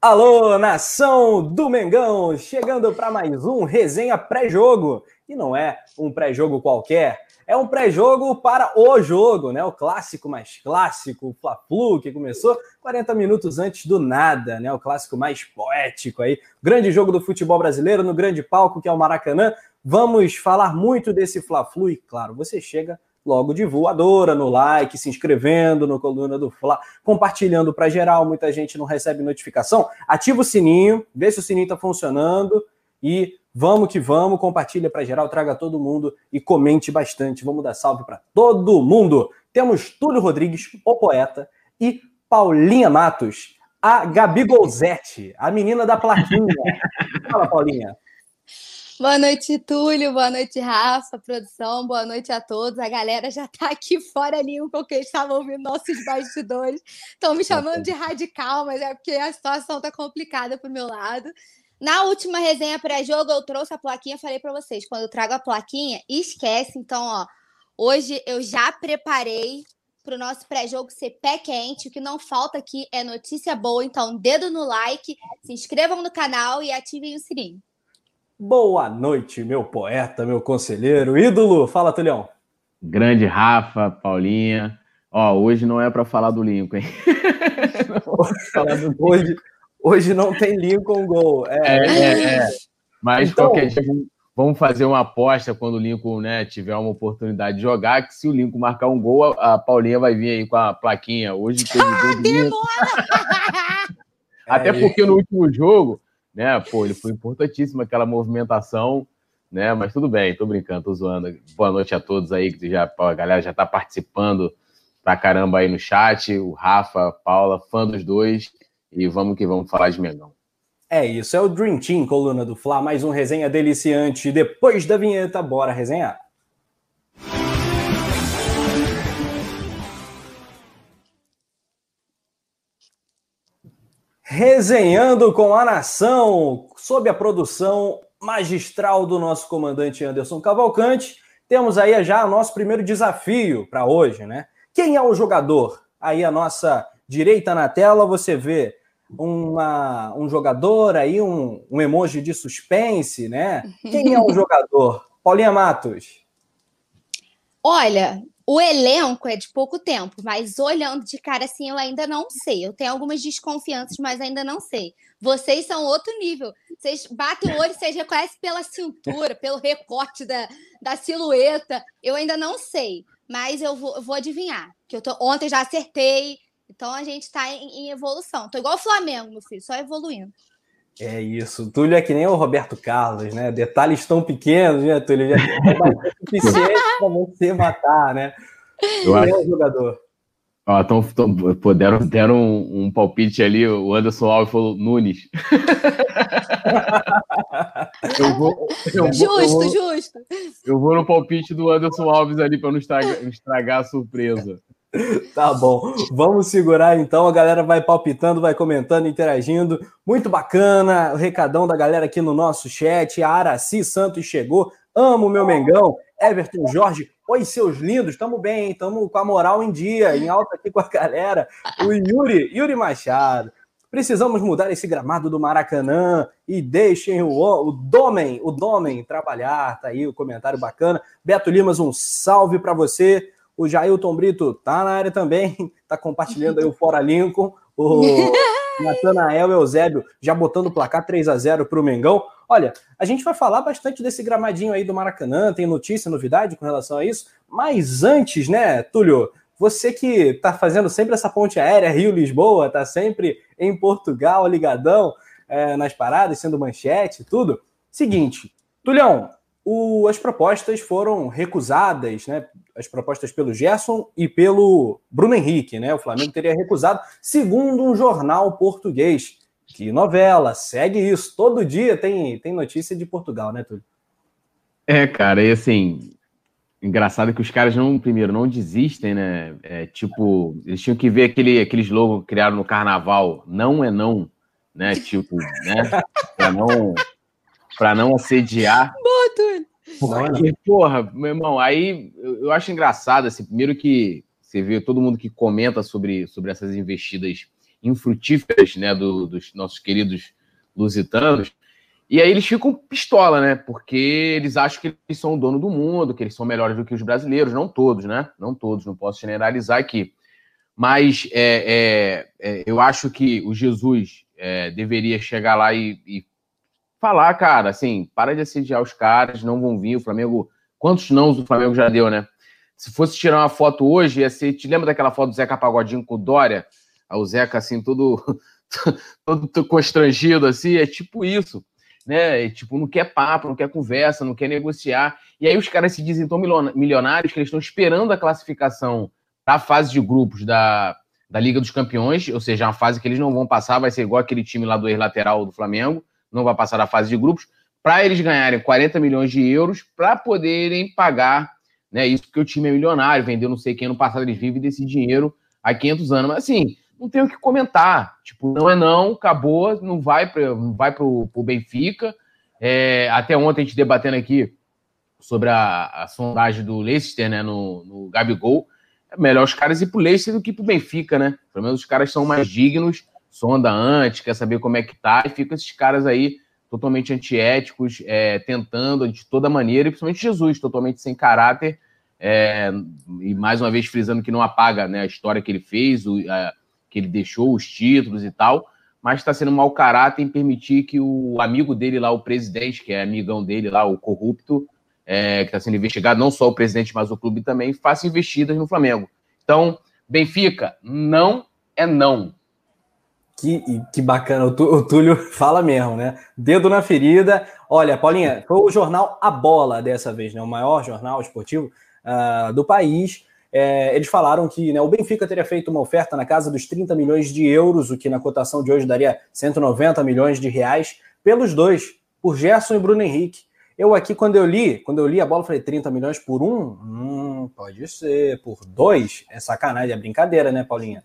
Alô, nação do Mengão, chegando para mais um resenha pré-jogo. E não é um pré-jogo qualquer, é um pré-jogo para o jogo, né? O clássico mais clássico, o Fla-Flu, que começou 40 minutos antes do nada, né? O clássico mais poético aí. Grande jogo do futebol brasileiro no grande palco que é o Maracanã. Vamos falar muito desse Fla-Flu e, claro, você chega logo de voadora no like, se inscrevendo no Coluna do Fla, compartilhando para geral, muita gente não recebe notificação. Ativa o sininho, vê se o sininho está funcionando e vamos que vamos, compartilha para geral, traga todo mundo e comente bastante. Vamos dar salve para todo mundo. Temos Túlio Rodrigues, o poeta, e Paulinha Matos, a Gabi Golzetti, a menina da plaquinha. Fala, Paulinha. Boa noite, Túlio. Boa noite, Rafa, produção. Boa noite a todos. A galera já está aqui fora ali, porque eles estavam ouvindo nossos bastidores. Estão me chamando de radical, mas é porque a situação está complicada para o meu lado. Na última resenha pré-jogo, eu trouxe a plaquinha, falei para vocês, quando eu trago a plaquinha, esquece. Então, ó, hoje eu já preparei para o nosso pré-jogo ser pé quente. O que não falta aqui é notícia boa. Então, dedo no like, se inscrevam no canal e ativem o sininho. Boa noite, meu poeta, meu conselheiro, ídolo. Fala, Tulhão. Grande Rafa, Paulinha. Ó, hoje não é para falar do Lincoln, do... hoje, hoje não tem Lincoln gol. É, é, é. é. Mas então... qualquer dia vamos fazer uma aposta quando o Lincoln né, tiver uma oportunidade de jogar, que se o Lincoln marcar um gol, a Paulinha vai vir aí com a plaquinha. Hoje teve gol do Até porque no último jogo né? Pô, ele foi importantíssimo aquela movimentação, né? Mas tudo bem, tô brincando, tô zoando. Boa noite a todos aí, que já, a galera já tá participando pra caramba aí no chat. O Rafa, a Paula, fã dos dois. E vamos que vamos falar de Mengão. É isso, é o Dream Team, coluna do Fla, mais um resenha deliciante. Depois da vinheta, bora resenhar. Resenhando com a Nação, sob a produção magistral do nosso comandante Anderson Cavalcante, temos aí já o nosso primeiro desafio para hoje, né? Quem é o jogador? Aí a nossa direita na tela você vê uma, um jogador aí, um, um emoji de suspense, né? Quem é o jogador? Paulinha Matos. Olha, o elenco é de pouco tempo, mas olhando de cara assim, eu ainda não sei. Eu tenho algumas desconfianças, mas ainda não sei. Vocês são outro nível. Vocês batem o olho, vocês reconhecem pela cintura, pelo recorte da, da silhueta. Eu ainda não sei, mas eu vou, eu vou adivinhar. Que eu tô, ontem já acertei, então a gente está em, em, evolução. Tô igual o Flamengo, meu filho, só evoluindo. É isso. Túlio é que nem o Roberto Carlos, né? Detalhes tão pequenos, né, Túlio? Já é suficiente para você matar, né? Eu acho... é o jogador. Ó, tão, tão, pô, deram, deram um, um, palpite ali, o Anderson Alves falou Nunes. eu vou, eu justo, vou, eu vou, justo. Eu vou no palpite do Anderson Alves ali para não estragar, estragar a surpresa. Tá bom, vamos segurar então. A galera vai palpitando, vai comentando, interagindo. Muito bacana. O recadão da galera aqui no nosso chat. A Araci Santos chegou. Amo meu Mengão. Everton Jorge. Oi, seus lindos. Tamo bem, Tamo com a moral em dia, em alta aqui com a galera. O Yuri, Yuri Machado. Precisamos mudar esse gramado do Maracanã e deixem o, o Domen, o Domen trabalhar. Tá aí o comentário bacana. Beto Limas, um salve para você. O Jailton Brito tá na área também, tá compartilhando aí o Fora Lincoln. O Natanael Eusébio já botando o placar 3 a 0 para o Mengão. Olha, a gente vai falar bastante desse gramadinho aí do Maracanã, tem notícia, novidade com relação a isso. Mas antes, né, Túlio, você que tá fazendo sempre essa ponte aérea Rio-Lisboa, tá sempre em Portugal, ligadão é, nas paradas, sendo manchete, tudo. Seguinte, Tulhão, o, as propostas foram recusadas, né? As propostas pelo Gerson e pelo Bruno Henrique, né? O Flamengo teria recusado, segundo um jornal português. Que novela, segue isso. Todo dia tem, tem notícia de Portugal, né, Túlio? É, cara, e assim, engraçado que os caras não, primeiro, não desistem, né? É, tipo, eles tinham que ver aquele, aquele slogan que criaram no carnaval, não é não, né? Tipo, né? Pra não para não assediar. Boa, Túlio. Porque, porra, meu irmão, aí eu acho engraçado, assim, primeiro que você vê todo mundo que comenta sobre, sobre essas investidas infrutíferas, né, do, dos nossos queridos lusitanos. E aí eles ficam pistola, né? Porque eles acham que eles são o dono do mundo, que eles são melhores do que os brasileiros. Não todos, né? Não todos, não posso generalizar aqui. Mas é, é, é, eu acho que o Jesus é, deveria chegar lá e, e, falar, cara, assim, para de assediar os caras, não vão vir. O Flamengo. Quantos nãos o Flamengo já deu, né? Se fosse tirar uma foto hoje, ia ser. Te lembra daquela foto do Zeca Pagodinho com o Dória? O Zeca, assim, todo, todo constrangido, assim, é tipo isso. Né? E, tipo, não quer papo, não quer conversa, não quer negociar. E aí os caras se dizem tão milionários que eles estão esperando a classificação para a fase de grupos da, da Liga dos Campeões, ou seja, uma fase que eles não vão passar, vai ser igual aquele time lá do ex-lateral do Flamengo, não vai passar da fase de grupos, para eles ganharem 40 milhões de euros para poderem pagar né, isso porque o time é milionário, vendeu não sei quem no passado, eles vivem desse dinheiro há 500 anos. Mas assim, não tem o que comentar. Tipo, não é não, acabou, não vai para vai pro Benfica. É, até ontem a gente debatendo aqui sobre a, a sondagem do Leicester, né, no, no Gabigol é melhor os caras ir pro Leicester do que pro Benfica, né? Pelo menos os caras são mais dignos, sonda antes, quer saber como é que tá, e fica esses caras aí totalmente antiéticos, é, tentando de toda maneira, e principalmente Jesus, totalmente sem caráter, é, e mais uma vez frisando que não apaga né, a história que ele fez, o, a, que ele deixou, os títulos e tal, mas está sendo mau caráter em permitir que o amigo dele lá, o presidente, que é amigão dele lá, o corrupto, é, que está sendo investigado, não só o presidente, mas o clube também, faça investidas no Flamengo. Então, Benfica, não é não. Que, que bacana, o Túlio fala mesmo, né? Dedo na ferida. Olha, Paulinha, foi o jornal A Bola dessa vez, né? O maior jornal esportivo uh, do país. É, eles falaram que né, o Benfica teria feito uma oferta na casa dos 30 milhões de euros, o que na cotação de hoje daria 190 milhões de reais, pelos dois, por Gerson e Bruno Henrique. Eu aqui, quando eu li, quando eu li a bola, falei 30 milhões por um? Hum, pode ser. Por dois? É sacanagem, é brincadeira, né, Paulinha?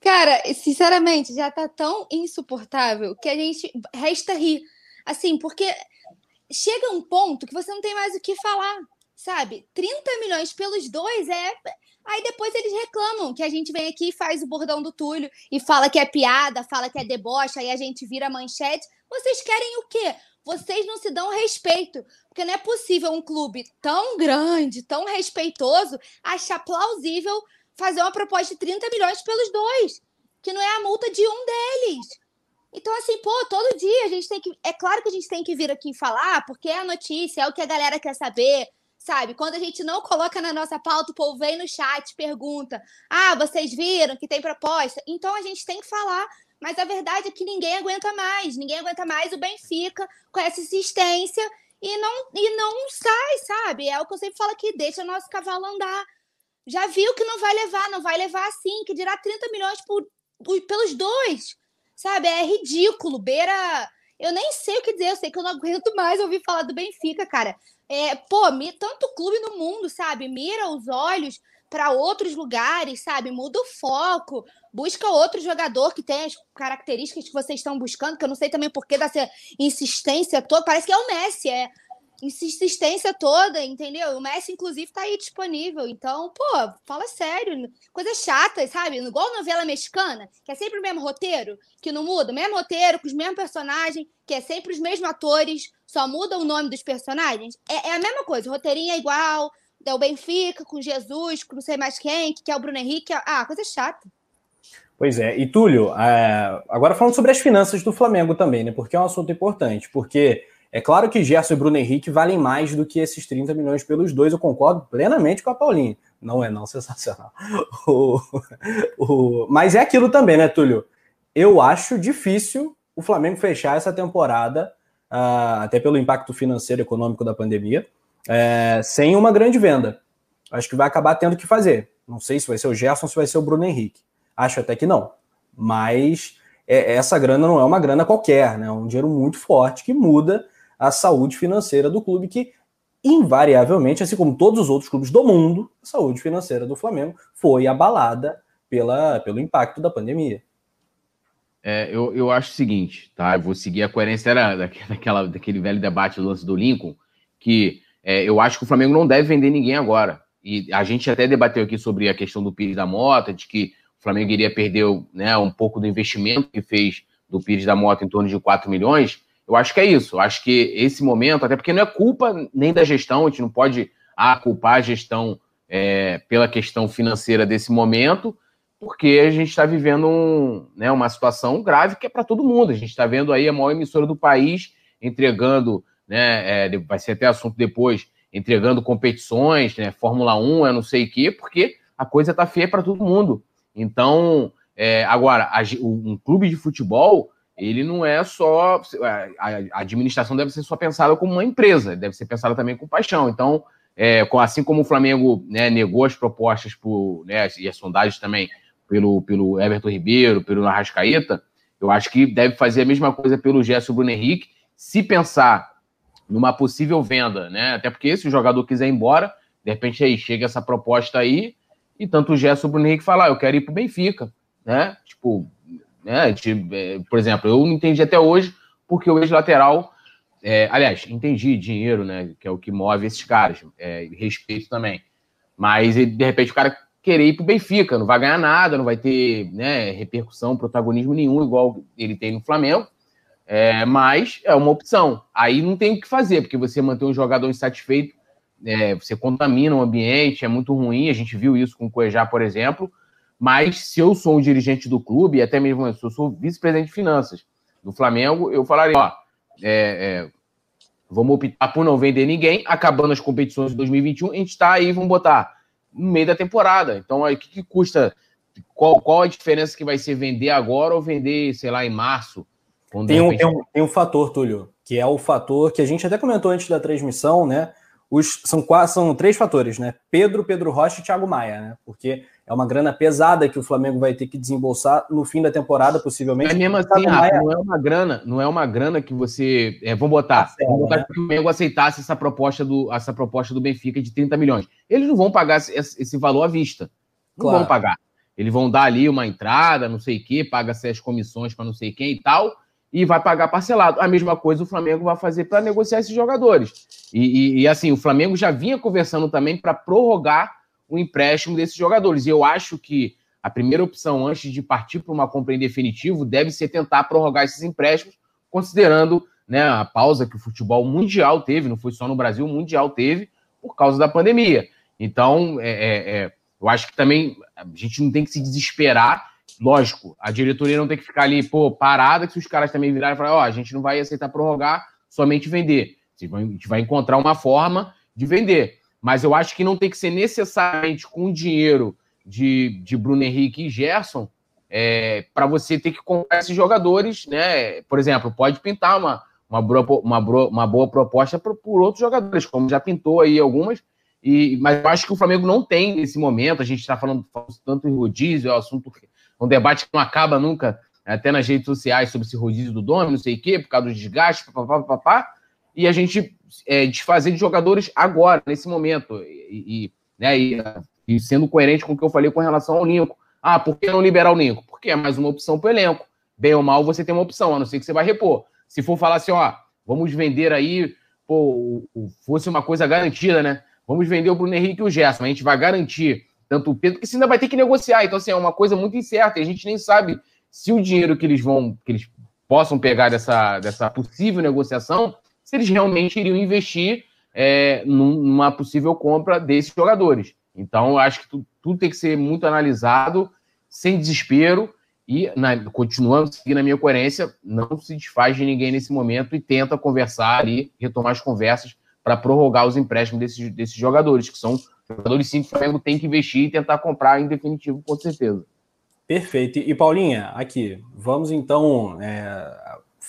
Cara, sinceramente, já tá tão insuportável que a gente resta rir. Assim, porque chega um ponto que você não tem mais o que falar, sabe? 30 milhões pelos dois é. Aí depois eles reclamam que a gente vem aqui e faz o bordão do Túlio e fala que é piada, fala que é deboche, aí a gente vira manchete. Vocês querem o quê? vocês não se dão respeito. Porque não é possível um clube tão grande, tão respeitoso, achar plausível fazer uma proposta de 30 milhões pelos dois, que não é a multa de um deles. Então, assim, pô, todo dia a gente tem que. É claro que a gente tem que vir aqui falar, porque é a notícia, é o que a galera quer saber, sabe? Quando a gente não coloca na nossa pauta, o povo vem no chat, pergunta: ah, vocês viram que tem proposta? Então a gente tem que falar mas a verdade é que ninguém aguenta mais. Ninguém aguenta mais o Benfica com essa insistência e não, e não sai, sabe? É o que eu sempre falo aqui, deixa o nosso cavalo andar. Já viu que não vai levar, não vai levar assim, que dirá 30 milhões por, pelos dois, sabe? É ridículo, beira... Eu nem sei o que dizer, eu sei que eu não aguento mais ouvir falar do Benfica, cara. É, pô, tanto clube no mundo, sabe? Mira os olhos para outros lugares, sabe? Muda o foco, busca outro jogador que tem as características que vocês estão buscando, que eu não sei também por que dessa insistência toda. Parece que é o Messi, é insistência toda, entendeu? O Messi, inclusive, tá aí disponível. Então, pô, fala sério. Coisa chata, sabe? Igual novela mexicana, que é sempre o mesmo roteiro, que não muda, o mesmo roteiro, com os mesmos personagens, que é sempre os mesmos atores, só muda o nome dos personagens. É, é a mesma coisa, o roteirinho é igual, é o Benfica com Jesus, com não sei mais quem, que é o Bruno Henrique. Ah, coisa chata. Pois é. E Túlio, é, agora falando sobre as finanças do Flamengo também, né? Porque é um assunto importante. Porque é claro que Gerson e Bruno Henrique valem mais do que esses 30 milhões pelos dois. Eu concordo plenamente com a Paulinha. Não é não, sensacional. o, o, mas é aquilo também, né, Túlio? Eu acho difícil o Flamengo fechar essa temporada, uh, até pelo impacto financeiro e econômico da pandemia é, sem uma grande venda. Acho que vai acabar tendo que fazer. Não sei se vai ser o Gerson ou se vai ser o Bruno Henrique. Acho até que não. Mas é, essa grana não é uma grana qualquer, né? É um dinheiro muito forte que muda a saúde financeira do clube, que invariavelmente, assim como todos os outros clubes do mundo, a saúde financeira do Flamengo foi abalada pela, pelo impacto da pandemia. É, eu, eu acho o seguinte, tá? Eu vou seguir a coerência daquela, daquele velho debate do lance do Lincoln, que é, eu acho que o Flamengo não deve vender ninguém agora. E a gente até debateu aqui sobre a questão do Pires da Mota, de que o Flamengo iria perder né, um pouco do investimento que fez do Pires da Moto em torno de 4 milhões. Eu acho que é isso. Eu acho que esse momento, até porque não é culpa nem da gestão, a gente não pode ah, culpar a gestão é, pela questão financeira desse momento, porque a gente está vivendo um, né, uma situação grave que é para todo mundo. A gente está vendo aí a maior emissora do país entregando, né, é, vai ser até assunto depois, entregando competições, né, Fórmula 1, eu não sei o quê, porque a coisa está feia para todo mundo. Então, é, agora, a, um clube de futebol, ele não é só. A, administração deve ser só pensada como uma empresa, deve ser pensada também com paixão. Então, é, assim como o Flamengo né, negou as propostas por, né, e as sondagens também pelo, pelo Everton Ribeiro, pelo Arrascaeta, eu acho que deve fazer a mesma coisa pelo Gerson Bruno Henrique, se pensar numa possível venda, né? Até porque se o jogador quiser ir embora, de repente aí chega essa proposta aí, e tanto o Gerson Bruno Henrique falar, ah, eu quero ir pro Benfica, né? Tipo, né? É, por exemplo, eu não entendi até hoje porque o ex-lateral, é, aliás, entendi dinheiro, né? Que é o que move esses caras, é, respeito também. Mas de repente o cara querer ir pro Benfica, não vai ganhar nada, não vai ter né, repercussão, protagonismo nenhum, igual ele tem no Flamengo. É, mas é uma opção. Aí não tem o que fazer, porque você manter um jogador insatisfeito é, você contamina o ambiente, é muito ruim. A gente viu isso com o Cuejá, por exemplo. Mas se eu sou um dirigente do clube, até mesmo se eu sou vice-presidente de finanças do Flamengo, eu falaria: ó, é, é, vamos optar por não vender ninguém, acabando as competições de 2021, a gente está aí, vamos botar no meio da temporada. Então, o que, que custa? Qual, qual a diferença que vai ser vender agora ou vender, sei lá, em março? Tem um, repente... tem, um, tem um fator, Túlio, que é o fator que a gente até comentou antes da transmissão, né? os, são, são três fatores, né? Pedro, Pedro Rocha e Thiago Maia, né? Porque é uma grana pesada que o Flamengo vai ter que desembolsar no fim da temporada, possivelmente. É mesmo assim, Maia... não é uma grana, não é uma grana que você. É, vamos botar. Tá vamos botar né? que o Flamengo aceitasse essa proposta, do, essa proposta do Benfica de 30 milhões. Eles não vão pagar esse, esse valor à vista. Não claro. vão pagar. Eles vão dar ali uma entrada, não sei o quê, paga-se as comissões para não sei quem e tal e vai pagar parcelado. A mesma coisa o Flamengo vai fazer para negociar esses jogadores. E, e, e, assim, o Flamengo já vinha conversando também para prorrogar o empréstimo desses jogadores. Eu acho que a primeira opção, antes de partir para uma compra em definitivo, deve ser tentar prorrogar esses empréstimos, considerando né, a pausa que o futebol mundial teve, não foi só no Brasil, o mundial teve, por causa da pandemia. Então, é, é, é eu acho que também a gente não tem que se desesperar lógico, a diretoria não tem que ficar ali, pô, parada, que se os caras também virarem e falar, ó, oh, a gente não vai aceitar prorrogar, somente vender. A gente vai encontrar uma forma de vender. Mas eu acho que não tem que ser necessariamente com dinheiro de, de Bruno Henrique e Gerson é, para você ter que comprar esses jogadores, né? Por exemplo, pode pintar uma, uma, boa, uma, uma boa proposta por, por outros jogadores, como já pintou aí algumas, e, mas eu acho que o Flamengo não tem nesse momento. A gente está falando, falando tanto em rodízio, é um assunto um debate que não acaba nunca, até nas redes sociais, sobre esse rodízio do dono, não sei o quê, por causa do desgaste, papapá, papapá, e a gente é, desfazer de jogadores agora, nesse momento, e, e né, e, e, sendo coerente com o que eu falei com relação ao Lincoln. Ah, por que não liberar o Lincoln? Porque é mais uma opção para o elenco. Bem ou mal, você tem uma opção, a não ser que você vai repor. Se for falar assim, ó, vamos vender aí, pô, fosse uma coisa garantida, né? Vamos vender o Bruno Henrique e o Gerson, a gente vai garantir tanto o Pedro, que você ainda vai ter que negociar. Então, assim, é uma coisa muito incerta. E a gente nem sabe se o dinheiro que eles vão, que eles possam pegar dessa, dessa possível negociação, se eles realmente iriam investir é, numa possível compra desses jogadores. Então, eu acho que tudo, tudo tem que ser muito analisado, sem desespero, e na, continuando seguindo a minha coerência, não se desfaz de ninguém nesse momento e tenta conversar e retomar as conversas para prorrogar os empréstimos desses, desses jogadores, que são jogadores sim que o Flamengo tem que investir e tentar comprar em definitivo, com certeza. Perfeito. E Paulinha, aqui, vamos então é,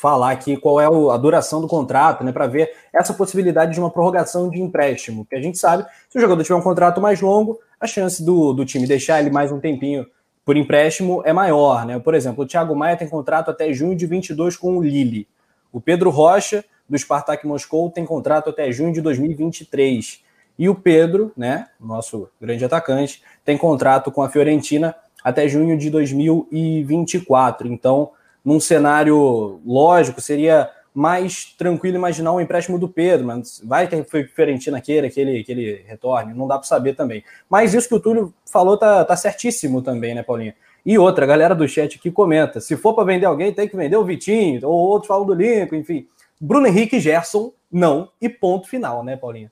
falar aqui qual é a duração do contrato, né, para ver essa possibilidade de uma prorrogação de empréstimo, que a gente sabe, se o jogador tiver um contrato mais longo, a chance do, do time deixar ele mais um tempinho por empréstimo é maior, né? Por exemplo, o Thiago Maia tem contrato até junho de 22 com o Lille. O Pedro Rocha, do Spartak Moscou, tem contrato até junho de 2023. E o Pedro, né, nosso grande atacante, tem contrato com a Fiorentina até junho de 2024. Então, num cenário lógico, seria mais tranquilo imaginar um empréstimo do Pedro, mas vai ter Fiorentina queira que ele, que ele retorne, não dá para saber também. Mas isso que o Túlio falou tá, tá certíssimo também, né, Paulinho? E outra, a galera do chat que comenta: se for para vender alguém, tem que vender o Vitinho, ou outros falam do Lincoln, enfim. Bruno Henrique Gerson, não, e ponto final, né, Paulinha?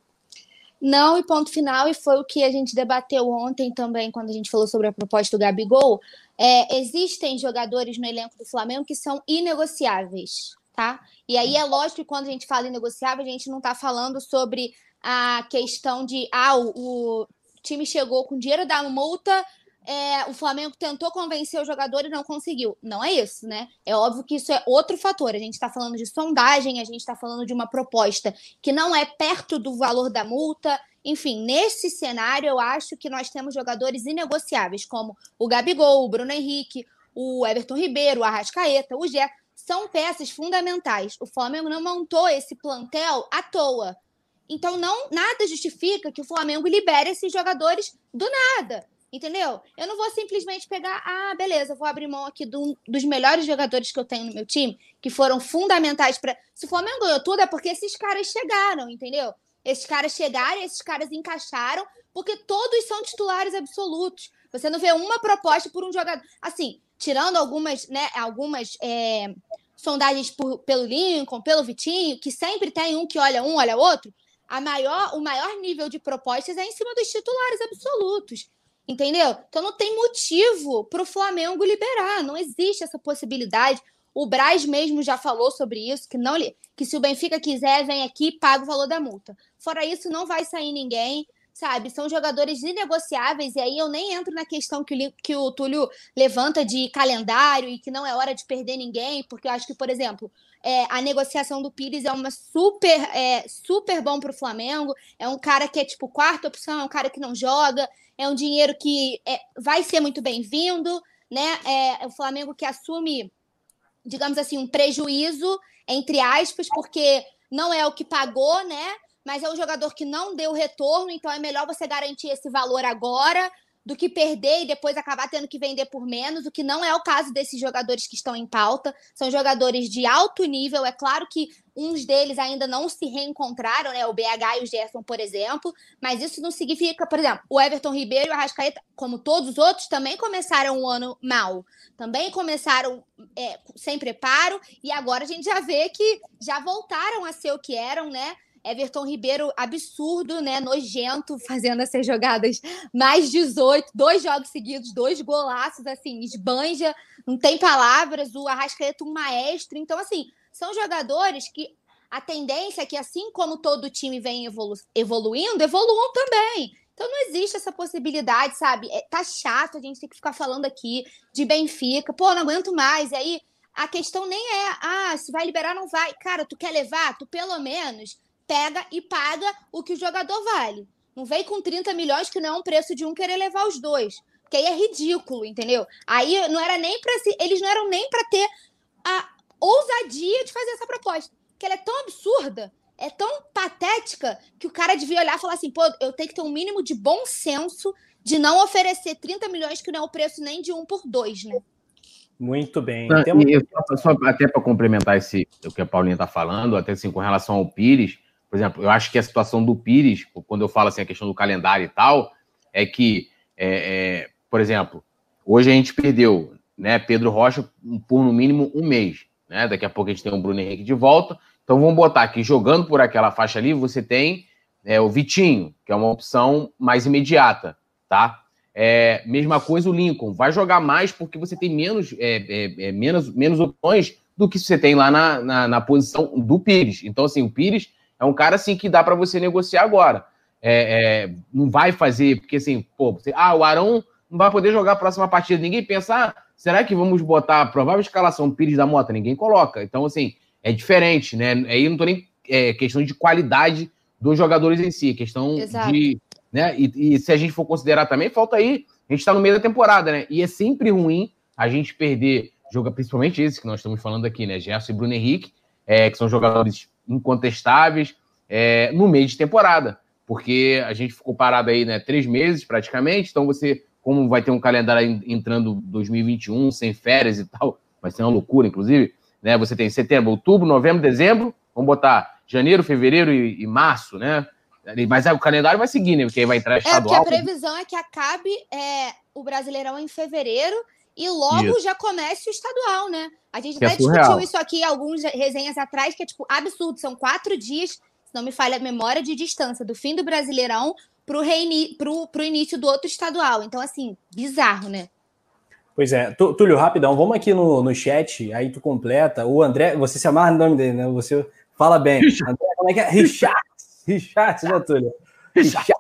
Não, e ponto final, e foi o que a gente debateu ontem também, quando a gente falou sobre a proposta do Gabigol. É, existem jogadores no elenco do Flamengo que são inegociáveis, tá? E aí é lógico que quando a gente fala inegociável, a gente não está falando sobre a questão de ah, o, o time chegou com dinheiro da multa, é, o Flamengo tentou convencer o jogador e não conseguiu. Não é isso, né? É óbvio que isso é outro fator. A gente está falando de sondagem, a gente está falando de uma proposta que não é perto do valor da multa. Enfim, nesse cenário, eu acho que nós temos jogadores inegociáveis, como o Gabigol, o Bruno Henrique, o Everton Ribeiro, o Arrascaeta, o Gé. São peças fundamentais. O Flamengo não montou esse plantel à toa. Então, não nada justifica que o Flamengo libere esses jogadores do nada. Entendeu? Eu não vou simplesmente pegar, ah, beleza, vou abrir mão aqui do, dos melhores jogadores que eu tenho no meu time, que foram fundamentais para. Se o Flamengo ganhou tudo, é porque esses caras chegaram, entendeu? Esses caras chegaram, esses caras encaixaram, porque todos são titulares absolutos. Você não vê uma proposta por um jogador. Assim, tirando algumas, né, algumas é, sondagens por, pelo Lincoln, pelo Vitinho, que sempre tem um que olha um, olha outro, a maior, o maior nível de propostas é em cima dos titulares absolutos. Entendeu? Então não tem motivo para o Flamengo liberar, não existe essa possibilidade. O Braz mesmo já falou sobre isso, que não que se o Benfica quiser, vem aqui e paga o valor da multa. Fora isso, não vai sair ninguém, sabe? São jogadores inegociáveis, e aí eu nem entro na questão que o, que o Túlio levanta de calendário e que não é hora de perder ninguém, porque eu acho que, por exemplo, é, a negociação do Pires é uma super, é, super bom para o Flamengo. É um cara que é tipo quarta opção, é um cara que não joga, é um dinheiro que é, vai ser muito bem-vindo, né? É, é o Flamengo que assume, digamos assim, um prejuízo, entre aspas, porque não é o que pagou, né? Mas é um jogador que não deu retorno, então é melhor você garantir esse valor agora do que perder e depois acabar tendo que vender por menos, o que não é o caso desses jogadores que estão em pauta. São jogadores de alto nível. É claro que uns deles ainda não se reencontraram, né? O BH e o Gerson, por exemplo, mas isso não significa, por exemplo, o Everton Ribeiro e o Arrascaeta, como todos os outros, também começaram o um ano mal. Também começaram é, sem preparo, e agora a gente já vê que já voltaram a ser o que eram, né? Everton Ribeiro, absurdo, né? Nojento, fazendo essas jogadas mais 18, dois jogos seguidos, dois golaços, assim, esbanja, não tem palavras. O Arrascaeta, um maestro. Então, assim, são jogadores que a tendência é que, assim como todo time vem evolu evoluindo, evoluam também. Então não existe essa possibilidade, sabe? É, tá chato a gente ter que ficar falando aqui de Benfica. Pô, não aguento mais. E aí a questão nem é, ah, se vai liberar, não vai. Cara, tu quer levar? Tu pelo menos pega e paga o que o jogador vale. Não vem com 30 milhões, que não é um preço de um querer levar os dois. Porque aí é ridículo, entendeu? Aí não era nem para se. Eles não eram nem para ter a ousadia de fazer essa proposta. Que ela é tão absurda, é tão patética, que o cara devia olhar e falar assim: pô, eu tenho que ter um mínimo de bom senso de não oferecer 30 milhões, que não é o preço nem de um por dois, né? Muito bem. Temos... só, só, até para complementar esse, o que a Paulinha está falando, até assim, com relação ao Pires, por exemplo, eu acho que a situação do Pires, quando eu falo assim a questão do calendário e tal, é que, é, é, por exemplo, hoje a gente perdeu né, Pedro Rocha por no mínimo um mês. Né? Daqui a pouco a gente tem o Bruno Henrique de volta. Então vamos botar aqui, jogando por aquela faixa ali, você tem é, o Vitinho, que é uma opção mais imediata, tá? É, mesma coisa o Lincoln, vai jogar mais porque você tem menos, é, é, é menos, menos opções do que você tem lá na, na, na posição do Pires. Então, assim, o Pires é um cara assim que dá para você negociar agora. É, é, não vai fazer, porque assim, pô, você, ah, o Arão não vai poder jogar a próxima partida. Ninguém pensa, ah, será que vamos botar a provável escalação Pires da Mota? Ninguém coloca. Então, assim, é diferente, né? Aí não tô nem é, questão de qualidade dos jogadores em si, é questão Exato. de. Né? E, e, se a gente for considerar também, falta aí. A gente está no meio da temporada, né? E é sempre ruim a gente perder, joga principalmente esse que nós estamos falando aqui, né? Gerson e Bruno Henrique, é, que são jogadores incontestáveis é, no meio de temporada, porque a gente ficou parado aí, né, três meses praticamente, então você, como vai ter um calendário entrando 2021, sem férias e tal, vai ser uma loucura, inclusive, né, você tem setembro, outubro, novembro, dezembro, vamos botar janeiro, fevereiro e, e março, né, mas o calendário vai seguir, né? Porque aí vai entrar estadual. É, porque a previsão é que acabe é, o Brasileirão em fevereiro e logo isso. já comece o estadual, né? A gente que até é discutiu isso aqui alguns resenhas atrás, que é tipo absurdo. São quatro dias, se não me falha a memória, de distância do fim do Brasileirão pro, reini pro, pro início do outro estadual. Então, assim, bizarro, né? Pois é, Túlio, rapidão, vamos aqui no, no chat, aí tu completa. O André, você se amarra no nome dele, né? Você fala bem. André, como é que é? Richard. Richard, né, Túlio? Richard.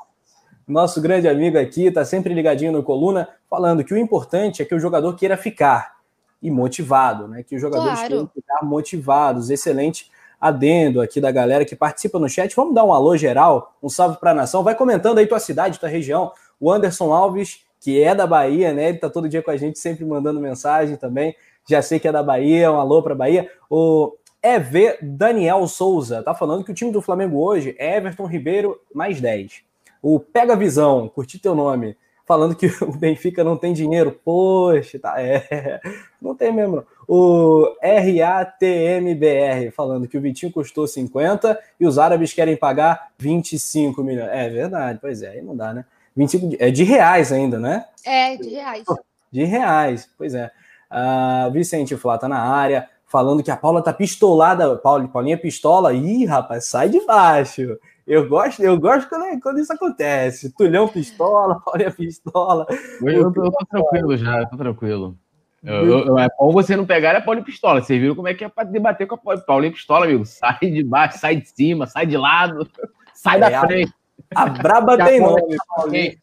Nosso grande amigo aqui, tá sempre ligadinho no coluna, falando que o importante é que o jogador queira ficar e motivado, né? Que os jogadores claro. queiram ficar motivados. Excelente adendo aqui da galera que participa no chat. Vamos dar um alô geral, um salve para a nação. Vai comentando aí tua cidade, tua região. O Anderson Alves que é da Bahia, né? Ele tá todo dia com a gente, sempre mandando mensagem também. Já sei que é da Bahia, um alô para Bahia. O EV Daniel Souza tá falando que o time do Flamengo hoje é Everton Ribeiro mais 10. O Pega Visão, curti teu nome, falando que o Benfica não tem dinheiro. Poxa, tá, é, não tem mesmo. O RATMBR falando que o Vitinho custou 50 e os árabes querem pagar 25 milhões. É verdade, pois é, aí não dá, né? 25 é de reais ainda, né? É, de reais. De reais, pois é. Uh, Vicente Flá tá na área, falando que a Paula tá pistolada. Paula, Paulinha pistola. Ih, rapaz, sai de baixo. Eu gosto, eu gosto quando, quando isso acontece. Tulhão pistola, Paulinha pistola. Eu, eu, tô, eu tô tranquilo já, tô tranquilo. Eu, eu, é bom você não pegar a Paulinha Pistola. Você viu como é que é para debater com a Paulinha Pistola, amigo? Sai de baixo, sai de cima, sai de lado, sai é, da frente. A braba tem nome, Paulinho.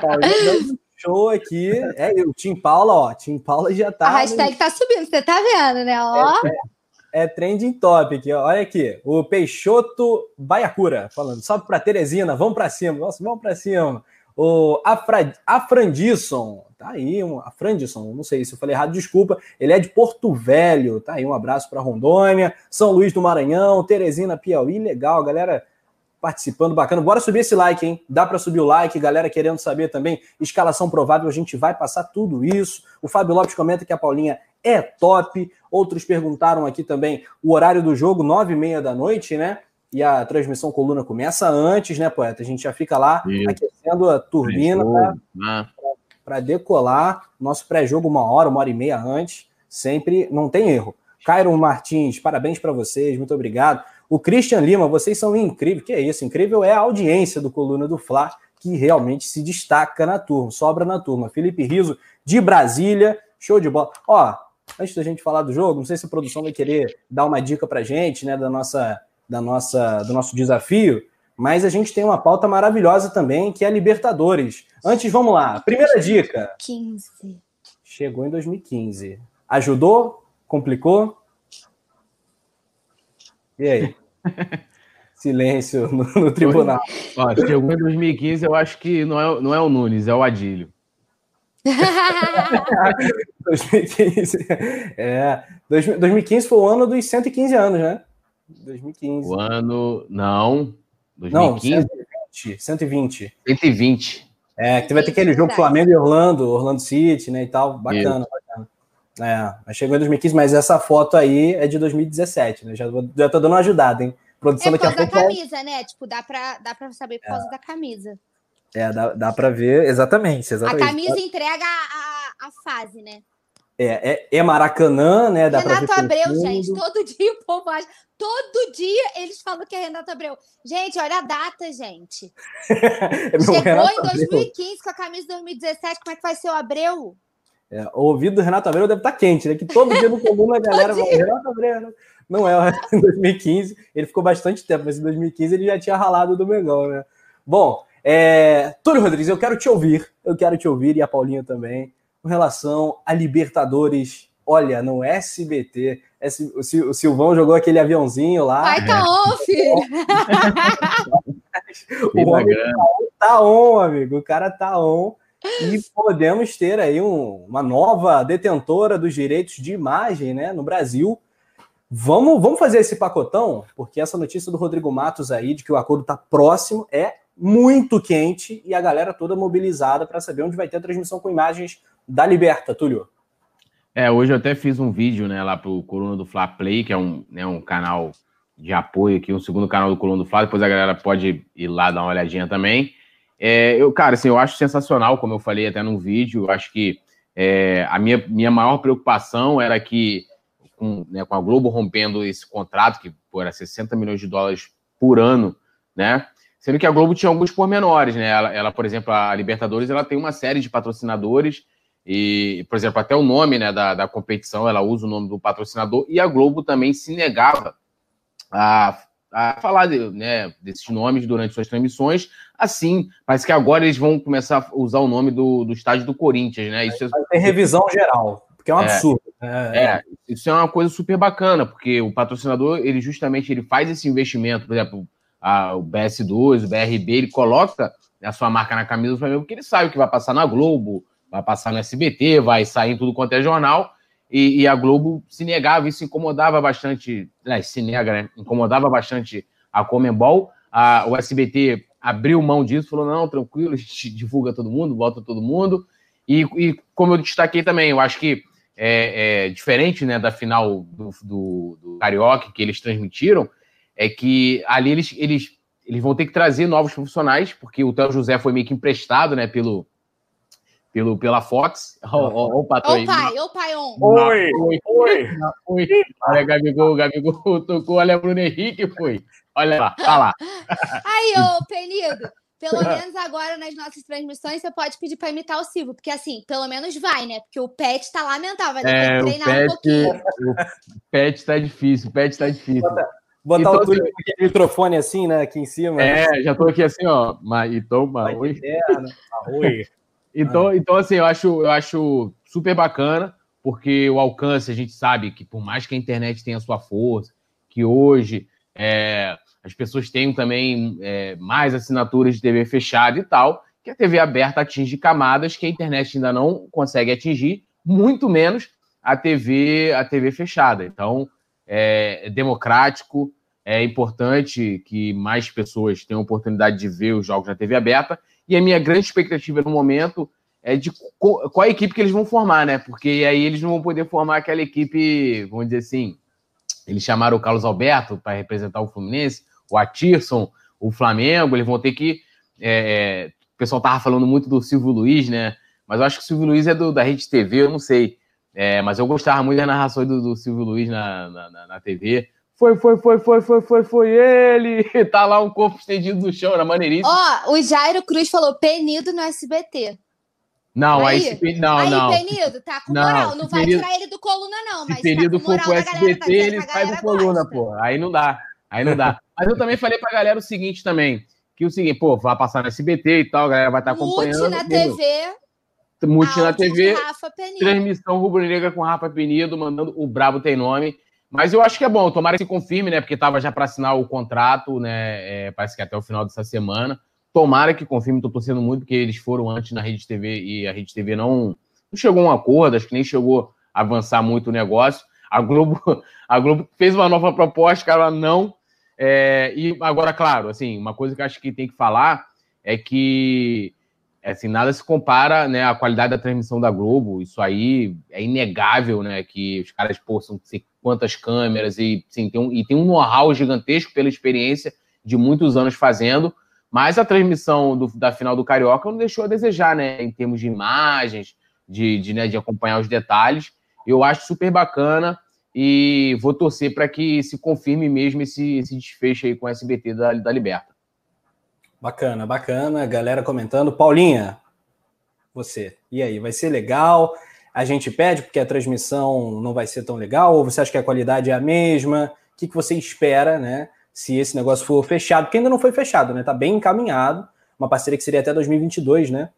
Paulinho show aqui. É, o Tim Paula, ó. Tim Paula já tá. A hashtag no... tá subindo, você tá vendo, né? Ó. É, é, é trending topic. Olha aqui. O Peixoto Baiacura falando. Salve pra Teresina, vamos pra cima. Nossa, vamos pra cima. O Afra... Afrandisson, tá aí, um Afrandisson, não sei se eu falei errado, desculpa. Ele é de Porto Velho, tá aí, um abraço para Rondônia, São Luís do Maranhão, Teresina, Piauí, legal, galera participando, bacana. Bora subir esse like, hein? Dá para subir o like, galera querendo saber também. Escalação provável, a gente vai passar tudo isso. O Fábio Lopes comenta que a Paulinha é top. Outros perguntaram aqui também o horário do jogo, nove e meia da noite, né? E a transmissão coluna começa antes, né, poeta? A gente já fica lá isso. aquecendo a turbina para né? decolar. Nosso pré-jogo uma hora, uma hora e meia antes. Sempre não tem erro. Cairo Martins, parabéns para vocês, muito obrigado. O Christian Lima, vocês são incríveis. Que é isso? Incrível é a audiência do Coluna do Fla, que realmente se destaca na turma, sobra na turma. Felipe Riso, de Brasília, show de bola. Ó, antes da gente falar do jogo, não sei se a produção vai querer dar uma dica pra gente, né, da nossa, da nossa, do nosso desafio, mas a gente tem uma pauta maravilhosa também, que é a Libertadores. Antes, vamos lá. Primeira dica. 15. Chegou em 2015. Ajudou? Complicou? E aí? Silêncio no, no tribunal. Ó, chegou em 2015, eu acho que não é, não é o Nunes, é o Adílio. 2015. É, 2015 foi o ano dos 115 anos, né? 2015. O ano. Não. 2015? Não, 120. 120. 120. É, que vai ter aquele jogo Flamengo e Orlando, Orlando City, né? E tal. Bacana, Isso. É, chegou em 2015, mas essa foto aí é de 2017, né? Já, já tô dando uma ajudada, hein? Produção é por causa da camisa, né? Tipo, dá pra, dá pra saber por é. causa da camisa. É, dá, dá pra ver, exatamente, exatamente. A camisa entrega a, a, a fase, né? É, é, é, Maracanã, né? Dá Renato Abreu, gente, todo dia o povo acha. Todo dia eles falam que é Renato Abreu. Gente, olha a data, gente. é Chegou Renato em 2015 Abreu. com a camisa de 2017, como é que vai ser o Abreu? É, o ouvido do Renato Abreu deve estar tá quente, né? Que todo dia no comum a galera fala, Renato Abreu. Não é em 2015, ele ficou bastante tempo, mas em 2015 ele já tinha ralado do Mengão, né? Bom, é... Túlio Rodrigues, eu quero te ouvir, eu quero te ouvir, e a Paulinha também, com relação a Libertadores. Olha, no SBT, o Silvão jogou aquele aviãozinho lá. Vai tá on, filho! o homem tá on, amigo, o cara tá on. E podemos ter aí um, uma nova detentora dos direitos de imagem né, no Brasil. Vamos, vamos fazer esse pacotão, porque essa notícia do Rodrigo Matos aí, de que o acordo está próximo, é muito quente e a galera toda mobilizada para saber onde vai ter a transmissão com imagens da Liberta, Túlio. É, hoje eu até fiz um vídeo né, lá para o Coluna do Fla Play, que é um, né, um canal de apoio aqui, um segundo canal do Coluna do Fla, depois a galera pode ir lá dar uma olhadinha também. É, eu, cara, assim, eu acho sensacional, como eu falei até no vídeo, eu acho que É, a minha, minha maior preocupação era que, com, né, com a Globo rompendo esse contrato, que pô, era 60 milhões de dólares por ano, né? Sendo que a Globo tinha alguns pormenores, né? Ela, ela, por exemplo, a Libertadores, ela tem uma série de patrocinadores e, por exemplo, até o nome né, da, da competição, ela usa o nome do patrocinador e a Globo também se negava a, a falar de, né, desses nomes durante suas transmissões. Assim, parece que agora eles vão começar a usar o nome do, do estádio do Corinthians, né? Isso é... Ter revisão geral, porque é um é, absurdo. É, é, isso é uma coisa super bacana, porque o patrocinador, ele justamente ele faz esse investimento, por exemplo, a, o BS2, o BRB, ele coloca a sua marca na camisa do Flamengo, porque ele sabe que vai passar na Globo, vai passar no SBT, vai sair em tudo quanto é jornal, e, e a Globo se negava, isso incomodava bastante, né, se nega, né, incomodava bastante a Comembol, a, o SBT abriu mão disso, falou, não, tranquilo, a gente divulga todo mundo, volta todo mundo, e, e como eu destaquei também, eu acho que é, é diferente né, da final do, do, do Carioca que eles transmitiram, é que ali eles, eles, eles vão ter que trazer novos profissionais, porque o Théo José foi meio que emprestado, né, pelo, pelo, pela Fox. Ó, o patrão aí. pai, ô pai, on. Oi, oi, oi. oi. Olha, Gabigol, Gabigol tocou, olha, Bruno Henrique foi. Olha lá, tá lá. Aí, ô, Penido, pelo menos agora nas nossas transmissões você pode pedir para imitar o Silvio, porque assim, pelo menos vai, né? Porque o Pet tá lamentável, vai ter é, que treinar pet, um pouquinho. O Pet tá difícil, o Pet tá difícil. Botar então, o Túlio assim, microfone assim, né, aqui em cima. É, já tô aqui assim, ó. Mas, então, oi. oi. Então, então, assim, eu acho, eu acho super bacana, porque o alcance, a gente sabe que por mais que a internet tenha sua força, que hoje é, as pessoas tenham também é, mais assinaturas de TV fechada e tal, que a TV aberta atinge camadas que a internet ainda não consegue atingir, muito menos a TV, a TV fechada. Então, é democrático, é importante que mais pessoas tenham oportunidade de ver os jogos na TV aberta. E a minha grande expectativa no momento é de qual a equipe que eles vão formar, né? Porque aí eles não vão poder formar aquela equipe, vamos dizer assim. Eles chamaram o Carlos Alberto para representar o Fluminense, o Atirson, o Flamengo, eles vão ter que. É, é, o pessoal tava falando muito do Silvio Luiz, né? Mas eu acho que o Silvio Luiz é do, da Rede TV, eu não sei. É, mas eu gostava muito da narração do, do Silvio Luiz na, na, na TV. Foi, foi, foi, foi, foi, foi, foi ele. Tá lá um corpo estendido no chão, era maneiríssimo. Ó, o Jairo Cruz falou penido no SBT. Não, aí, aí não, aí, não. Penido, tá com moral. Não, não vai tirar ele do coluna, não. Se mas Penido tá for pro SBT, tá ele sai do coluna, gosta. pô. Aí não dá. Aí não dá. mas eu também falei pra galera o seguinte também. Que o seguinte, pô, vai passar no SBT e tal, a galera vai estar tá acompanhando. Mute na TV. Mute na TV. Transmissão rubro-negra com Rafa Penido, mandando o Brabo Tem Nome. Mas eu acho que é bom, tomara que se confirme, né? Porque estava já para assinar o contrato, né? É, parece que até o final dessa semana. Tomara que confirme, estou torcendo muito, porque eles foram antes na Rede TV e a Rede TV não, não chegou a um acordo, acho que nem chegou a avançar muito o negócio. A Globo, a Globo fez uma nova proposta, cara, não. É, e agora, claro, assim, uma coisa que acho que tem que falar é que assim, nada se compara, né, à qualidade da transmissão da Globo. Isso aí é inegável, né, que os caras possam ser quantas câmeras e, sim, tem um, e tem um know-how gigantesco pela experiência de muitos anos fazendo, mas a transmissão do, da final do Carioca não deixou a desejar, né, em termos de imagens, de, de, né, de acompanhar os detalhes. Eu acho super bacana e vou torcer para que se confirme mesmo esse, esse desfecho aí com o SBT da, da Liberta. Bacana, bacana. Galera comentando. Paulinha, você. E aí, vai ser legal? A gente pede porque a transmissão não vai ser tão legal? Ou você acha que a qualidade é a mesma? O que, que você espera, né? Se esse negócio for fechado, porque ainda não foi fechado, né? Tá bem encaminhado. Uma parceria que seria até 2022, né?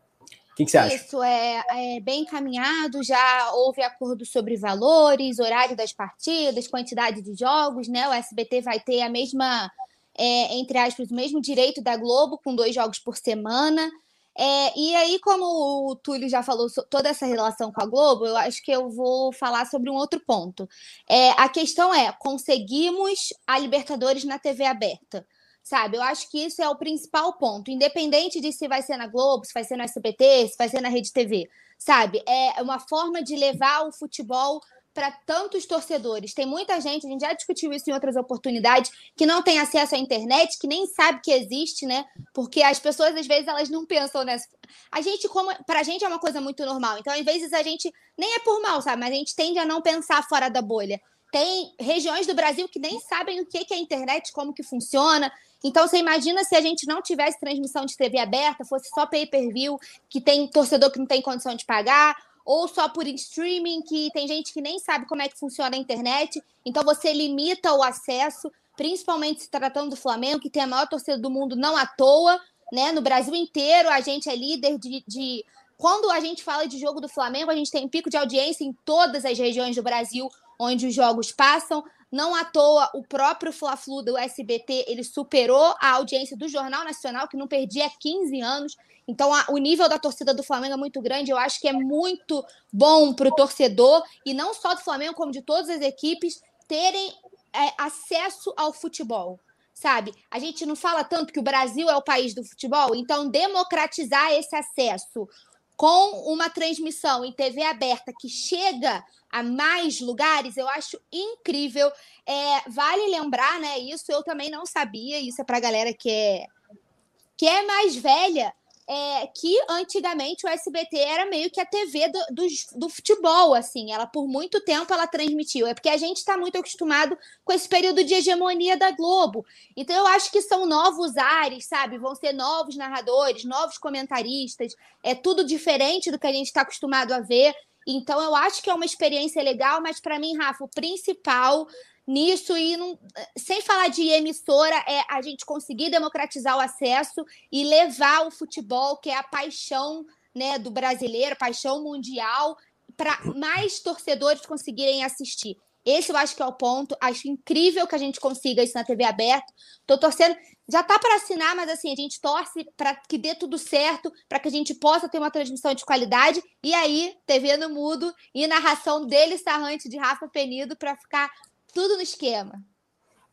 O que, que você acha? Isso é, é, bem encaminhado, já houve acordo sobre valores, horário das partidas, quantidade de jogos, né? O SBT vai ter a mesma, é, entre aspas, o mesmo direito da Globo, com dois jogos por semana. É, e aí, como o Túlio já falou toda essa relação com a Globo, eu acho que eu vou falar sobre um outro ponto. É, a questão é: conseguimos a Libertadores na TV aberta? Sabe, eu acho que isso é o principal ponto, independente de se vai ser na Globo, se vai ser no SBT, se vai ser na Rede TV, sabe? É uma forma de levar o futebol para tantos torcedores. Tem muita gente, a gente já discutiu isso em outras oportunidades, que não tem acesso à internet, que nem sabe que existe, né? Porque as pessoas às vezes elas não pensam nessa. A gente como pra gente é uma coisa muito normal. Então, às vezes a gente nem é por mal, sabe, mas a gente tende a não pensar fora da bolha. Tem regiões do Brasil que nem sabem o que é a internet, como que funciona. Então, você imagina se a gente não tivesse transmissão de TV aberta, fosse só pay-per-view, que tem torcedor que não tem condição de pagar, ou só por streaming, que tem gente que nem sabe como é que funciona a internet. Então você limita o acesso, principalmente se tratando do Flamengo, que tem a maior torcida do mundo, não à toa, né? No Brasil inteiro, a gente é líder de, de. Quando a gente fala de jogo do Flamengo, a gente tem pico de audiência em todas as regiões do Brasil onde os jogos passam. Não à toa, o próprio Fla-Flu do SBT, ele superou a audiência do Jornal Nacional, que não perdia há 15 anos. Então, a, o nível da torcida do Flamengo é muito grande. Eu acho que é muito bom para o torcedor, e não só do Flamengo, como de todas as equipes, terem é, acesso ao futebol. Sabe? A gente não fala tanto que o Brasil é o país do futebol, então democratizar esse acesso com uma transmissão em TV aberta que chega a mais lugares, eu acho incrível. É, vale lembrar, né? Isso eu também não sabia, isso é para a galera que é, que é mais velha é, que antigamente o SBT era meio que a TV do, do, do, futebol, assim. Ela, por muito tempo, ela transmitiu. É porque a gente está muito acostumado com esse período de hegemonia da Globo. Então, eu acho que são novos ares, sabe? Vão ser novos narradores, novos comentaristas. É tudo diferente do que a gente está acostumado a ver. Então, eu acho que é uma experiência legal, mas para mim, Rafa, o principal nisso e não, sem falar de emissora é a gente conseguir democratizar o acesso e levar o futebol que é a paixão né do brasileiro paixão mundial para mais torcedores conseguirem assistir. Esse eu acho que é o ponto. Acho incrível que a gente consiga isso na TV aberta. Tô torcendo já tá para assinar mas assim a gente torce para que dê tudo certo para que a gente possa ter uma transmissão de qualidade. E aí TV no mudo e narração dele sarrante de Rafa Penido para ficar tudo no esquema.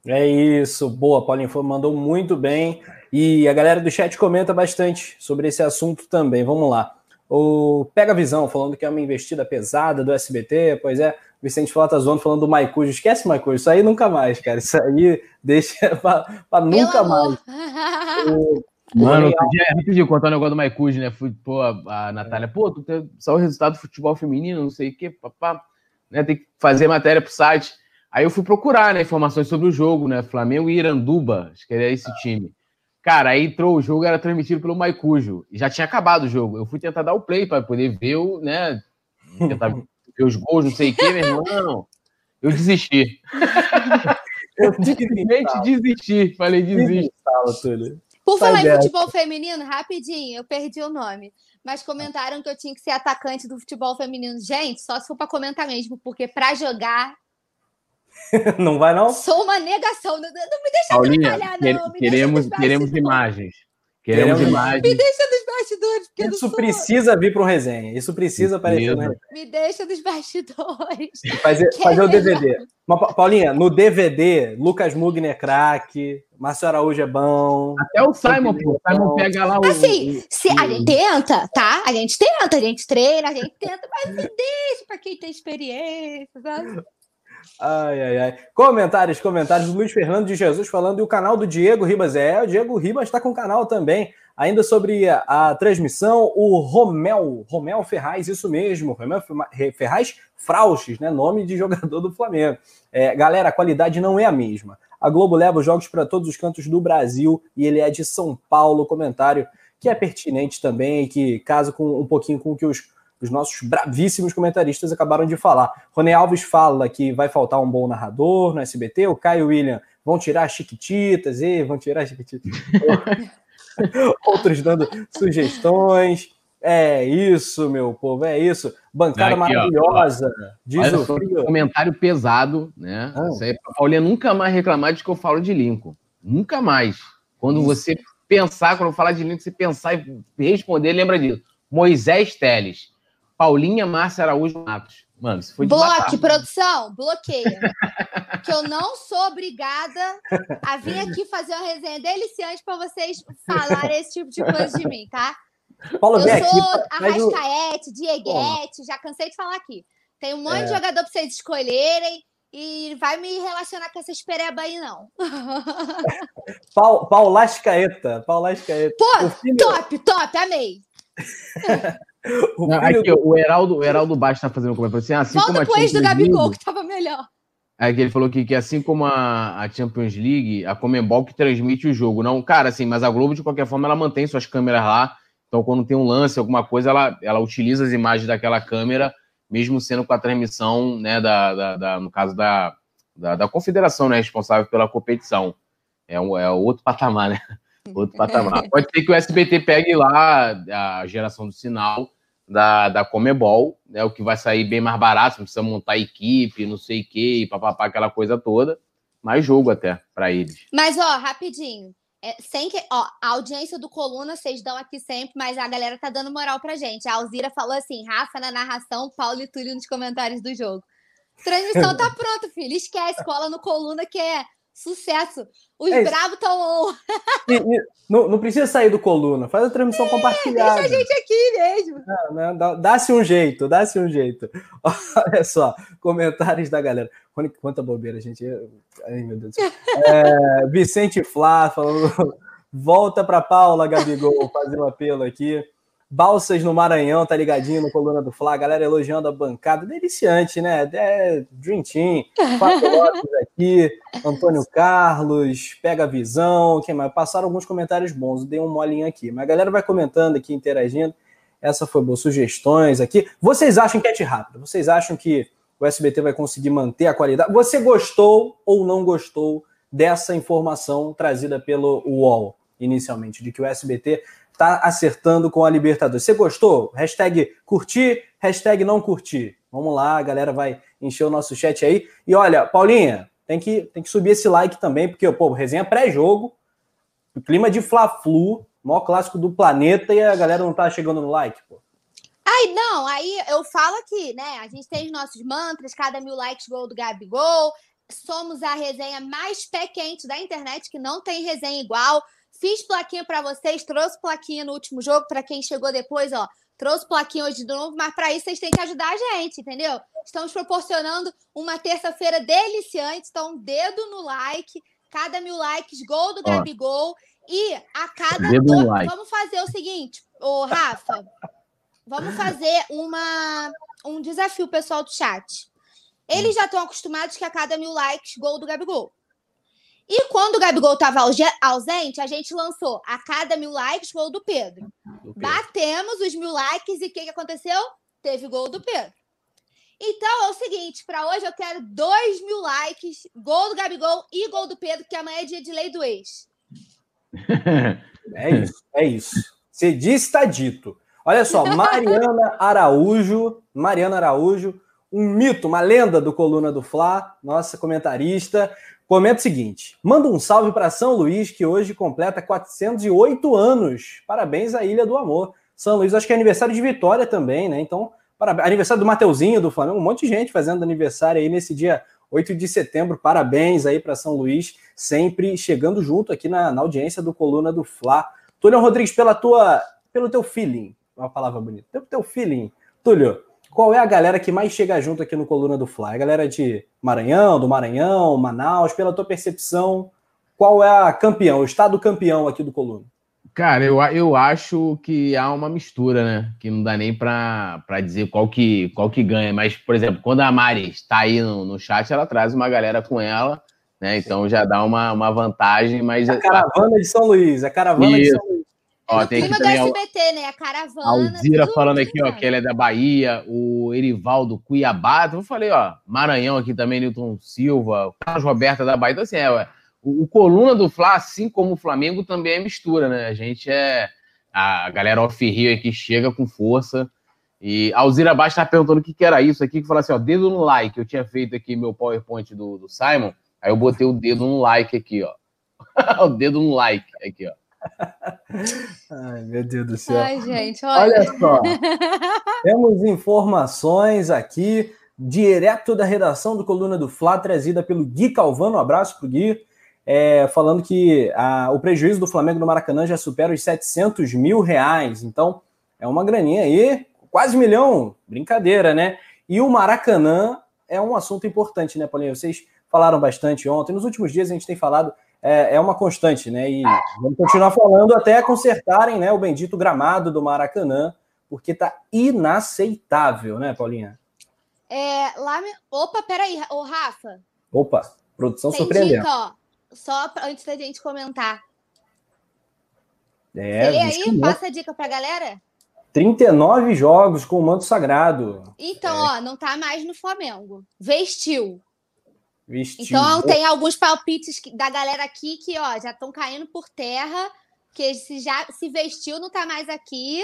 É isso, boa, Paulinho mandou muito bem. E a galera do chat comenta bastante sobre esse assunto também. Vamos lá. O Pega Visão falando que é uma investida pesada do SBT, pois é. Vicente Flota Zono falando do Maicujo. Esquece Maicujo, isso aí nunca mais, cara. Isso aí deixa para nunca mais. O, Mano, rapidinho, contar um negócio do Maicujo, né? Fui, pô, a, a Natália, pô, tu tem só o resultado do futebol feminino, não sei o quê, papá. Né, tem que fazer matéria pro site. Aí eu fui procurar né, informações sobre o jogo, né? Flamengo e Iranduba, acho que era esse time. Cara, aí entrou o jogo, era transmitido pelo Maicujo. E já tinha acabado o jogo. Eu fui tentar dar o play para poder ver o, né? Tentar ver os gols, não sei o quê, meu irmão. Eu desisti. eu simplesmente desisti. Falei, desisti. Por falar em futebol feminino, rapidinho, eu perdi o nome. Mas comentaram que eu tinha que ser atacante do futebol feminino. Gente, só se for para comentar mesmo, porque para jogar não vai, não? Sou uma negação. Não, não me deixa Paulinha, atrapalhar, não. Me queremos, queremos imagens. Queremos, imagens. Me deixa dos bastidores. Isso precisa vir para o resenha. Isso precisa aparecer no Me deixa dos bastidores. Fazer, fazer o DVD. Mas, Paulinha, no DVD, Lucas Mugner é craque, Márcio Araújo é bom. Até o Simon, pô. O Simon pega lá o. Assim, se a gente tenta, tá? A gente tenta, a gente treina, a gente tenta, mas me deixa para quem tem experiência, sabe? Ai, ai, ai. Comentários, comentários. Luiz Fernando de Jesus falando e o canal do Diego Ribas. É, o Diego Ribas está com o canal também. Ainda sobre a, a, transmissão, o Romel, Romel Ferraz, isso mesmo, Romel Ferraz Frauches, né? Nome de jogador do Flamengo. É, galera, a qualidade não é a mesma. A Globo leva os jogos para todos os cantos do Brasil e ele é de São Paulo. Comentário que é pertinente também que casa com um pouquinho com o que os os nossos bravíssimos comentaristas acabaram de falar. Rony Alves fala que vai faltar um bom narrador no SBT, o Caio William vão tirar chiquititas, e vão tirar chiquititas. Outros dando sugestões. É isso, meu povo, é isso. Bancada Aqui, maravilhosa. Ó, diz o frio. Comentário pesado, né? Ah. Isso aí, Paulinha nunca mais reclamar de que eu falo de Lincoln. Nunca mais. Quando isso. você pensar, quando eu falar de Lincoln, você pensar e responder, lembra disso. Moisés Teles. Paulinha Márcia Araújo Matos. Mano, isso foi de Bloque, matar, produção, bloqueia. que eu não sou obrigada a vir aqui fazer uma resenha deliciante para vocês falarem esse tipo de coisa de mim, tá? Paulo, eu sou aqui, Arrascaete, Dieguete, já cansei de falar aqui. Tem um monte é. de jogador para vocês escolherem e vai me relacionar com essa espereba aí, não. Paul, Paulascaeta. Paulascaeta. Pô, filho... top, top, amei. o, não, aqui, do... o Heraldo, o Heraldo Baixo tá fazendo um comentário assim, assim Volta como pro ex do Gabigol, que tava melhor. Aí ele falou que, que assim como a, a, Champions League, a Comembol que transmite o jogo. Não, cara, assim, mas a Globo, de qualquer forma, ela mantém suas câmeras lá. Então, quando tem um lance, alguma coisa, ela, ela utiliza as imagens daquela câmera mesmo sendo com a transmissão, né, da, da, da no caso da, da, da, confederação, né, responsável pela competição. É, um, é outro patamar, né? Outro patamar. Pode ser que o SBT pegue lá a geração do sinal da, da Comebol, né, o que vai sair bem mais barato, não precisa montar equipe, não sei o que, papapá, aquela coisa toda. Mais jogo até para eles. Mas, ó, rapidinho. É, sem que, ó, a audiência do Coluna vocês dão aqui sempre, mas a galera tá dando moral pra gente. A Alzira falou assim: Rafa na narração, Paulo e Túlio nos comentários do jogo. Transmissão tá pronta, filho. Esquece, cola no Coluna que é sucesso. Os é bravos estão. não, não, precisa sair do coluna, faz a transmissão é, compartilhada. Deixa a gente aqui mesmo. Dá-se um jeito, dá-se um jeito. Olha só, comentários da galera. Quanta bobeira, gente. Ai, meu Deus. É, Vicente Flá falando. Volta para Paula, Gabigol, fazer um apelo aqui. Balsas no Maranhão, tá ligadinho no Coluna do Fla, galera elogiando a bancada, deliciante, né? É, Dream Team, Fábio Lopes aqui, Antônio Carlos, Pega a Visão, quem mais? Passaram alguns comentários bons, dei um molinho aqui, mas a galera vai comentando aqui, interagindo, essa foi boa, sugestões aqui. Vocês acham que é rápido? Vocês acham que o SBT vai conseguir manter a qualidade? Você gostou ou não gostou dessa informação trazida pelo UOL inicialmente, de que o SBT tá acertando com a Libertadores. Você gostou? Hashtag curtir, hashtag não curtir. Vamos lá, a galera vai encher o nosso chat aí. E olha, Paulinha, tem que, tem que subir esse like também, porque, pô, resenha pré-jogo, clima de Fla-Flu, maior clássico do planeta, e a galera não tá chegando no like, pô. Ai, não, aí eu falo aqui, né? A gente tem os nossos mantras, cada mil likes, gol do Gabigol. Somos a resenha mais pé quente da internet, que não tem resenha igual. Fiz plaquinha para vocês, trouxe plaquinha no último jogo para quem chegou depois, ó. Trouxe plaquinha hoje de novo, mas para isso vocês têm que ajudar a gente, entendeu? Estamos proporcionando uma terça-feira deliciante, então dedo no like, cada mil likes, gol do Gabigol e a cada do... like. vamos fazer o seguinte, ô Rafa, vamos fazer uma um desafio pessoal do chat. Eles já estão acostumados que a cada mil likes, gol do Gabigol. E quando o Gabigol estava ausente, a gente lançou a cada mil likes gol do Pedro. do Pedro. Batemos os mil likes e o que, que aconteceu? Teve gol do Pedro. Então é o seguinte: para hoje eu quero dois mil likes, gol do Gabigol e gol do Pedro, que amanhã é dia de lei do ex. É isso, é isso. Você disse, está dito. Olha só, Mariana Araújo, Mariana Araújo, um mito, uma lenda do Coluna do Fla, nossa comentarista. Comenta o seguinte: manda um salve para São Luís, que hoje completa 408 anos. Parabéns à Ilha do Amor. São Luís, acho que é aniversário de Vitória também, né? Então, parabéns. aniversário do Mateuzinho do Flamengo, um monte de gente fazendo aniversário aí nesse dia 8 de setembro. Parabéns aí para São Luís, sempre chegando junto aqui na, na audiência do Coluna do Fla. Túlio Rodrigues, pela tua, pelo teu feeling, uma palavra bonita, pelo teu feeling. Túlio, qual é a galera que mais chega junto aqui no Coluna do Fly? A galera de Maranhão, do Maranhão, Manaus, pela tua percepção, qual é a campeão, o estado campeão aqui do Coluna? Cara, eu, eu acho que há uma mistura, né? Que não dá nem para dizer qual que, qual que ganha. Mas, por exemplo, quando a Mari está aí no, no chat, ela traz uma galera com ela, né? Então já dá uma, uma vantagem. Mas a caravana de São Luís, a caravana Isso. de São Luís. Ó, tem aqui também do SBT, né? A caravana. Alzira falando aqui, ó, que ela é da Bahia, o Erivaldo Cuiabá. Eu falei, ó, Maranhão aqui também, Newton Silva, o Carlos Roberto da Bahia. Então, assim, é, o, o, coluna do Fla, assim como o Flamengo, também é mistura, né? A gente é. A galera off-rio aqui chega com força. E a Alzira Baixo tá perguntando o que, que era isso aqui, que falou assim, ó, dedo no like. Eu tinha feito aqui meu PowerPoint do, do Simon, aí eu botei o dedo no like aqui, ó. o dedo no like aqui, ó. Ai, meu Deus do céu. Ai, gente, olha. olha só. Temos informações aqui, direto da redação do Coluna do Fla, trazida pelo Gui Calvano. Um abraço pro Gui. É, falando que a, o prejuízo do Flamengo no Maracanã já supera os 700 mil reais. Então, é uma graninha aí, quase um milhão. Brincadeira, né? E o Maracanã é um assunto importante, né, Paulinho? Vocês falaram bastante ontem. Nos últimos dias a gente tem falado, é, é uma constante, né? E vamos continuar falando até consertarem né, o bendito gramado do Maracanã, porque tá inaceitável, né, Paulinha? É, lá, opa, peraí, ô Rafa. Opa, produção Tem surpreendendo. Dica, ó, só antes da gente comentar. É, Lê aí, passa a dica pra galera. 39 jogos com o manto sagrado. Então, é. ó, não tá mais no Flamengo. Vestiu. Vestiu. Então, tem alguns palpites da galera aqui que, ó, já estão caindo por terra, que se já se vestiu, não tá mais aqui.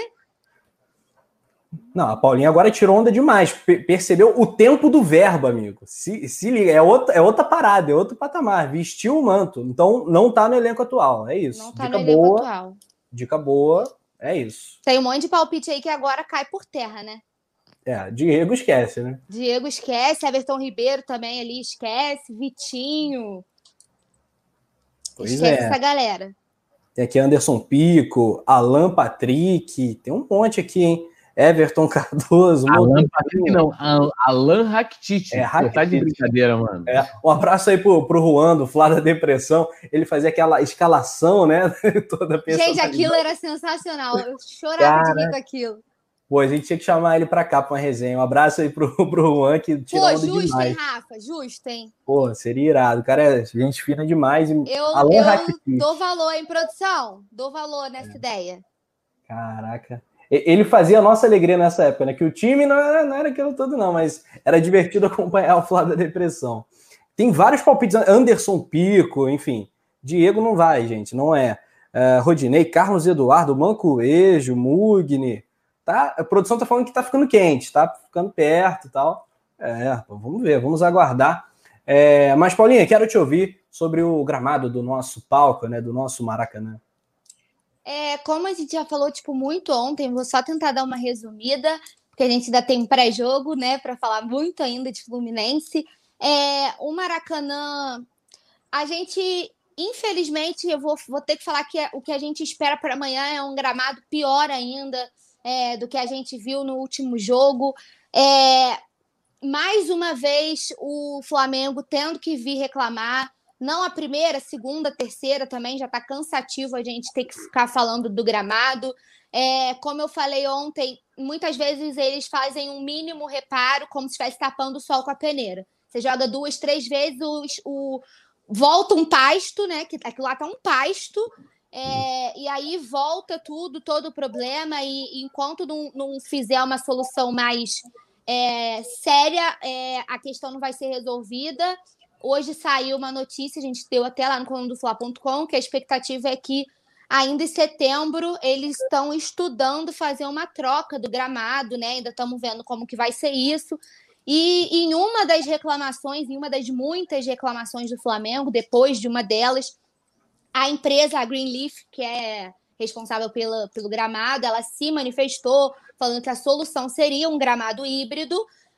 Não, a Paulinha agora tirou onda demais. percebeu o tempo do verbo, amigo. Se, se liga, é outra, é outra parada, é outro patamar. Vestiu o manto. Então, não tá no elenco atual. É isso. Não tá Dica no elenco boa. atual. Dica boa, é isso. Tem um monte de palpite aí que agora cai por terra, né? É, Diego esquece, né? Diego esquece, Everton Ribeiro também ali esquece, Vitinho. Pois esquece é. essa galera. Tem aqui Anderson Pico, Alan Patrick, tem um monte aqui, hein? Everton Cardoso. Alan Patrick, não, Alan Rakitic. É, Rakitic. Tá de brincadeira, mano. É, um abraço aí pro, pro Juan, do Flá da Depressão. Ele fazia aquela escalação, né? Toda Gente, aquilo era sensacional. Eu chorava Cara... de rir com aquilo. Pô, a gente tinha que chamar ele pra cá pra uma resenha. Um abraço aí pro, pro Juan, que tirou Pô, justo, demais. hein, Rafa? Justo, hein? Pô, seria irado. O cara é gente fina demais. Eu, eu dou valor em produção. Dou valor nessa é. ideia. Caraca. Ele fazia a nossa alegria nessa época, né? Que o time não era, não era aquilo todo, não, mas era divertido acompanhar o Flávio da Depressão. Tem vários palpites, Anderson Pico, enfim. Diego não vai, gente, não é. Uh, Rodinei, Carlos Eduardo, Mancoejo, Mugni. Tá? A produção tá falando que tá ficando quente, tá ficando perto e tal. É, vamos ver, vamos aguardar. É, mas, Paulinha, quero te ouvir sobre o gramado do nosso palco, né? Do nosso Maracanã. É, como a gente já falou, tipo, muito ontem, vou só tentar dar uma resumida, porque a gente ainda tem pré-jogo, né, para falar muito ainda de Fluminense. É, o Maracanã, a gente, infelizmente, eu vou, vou ter que falar que é, o que a gente espera para amanhã é um gramado pior ainda é, do que a gente viu no último jogo. É, mais uma vez, o Flamengo tendo que vir reclamar não a primeira, segunda, terceira também já está cansativo a gente ter que ficar falando do gramado. É, como eu falei ontem, muitas vezes eles fazem um mínimo reparo, como se estivesse tapando o sol com a peneira. Você joga duas, três vezes, o, o volta um pasto, né? Que aquilo lá tá um pasto, é, e aí volta tudo, todo o problema, e, enquanto não, não, fizer uma solução mais é, séria, é, a questão não vai ser resolvida. Hoje saiu uma notícia, a gente deu até lá no colunadofla.com, que a expectativa é que ainda em setembro eles estão estudando fazer uma troca do gramado, né? Ainda estamos vendo como que vai ser isso. E em uma das reclamações, em uma das muitas reclamações do Flamengo, depois de uma delas, a empresa, a Greenleaf, que é responsável pela, pelo gramado, ela se manifestou falando que a solução seria um gramado híbrido,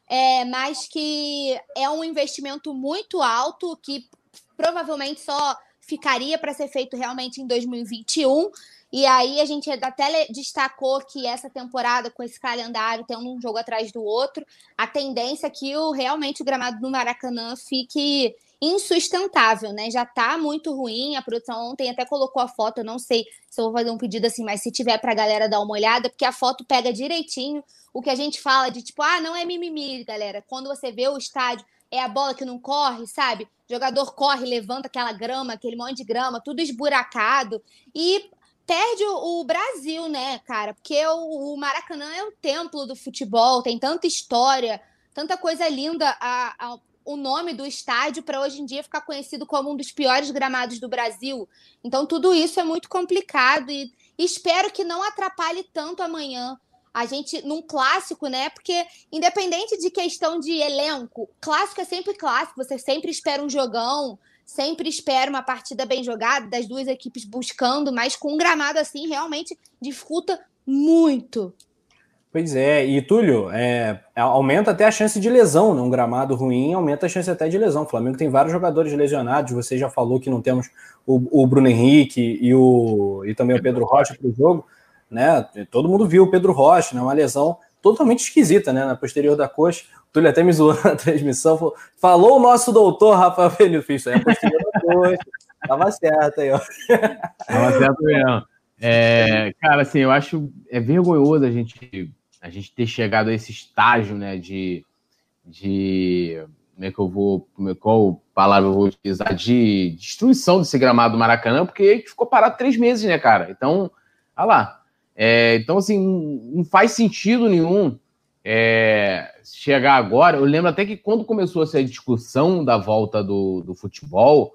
é, mas que é um investimento muito alto que provavelmente só ficaria para ser feito realmente em 2021. E aí a gente até destacou que essa temporada, com esse calendário, tendo um jogo atrás do outro, a tendência é que o, realmente o gramado do Maracanã fique insustentável, né? Já tá muito ruim. A produção ontem até colocou a foto, eu não sei se eu vou fazer um pedido assim, mas se tiver pra galera dar uma olhada, porque a foto pega direitinho o que a gente fala de tipo, ah, não é mimimi, galera. Quando você vê o estádio, é a bola que não corre, sabe? O jogador corre, levanta aquela grama, aquele monte de grama, tudo esburacado. E perde o, Brasil, né, cara? Porque o, Maracanã é o templo do futebol, tem tanta história, tanta coisa linda. A, a, o nome do estádio para hoje em dia ficar conhecido como um dos piores gramados do Brasil. Então, tudo isso é muito complicado e espero que não atrapalhe tanto amanhã a gente, num clássico, né? Porque, independente de questão de elenco, clássico é sempre clássico, você sempre espera um jogão, sempre espera uma partida bem jogada, das duas equipes buscando, mas com um gramado assim, realmente dificulta muito. Pois é, e Túlio, é, aumenta até a chance de lesão, né? Um gramado ruim aumenta a chance até de lesão. O Flamengo tem vários jogadores lesionados, você já falou que não temos o, o Bruno Henrique e, o, e também o Pedro Rocha para o jogo né? Todo mundo viu o Pedro Rocha, né? Uma lesão totalmente esquisita, né? Na posterior da coxa. O Túlio até me zoou na transmissão. Falou o nosso doutor Rafael Benefício. É a posterior da coxa. Tava certo aí, ó. Tava certo mesmo. É, cara, assim, eu acho é vergonhoso a gente, a gente ter chegado a esse estágio, né, de, de como é que eu vou, é, qual palavra eu vou utilizar, de destruição desse gramado do Maracanã, porque ficou parado três meses, né, cara? Então, olha lá. É, então, assim, não faz sentido nenhum é, chegar agora. Eu lembro até que quando começou essa discussão da volta do, do futebol,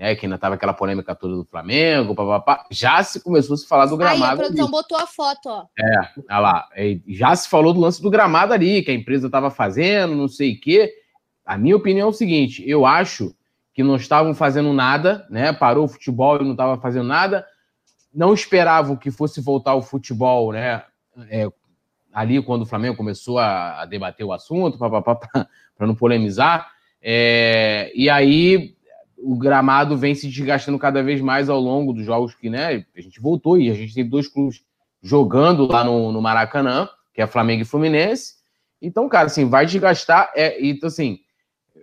né, que ainda estava aquela polêmica toda do Flamengo, papapá, já se começou a se falar do gramado. Aí a produção ali. botou a foto, ó. É, olha lá. Já se falou do lance do gramado ali, que a empresa estava fazendo, não sei o quê. A minha opinião é o seguinte: eu acho que não estavam fazendo nada, né? Parou o futebol e não estava fazendo nada. Não esperavam que fosse voltar o futebol, né? É, ali quando o Flamengo começou a, a debater o assunto, para não polemizar. É, e aí o gramado vem se desgastando cada vez mais ao longo dos jogos que, né? A gente voltou e a gente tem dois clubes jogando lá no, no Maracanã, que é Flamengo e Fluminense. Então, cara, assim, vai desgastar. É, então, assim,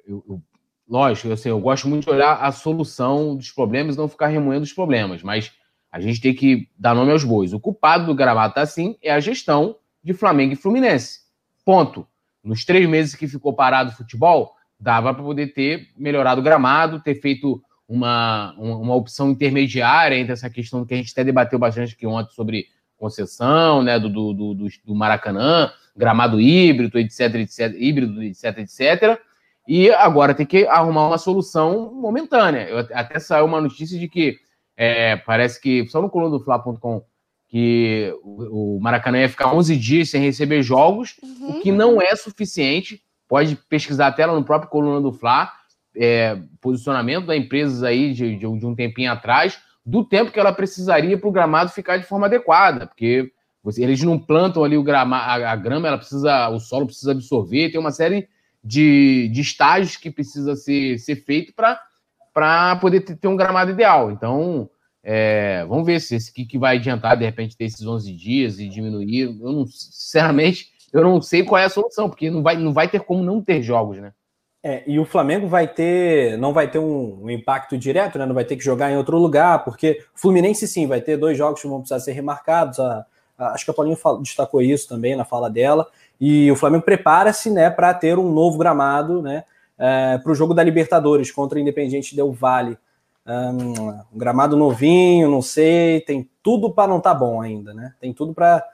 eu, eu, lógico, assim, eu gosto muito de olhar a solução dos problemas e não ficar remoendo os problemas, mas a gente tem que dar nome aos bois. O culpado do gramado tá assim é a gestão de Flamengo e Fluminense. Ponto. Nos três meses que ficou parado o futebol, dava para poder ter melhorado o gramado, ter feito uma, uma opção intermediária entre essa questão que a gente até debateu bastante aqui ontem sobre concessão, né, do, do, do, do Maracanã, gramado híbrido, etc, etc, híbrido, etc, etc. E agora tem que arrumar uma solução momentânea. Eu, até saiu uma notícia de que é, parece que, só no coluna do Fla.com, que o, o, Maracanã ia ficar 11 dias sem receber jogos, uhum. o que não é suficiente. Pode pesquisar até lá no próprio coluna do Fla, é, posicionamento da empresa aí de, de, um tempinho atrás, do tempo que ela precisaria para o gramado ficar de forma adequada, porque você, eles não plantam ali o grama, a, a grama, ela precisa, o solo precisa absorver, tem uma série de, de estágios que precisa ser, ser feito para poder ter, ter, um gramado ideal. Então, é, vamos ver se esse que vai adiantar, de repente, ter esses 11 dias e diminuir. Eu não, sinceramente, eu não sei qual é a solução, porque não vai, não vai ter como não ter jogos, né? É, e o Flamengo vai ter, não vai ter um, um, impacto direto, né? Não vai ter que jogar em outro lugar, porque Fluminense sim vai ter dois jogos que vão precisar ser remarcados. A, a, acho que a Paulinha destacou isso também na fala dela. E o Flamengo prepara-se né, para ter um novo gramado né, é, para o jogo da Libertadores contra o Independiente Del Vale. Um, um gramado novinho, não sei, tem tudo para não estar tá bom ainda, né? Tem tudo para.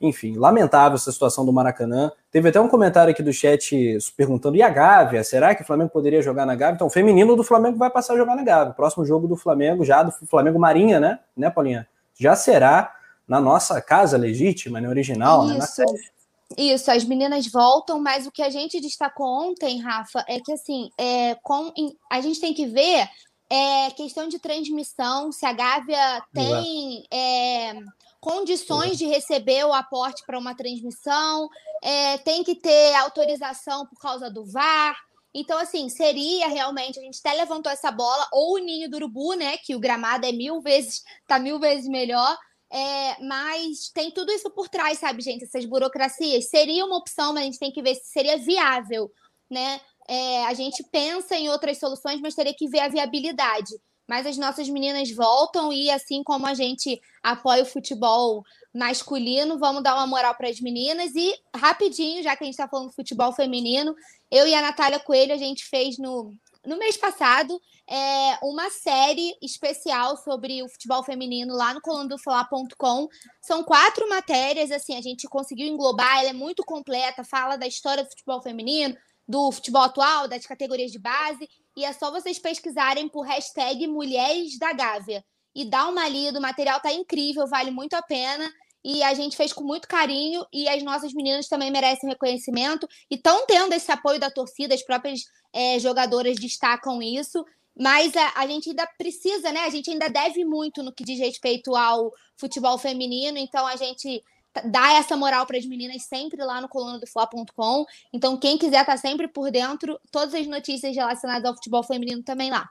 Enfim, lamentável essa situação do Maracanã. Teve até um comentário aqui do chat perguntando: e a Gávea? Será que o Flamengo poderia jogar na Gávea? Então, o feminino do Flamengo vai passar a jogar na Gávea. O próximo jogo do Flamengo, já do Flamengo Marinha, né? Né, Paulinha? Já será na nossa casa legítima, né? Original, Isso. né? Na sede. Isso, as meninas voltam, mas o que a gente destacou ontem, Rafa, é que assim, é, com, a gente tem que ver é, questão de transmissão, se a Gávea tem é, condições de receber o aporte para uma transmissão, é, tem que ter autorização por causa do VAR. Então, assim, seria realmente, a gente até levantou essa bola, ou o Ninho do Urubu, né? Que o gramado é mil vezes, tá mil vezes melhor. É, mas tem tudo isso por trás, sabe, gente? Essas burocracias. Seria uma opção, mas a gente tem que ver se seria viável, né? É, a gente pensa em outras soluções, mas teria que ver a viabilidade. Mas as nossas meninas voltam e, assim como a gente apoia o futebol masculino, vamos dar uma moral para as meninas. E, rapidinho, já que a gente está falando de futebol feminino, eu e a Natália Coelho, a gente fez no, no mês passado é, uma série especial sobre o futebol feminino lá no colundofalar.com. São quatro matérias, assim, a gente conseguiu englobar, ela é muito completa, fala da história do futebol feminino, do futebol atual, das categorias de base, e é só vocês pesquisarem por hashtag Mulheres da Gávea. E dá uma lida, o material tá incrível, vale muito a pena e a gente fez com muito carinho e as nossas meninas também merecem reconhecimento e estão tendo esse apoio da torcida, as próprias é, jogadoras destacam isso. Mas a, a, gente ainda precisa, né? A gente ainda deve muito no que diz respeito ao futebol feminino, então a gente dá essa moral para as meninas sempre lá no coluna do Fla.com. Então, quem quiser estar tá sempre por dentro, todas as notícias relacionadas ao futebol feminino também lá.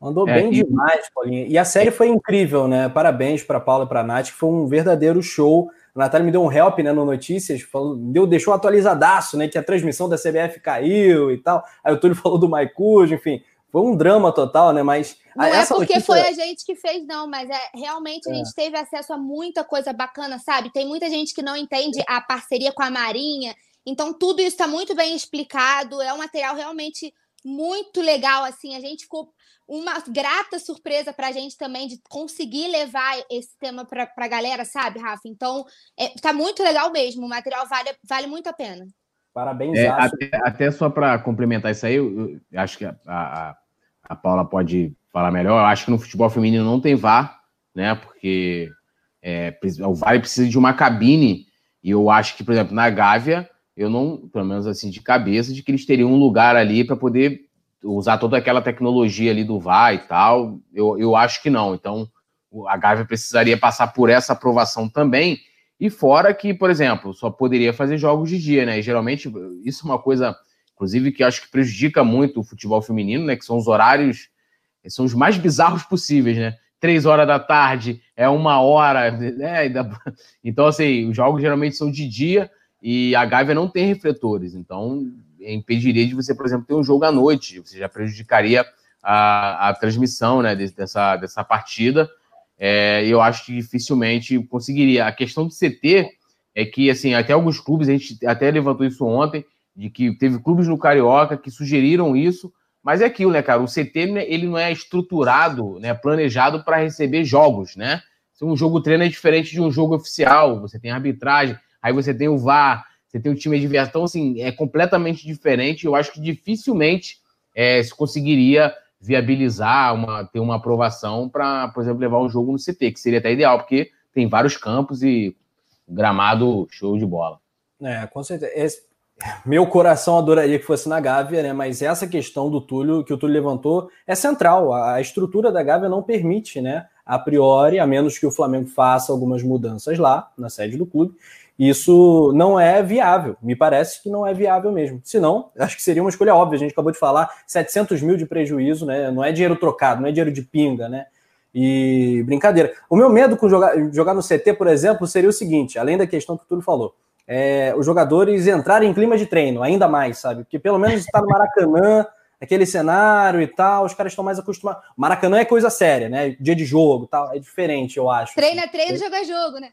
Mandou é, bem e... demais, Paulinha. E a série foi incrível, né? Parabéns para Paula e para a Nath, que foi um verdadeiro show. o Natália me deu um help né, no Notícias, falou, deu, deixou atualizadaço, né? Que a transmissão da CBF caiu e tal. Aí o Túlio falou do Maicujo, enfim. Foi um drama total, né? Mas. Não é porque notícia... foi a gente que fez, não, mas é realmente a é. gente teve acesso a muita coisa bacana, sabe? Tem muita gente que não entende a parceria com a Marinha. Então, tudo isso está muito bem explicado. É um material realmente muito legal. Assim, a gente ficou uma grata surpresa para a gente também de conseguir levar esse tema para a galera, sabe, Rafa? Então, é, tá muito legal mesmo. O material vale, vale muito a pena. Parabéns, é, até, até, só para complementar isso aí, eu, eu acho que a, a, a, Paula pode falar melhor. Eu acho que no futebol feminino não tem VAR, né? Porque é, o VAR precisa de uma cabine. E eu acho que, por exemplo, na Gávea, eu não, pelo menos assim, de cabeça, de que eles teriam um lugar ali para poder usar toda aquela tecnologia ali do VAR e tal. Eu, eu acho que não. Então, a Gávea precisaria passar por essa aprovação também. E fora que, por exemplo, só poderia fazer jogos de dia, né? E geralmente, isso é uma coisa, inclusive, que acho que prejudica muito o futebol feminino, né? Que são os horários, são os mais bizarros possíveis, né? Três horas da tarde, é uma hora, né? Então, assim, os jogos geralmente são de dia e a Gávea não tem refletores, então impediria de você, por exemplo, ter um jogo à noite, você já prejudicaria a, a transmissão né, dessa, dessa partida é, eu acho que dificilmente conseguiria. A questão do CT é que, assim, até alguns clubes, a gente até levantou isso ontem, de que teve clubes no Carioca que sugeriram isso, mas é aquilo, né, cara? O CT né, ele não é estruturado, né, planejado para receber jogos, né? Um jogo treino é diferente de um jogo oficial, você tem arbitragem, aí você tem o VAR, você tem o time adverso, então, assim, é completamente diferente. Eu acho que dificilmente é, se conseguiria viabilizar, uma, ter uma aprovação para, por exemplo, levar um jogo no CT, que seria até ideal, porque tem vários campos e gramado show de bola. É, com certeza. Esse, meu coração adoraria que fosse na Gávea, né? Mas essa questão do Túlio, que o Túlio levantou, é central. A estrutura da Gávea não permite, né? A priori, a menos que o Flamengo faça algumas mudanças lá, na sede do clube, isso não é viável. Me parece que não é viável mesmo. Se não, acho que seria uma escolha óbvia. A gente acabou de falar 700 mil de prejuízo, né? Não é dinheiro trocado, não é dinheiro de pinga, né? E brincadeira. O meu medo com jogar, jogar no CT, por exemplo, seria o seguinte: além da questão que o Túlio falou, é, os jogadores entrarem em clima de treino, ainda mais, sabe? Porque pelo menos está no Maracanã, aquele cenário e tal, os caras estão mais acostumados. Maracanã é coisa séria, né? Dia de jogo tal, é diferente, eu acho. Treino é treino, jogo é jogo, né?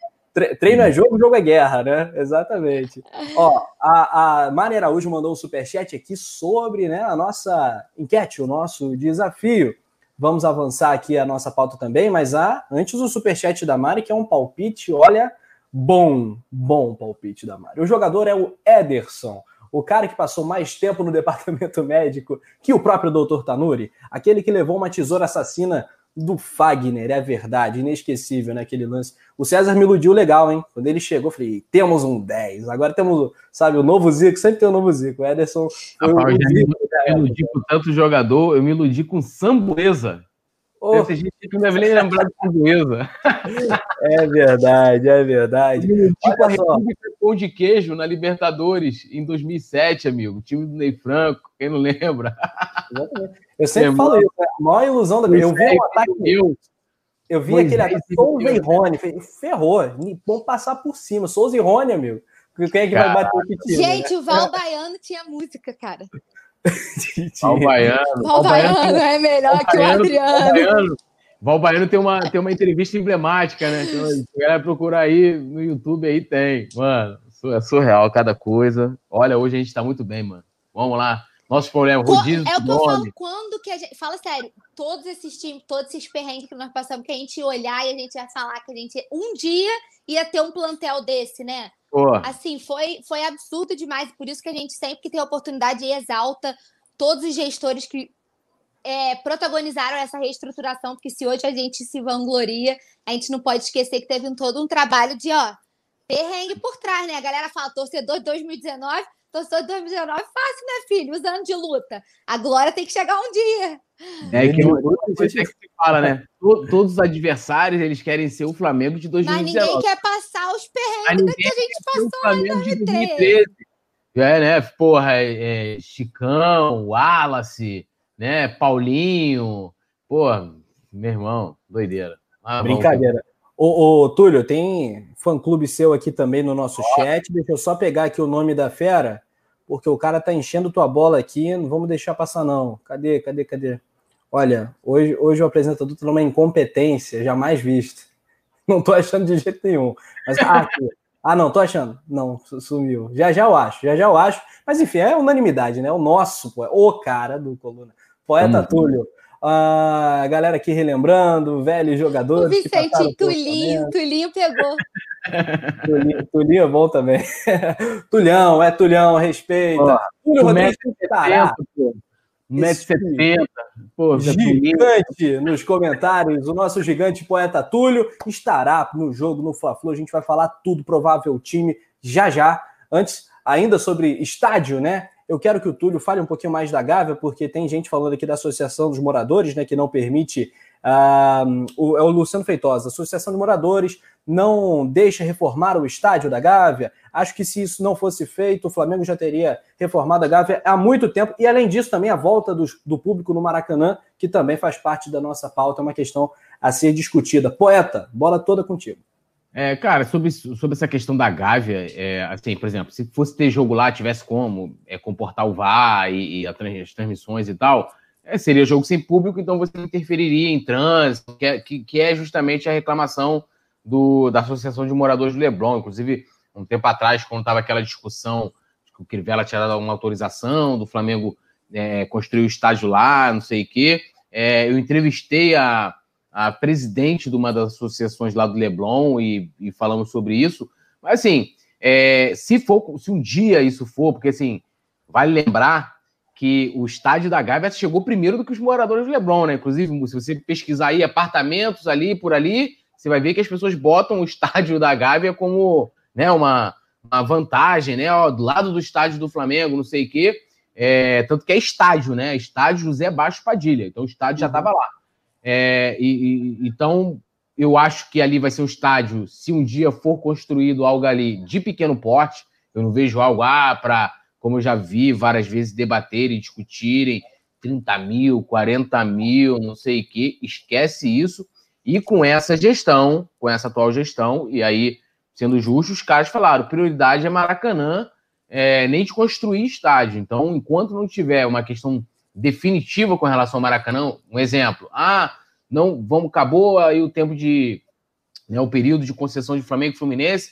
Treino é jogo, jogo é guerra, né? Exatamente. Ó, a, a Mari Araújo mandou um superchat aqui sobre né, a nossa enquete, o nosso desafio. Vamos avançar aqui a nossa pauta também, mas há antes o superchat da Mari, que é um palpite, olha, bom, bom palpite da Mari. O jogador é o Ederson, o cara que passou mais tempo no departamento médico que o próprio doutor Tanuri, aquele que levou uma tesoura assassina do Fagner, é verdade, inesquecível, né? Aquele lance. O César me iludiu legal, hein? Quando ele chegou, eu falei, temos um 10. Agora temos, sabe, o novo Zico, sempre tem o novo Zico. O Ederson. eu, eu, me iludi com tanto jogador, eu me iludi com Sambuesa. Oh. Gente que não deve nem lembrar de Sambuesa. É verdade, é verdade. Com a República Pão de Queijo na Libertadores em 2007, amigo. O time do Ney Franco, quem não lembra? Eu sempre é, falo isso, né? a maior ilusão da Eu vi um ataque. Eu, eu vi aquele ataque Souza e Rony. Ferrou. Vamos passar por cima. Souza e Rony, amigo. Quem é que vai bater o time? Gente, né? o Val Baiano tinha música, cara. Val Baiano. Val Baiano é melhor Val que o Adriano. Val Baiano tem uma, tem uma entrevista emblemática, né? Então, se quiser procurar aí no YouTube, aí tem. Mano, é surreal cada coisa. Olha, hoje a gente tá muito bem, mano. Vamos lá. Nosso problema, rodízio É o que eu falo, quando que a gente. Fala sério, todos esses times, todos esses perrengues que nós passamos, que a gente ia olhar e a gente ia falar que a gente um dia ia ter um plantel desse, né? Assim, foi, foi absurdo demais. Por isso que a gente sempre que tem oportunidade exalta todos os gestores que é, protagonizaram essa reestruturação, porque se hoje a gente se vangloria, a gente não pode esquecer que teve um, todo um trabalho de, ó, perrengue por trás, né? A galera fala, torcedor de 2019 Torcedor de 2019 é fácil, né, filho? Os anos de luta. A glória tem que chegar um dia. É que, é que se fala, né? Todos os adversários, eles querem ser o Flamengo de 2019. Mas ninguém quer passar os perrengues que a gente passou em 2013. É, né? Porra, é, é, Chicão, Wallace, né? Paulinho. Pô, meu irmão, doideira. Ah, Brincadeira. Ô, ô, Túlio, tem fã-clube seu aqui também no nosso chat. Deixa eu só pegar aqui o nome da fera, porque o cara tá enchendo tua bola aqui. Não vamos deixar passar, não. Cadê, cadê, cadê? Olha, hoje, hoje o apresentador tá numa incompetência jamais vista. Não tô achando de jeito nenhum. Mas, ah, ah, não, tô achando. Não, sumiu. Já já eu acho, já já eu acho. Mas enfim, é unanimidade, né? O nosso, o cara do Coluna. Poeta hum. Túlio a galera aqui relembrando, velhos jogadores. O Vicente, Tulinho, Tulinho pegou. Tulinho, Tulinho é bom também. Tulhão, é Tulhão, respeita. Túlio Rodrigues estará. 1,70m. Gigante nos comentários. O nosso gigante poeta Túlio estará no jogo no Fla-Flu. A gente vai falar tudo, provável time, já já. Antes, ainda sobre estádio, né? Eu quero que o Túlio fale um pouquinho mais da Gávea, porque tem gente falando aqui da Associação dos Moradores, né, que não permite. Uh, o, é o Luciano Feitosa. Associação de Moradores não deixa reformar o estádio da Gávea. Acho que se isso não fosse feito, o Flamengo já teria reformado a Gávea há muito tempo. E além disso, também a volta do, do público no Maracanã, que também faz parte da nossa pauta, é uma questão a ser discutida. Poeta, bola toda contigo. É, cara, sobre, sobre essa questão da Gávea, é, assim, por exemplo, se fosse ter jogo lá, tivesse como é, comportar o VAR e, e as transmissões e tal, é, seria jogo sem público, então você interferiria em trânsito, que é, que, que é justamente a reclamação do, da Associação de Moradores do Leblon. Inclusive, um tempo atrás, quando estava aquela discussão que o Crivella tinha dado uma autorização do Flamengo é, construir o estádio lá, não sei o quê, é, eu entrevistei a a presidente de uma das associações lá do Leblon e, e falamos sobre isso. Mas assim, é, se for, se um dia isso for, porque assim, vale lembrar que o estádio da Gávea chegou primeiro do que os moradores do Leblon, né? Inclusive, se você pesquisar aí apartamentos ali por ali, você vai ver que as pessoas botam o estádio da Gávea como né, uma, uma vantagem, né? Ó, do lado do estádio do Flamengo, não sei o quê. É, tanto que é estádio, né? Estádio José Baixo Padilha. Então o estádio já estava lá. É, e, e, então, eu acho que ali vai ser um estádio, se um dia for construído algo ali de pequeno porte, eu não vejo algo ah, para, como eu já vi várias vezes, debaterem, discutirem 30 mil, 40 mil, não sei o que, esquece isso. E com essa gestão, com essa atual gestão, e aí, sendo justo, os caras falaram: prioridade é Maracanã, é, nem de construir estádio. Então, enquanto não tiver uma questão definitiva com relação ao Maracanã. Um exemplo, ah, não, vamos, acabou aí o tempo de, né, o período de concessão de Flamengo e Fluminense,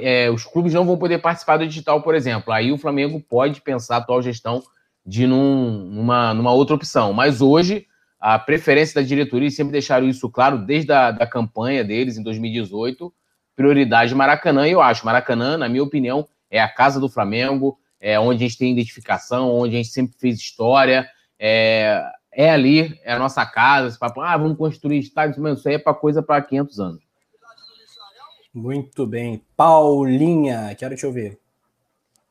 é, os clubes não vão poder participar do digital, por exemplo. Aí o Flamengo pode pensar a atual gestão de num, numa, numa outra opção. Mas hoje, a preferência da diretoria, sempre deixaram isso claro desde a da campanha deles em 2018, prioridade Maracanã, e eu acho, Maracanã, na minha opinião, é a casa do Flamengo, é onde a gente tem identificação, onde a gente sempre fez história. É, é ali, é a nossa casa. Esse papo, ah, vamos construir estádios, mas isso aí é para coisa para 500 anos. Muito bem. Paulinha, quero te ouvir.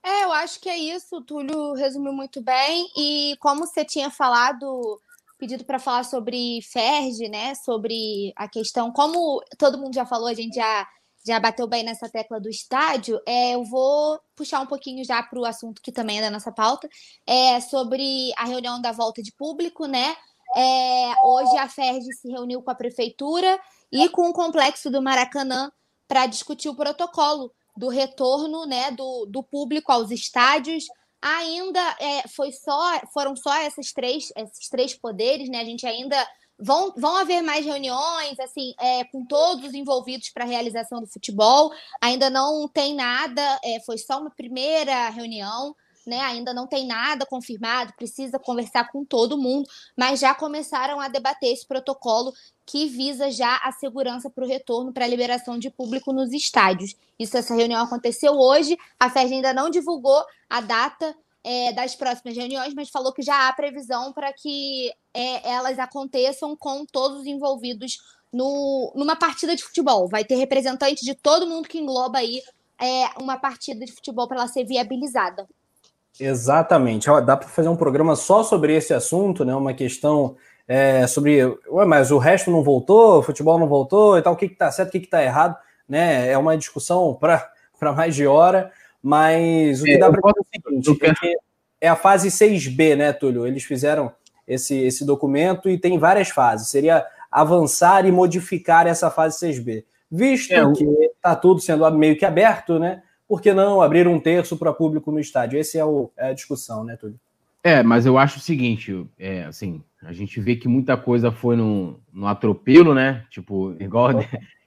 É, eu acho que é isso. O Túlio resumiu muito bem. E como você tinha falado, pedido para falar sobre Ferg, né? Sobre a questão, como todo mundo já falou, a gente já já bateu bem nessa tecla do estádio, é, eu vou puxar um pouquinho já para o assunto que também é da nossa pauta, é sobre a reunião da volta de público, né? É, hoje a FERJ se reuniu com a prefeitura e com o complexo do Maracanã para discutir o protocolo do retorno né, do, do público aos estádios. Ainda é, foi só, foram só essas três, esses três poderes, né? A gente ainda Vão, vão haver mais reuniões, assim, é, com todos os envolvidos para a realização do futebol. Ainda não tem nada, é, foi só uma primeira reunião, né? Ainda não tem nada confirmado, precisa conversar com todo mundo, mas já começaram a debater esse protocolo que visa já a segurança para o retorno para a liberação de público nos estádios. Isso, essa reunião aconteceu hoje, a FED ainda não divulgou a data é, das próximas reuniões, mas falou que já há previsão para que é, elas aconteçam com todos os envolvidos no, numa partida de futebol. Vai ter representante de todo mundo que engloba aí é, uma partida de futebol para ela ser viabilizada. Exatamente. Dá para fazer um programa só sobre esse assunto, né? Uma questão é, sobre. Ué, mas o resto não voltou, o futebol não voltou e tal, o que está certo, o que está errado, né? É uma discussão para mais de hora. Mas o que é, dá para dizer é o seguinte: é, é a fase 6B, né, Túlio? Eles fizeram esse, esse documento e tem várias fases. Seria avançar e modificar essa fase 6B? Visto é, que está tudo sendo meio que aberto, né? Por que não abrir um terço para público no estádio? Essa é, o, é, a discussão, né, Túlio? É, mas eu acho o seguinte, é, assim, a gente vê que muita coisa foi no, no atropelo, né? Tipo, igual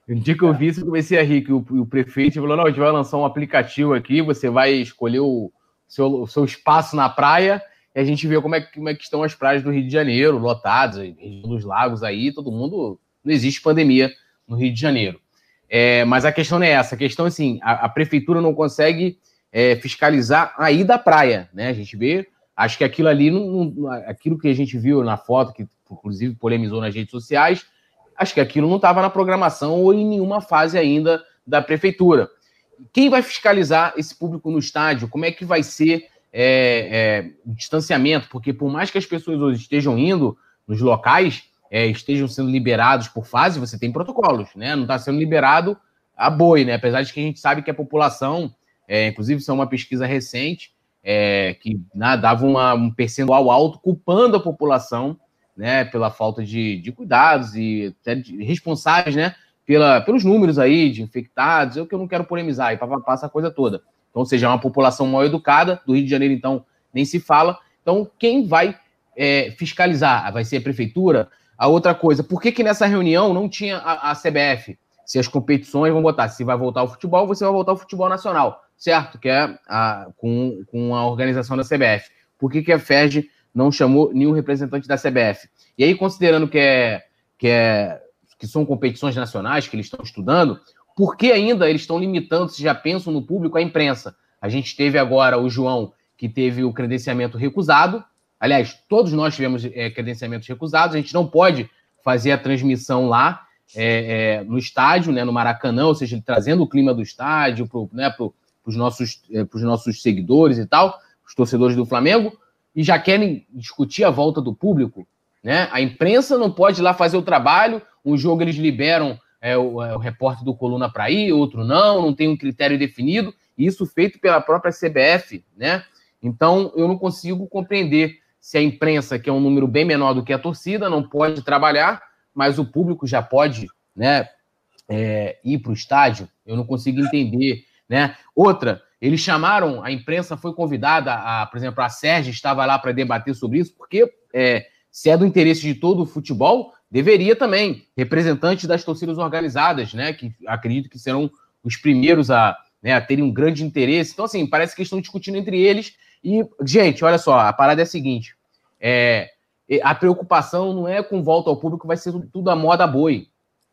um dia que eu vi isso, eu comecei a rir, que o, o prefeito falou, não, a gente vai lançar um aplicativo aqui, você vai escolher o seu, o seu espaço na praia, e a gente vê como é, como é que estão as praias do Rio de Janeiro, lotadas, dos lagos aí, todo mundo, não existe pandemia no Rio de Janeiro. É, mas a questão não é essa, a questão é assim, a, a prefeitura não consegue é, fiscalizar a ida à praia, né? A gente vê Acho que aquilo ali, não, não, aquilo que a gente viu na foto, que inclusive polemizou nas redes sociais, acho que aquilo não estava na programação ou em nenhuma fase ainda da prefeitura. Quem vai fiscalizar esse público no estádio? Como é que vai ser é, é, o distanciamento? Porque por mais que as pessoas hoje estejam indo nos locais, é, estejam sendo liberados por fase, você tem protocolos, né? Não está sendo liberado a boi, né? Apesar de que a gente sabe que a população, é, inclusive isso é uma pesquisa recente, é, que né, dava uma, um percentual alto, culpando a população né, pela falta de, de cuidados e até de, responsáveis né, pela, pelos números aí de infectados, é o que eu não quero polemizar, e passa a coisa toda. Então, ou seja, é uma população mal educada, do Rio de Janeiro, então, nem se fala. Então, quem vai é, fiscalizar? Vai ser a prefeitura? A outra coisa, por que, que nessa reunião não tinha a, a CBF? Se as competições vão botar, se vai voltar o futebol, você vai voltar o futebol nacional certo? Que é a, com, com a organização da CBF. Por que, que a FERJ não chamou nenhum representante da CBF? E aí, considerando que, é, que, é, que são competições nacionais que eles estão estudando, por que ainda eles estão limitando, se já pensam no público, a imprensa? A gente teve agora o João, que teve o credenciamento recusado. Aliás, todos nós tivemos é, credenciamentos recusados. A gente não pode fazer a transmissão lá é, é, no estádio, né, no Maracanã, ou seja, trazendo o clima do estádio para né, os nossos, é, nossos seguidores e tal, os torcedores do Flamengo, e já querem discutir a volta do público. Né? A imprensa não pode ir lá fazer o trabalho, um jogo eles liberam é, o, é, o repórter do Coluna para ir, outro não, não tem um critério definido, isso feito pela própria CBF. Né? Então, eu não consigo compreender se a imprensa, que é um número bem menor do que a torcida, não pode trabalhar, mas o público já pode né, é, ir para o estádio. Eu não consigo entender né? Outra, eles chamaram, a imprensa foi convidada, a, por exemplo, a Sérgio estava lá para debater sobre isso, porque é, se é do interesse de todo o futebol, deveria também, representantes das torcidas organizadas, né? Que acredito que serão os primeiros a, né, a terem um grande interesse. Então, assim, parece que estão discutindo entre eles. E, gente, olha só, a parada é a seguinte: é, a preocupação não é com volta ao público, vai ser tudo, a moda boi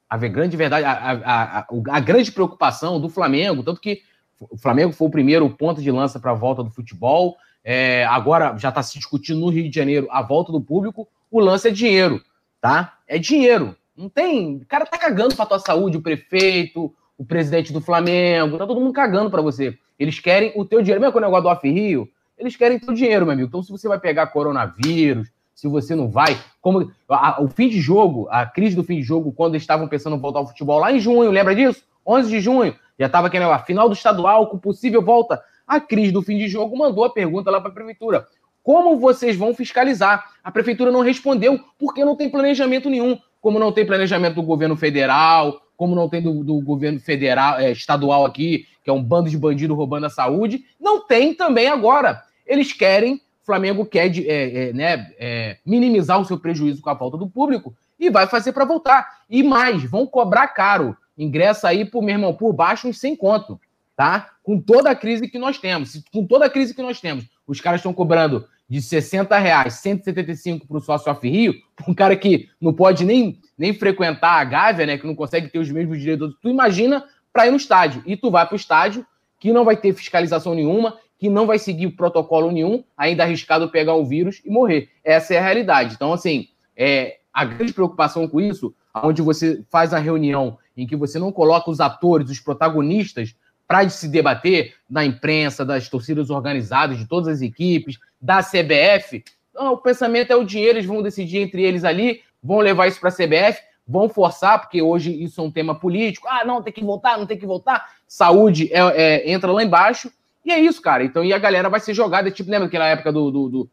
a grande verdade, a, a, a, a, grande preocupação do Flamengo, tanto que o Flamengo foi o primeiro ponto de lança para a volta do futebol, é, agora já está se discutindo no Rio de Janeiro a volta do público, o lance é dinheiro, tá? É dinheiro. Não tem. O cara tá cagando para tua saúde, o prefeito, o presidente do Flamengo, tá todo mundo cagando para você. Eles querem o teu dinheiro. Mesmo com o negócio do Off Rio, eles querem teu dinheiro, meu amigo. Então, se você vai pegar coronavírus, se você não vai. Como a, o fim de jogo, a crise do fim de jogo, quando estavam pensando em voltar ao futebol lá em junho, lembra disso? 11 de junho, já estava aqui a final do estadual com possível volta. A crise do fim de jogo mandou a pergunta lá para a prefeitura: como vocês vão fiscalizar? A prefeitura não respondeu porque não tem planejamento nenhum. Como não tem planejamento do governo federal, como não tem do, do governo federal, é, estadual aqui, que é um bando de bandido roubando a saúde, não tem também agora. Eles querem Flamengo quer é, é, né, é, minimizar o seu prejuízo com a falta do público e vai fazer para voltar. E mais, vão cobrar caro. Ingressa aí, por, meu irmão, por baixo uns sem conto, tá? Com toda a crise que nós temos. Com toda a crise que nós temos. Os caras estão cobrando de 60 reais, 175 para o sócio off Rio, um cara que não pode nem, nem frequentar a Gávea, né? Que não consegue ter os mesmos direitos. Tu imagina para ir no estádio. E tu vai para o estádio, que não vai ter fiscalização nenhuma, que não vai seguir protocolo nenhum, ainda arriscado pegar o vírus e morrer. Essa é a realidade. Então, assim, é, a grande preocupação com isso, onde você faz a reunião em que você não coloca os atores, os protagonistas, para se debater na imprensa, das torcidas organizadas, de todas as equipes, da CBF. Não, o pensamento é o dinheiro, eles vão decidir entre eles ali, vão levar isso para a CBF, vão forçar, porque hoje isso é um tema político. Ah, não, tem que voltar, não tem que voltar. Saúde é, é, entra lá embaixo e é isso, cara. Então, e a galera vai ser jogada, tipo, lembra daquela época do, do, do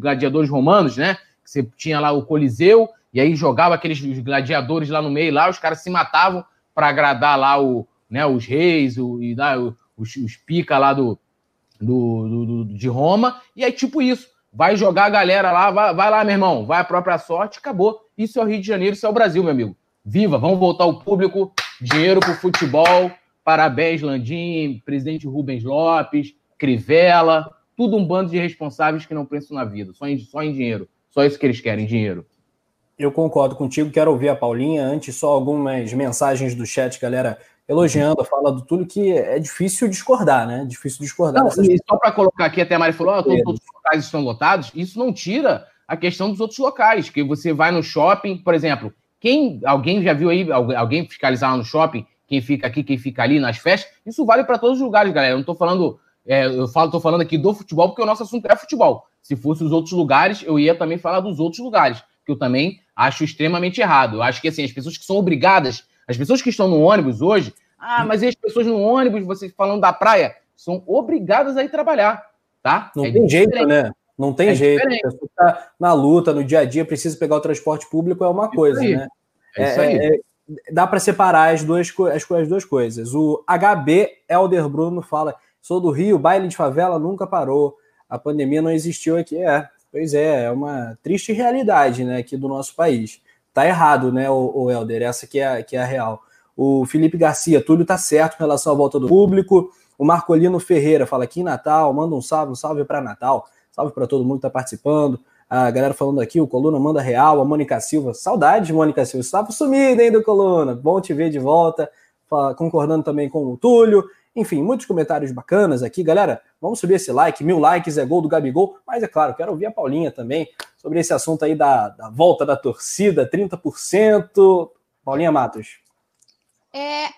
gladiadores romanos, né? Que você tinha lá o Coliseu e aí jogava aqueles gladiadores lá no meio, lá os caras se matavam para agradar lá o, né, os reis, o, e lá, os, os pica lá do, do, do, do, de Roma, e aí tipo isso, vai jogar a galera lá, vai, vai lá, meu irmão, vai a própria sorte, acabou. Isso é o Rio de Janeiro, isso é o Brasil, meu amigo. Viva, vamos voltar ao público, dinheiro pro futebol, parabéns, Landim, presidente Rubens Lopes, Crivella, tudo um bando de responsáveis que não pensam na vida, só em, só em dinheiro. Só isso que eles querem, dinheiro. Eu concordo contigo, quero ouvir a Paulinha. Antes, só algumas mensagens do chat, galera, elogiando a fala do Túlio, que é difícil discordar, né? Difícil discordar. Não, e só para colocar aqui, até a Mari falou: oh, todos os outros locais estão lotados. Isso não tira a questão dos outros locais, que você vai no shopping, por exemplo, quem alguém já viu aí, alguém fiscalizar no shopping, quem fica aqui, quem fica ali nas festas, isso vale para todos os lugares, galera. Eu não estou falando é, eu falo, tô falando aqui do futebol porque o nosso assunto é futebol. Se fosse os outros lugares, eu ia também falar dos outros lugares, que eu também acho extremamente errado. Acho que assim, as pessoas que são obrigadas, as pessoas que estão no ônibus hoje, ah, mas e as pessoas no ônibus, vocês falando da praia, são obrigadas a ir trabalhar, tá? Não é tem jeito, né? Não tem é jeito. Diferente. A pessoa tá na luta, no dia a dia, precisa pegar o transporte público, é uma isso coisa, aí. né? É, isso aí. É, é dá para separar as duas, as, as duas coisas. O HB Elder Bruno fala Sou do Rio, baile de favela nunca parou. A pandemia não existiu aqui. É, pois é, é uma triste realidade, né, aqui do nosso país. Tá errado, né, o, Helder? Essa que é, que é a real. O Felipe Garcia, Túlio tá certo em relação à volta do público. O Marcolino Ferreira fala aqui em Natal, manda um salve, um salve para Natal. Salve para todo mundo que tá participando. A galera falando aqui, o Coluna manda real, a Mônica Silva. Saudade, Mônica Silva. Estava sumida, hein, do Coluna. Bom te ver de volta. Concordando também com o Túlio. Enfim, muitos comentários bacanas aqui, galera. Vamos subir esse like, mil likes é gol do Gabigol. Mas é claro, quero ouvir a Paulinha também sobre esse assunto aí da, da volta da torcida, 30%. Paulinha Matos. É,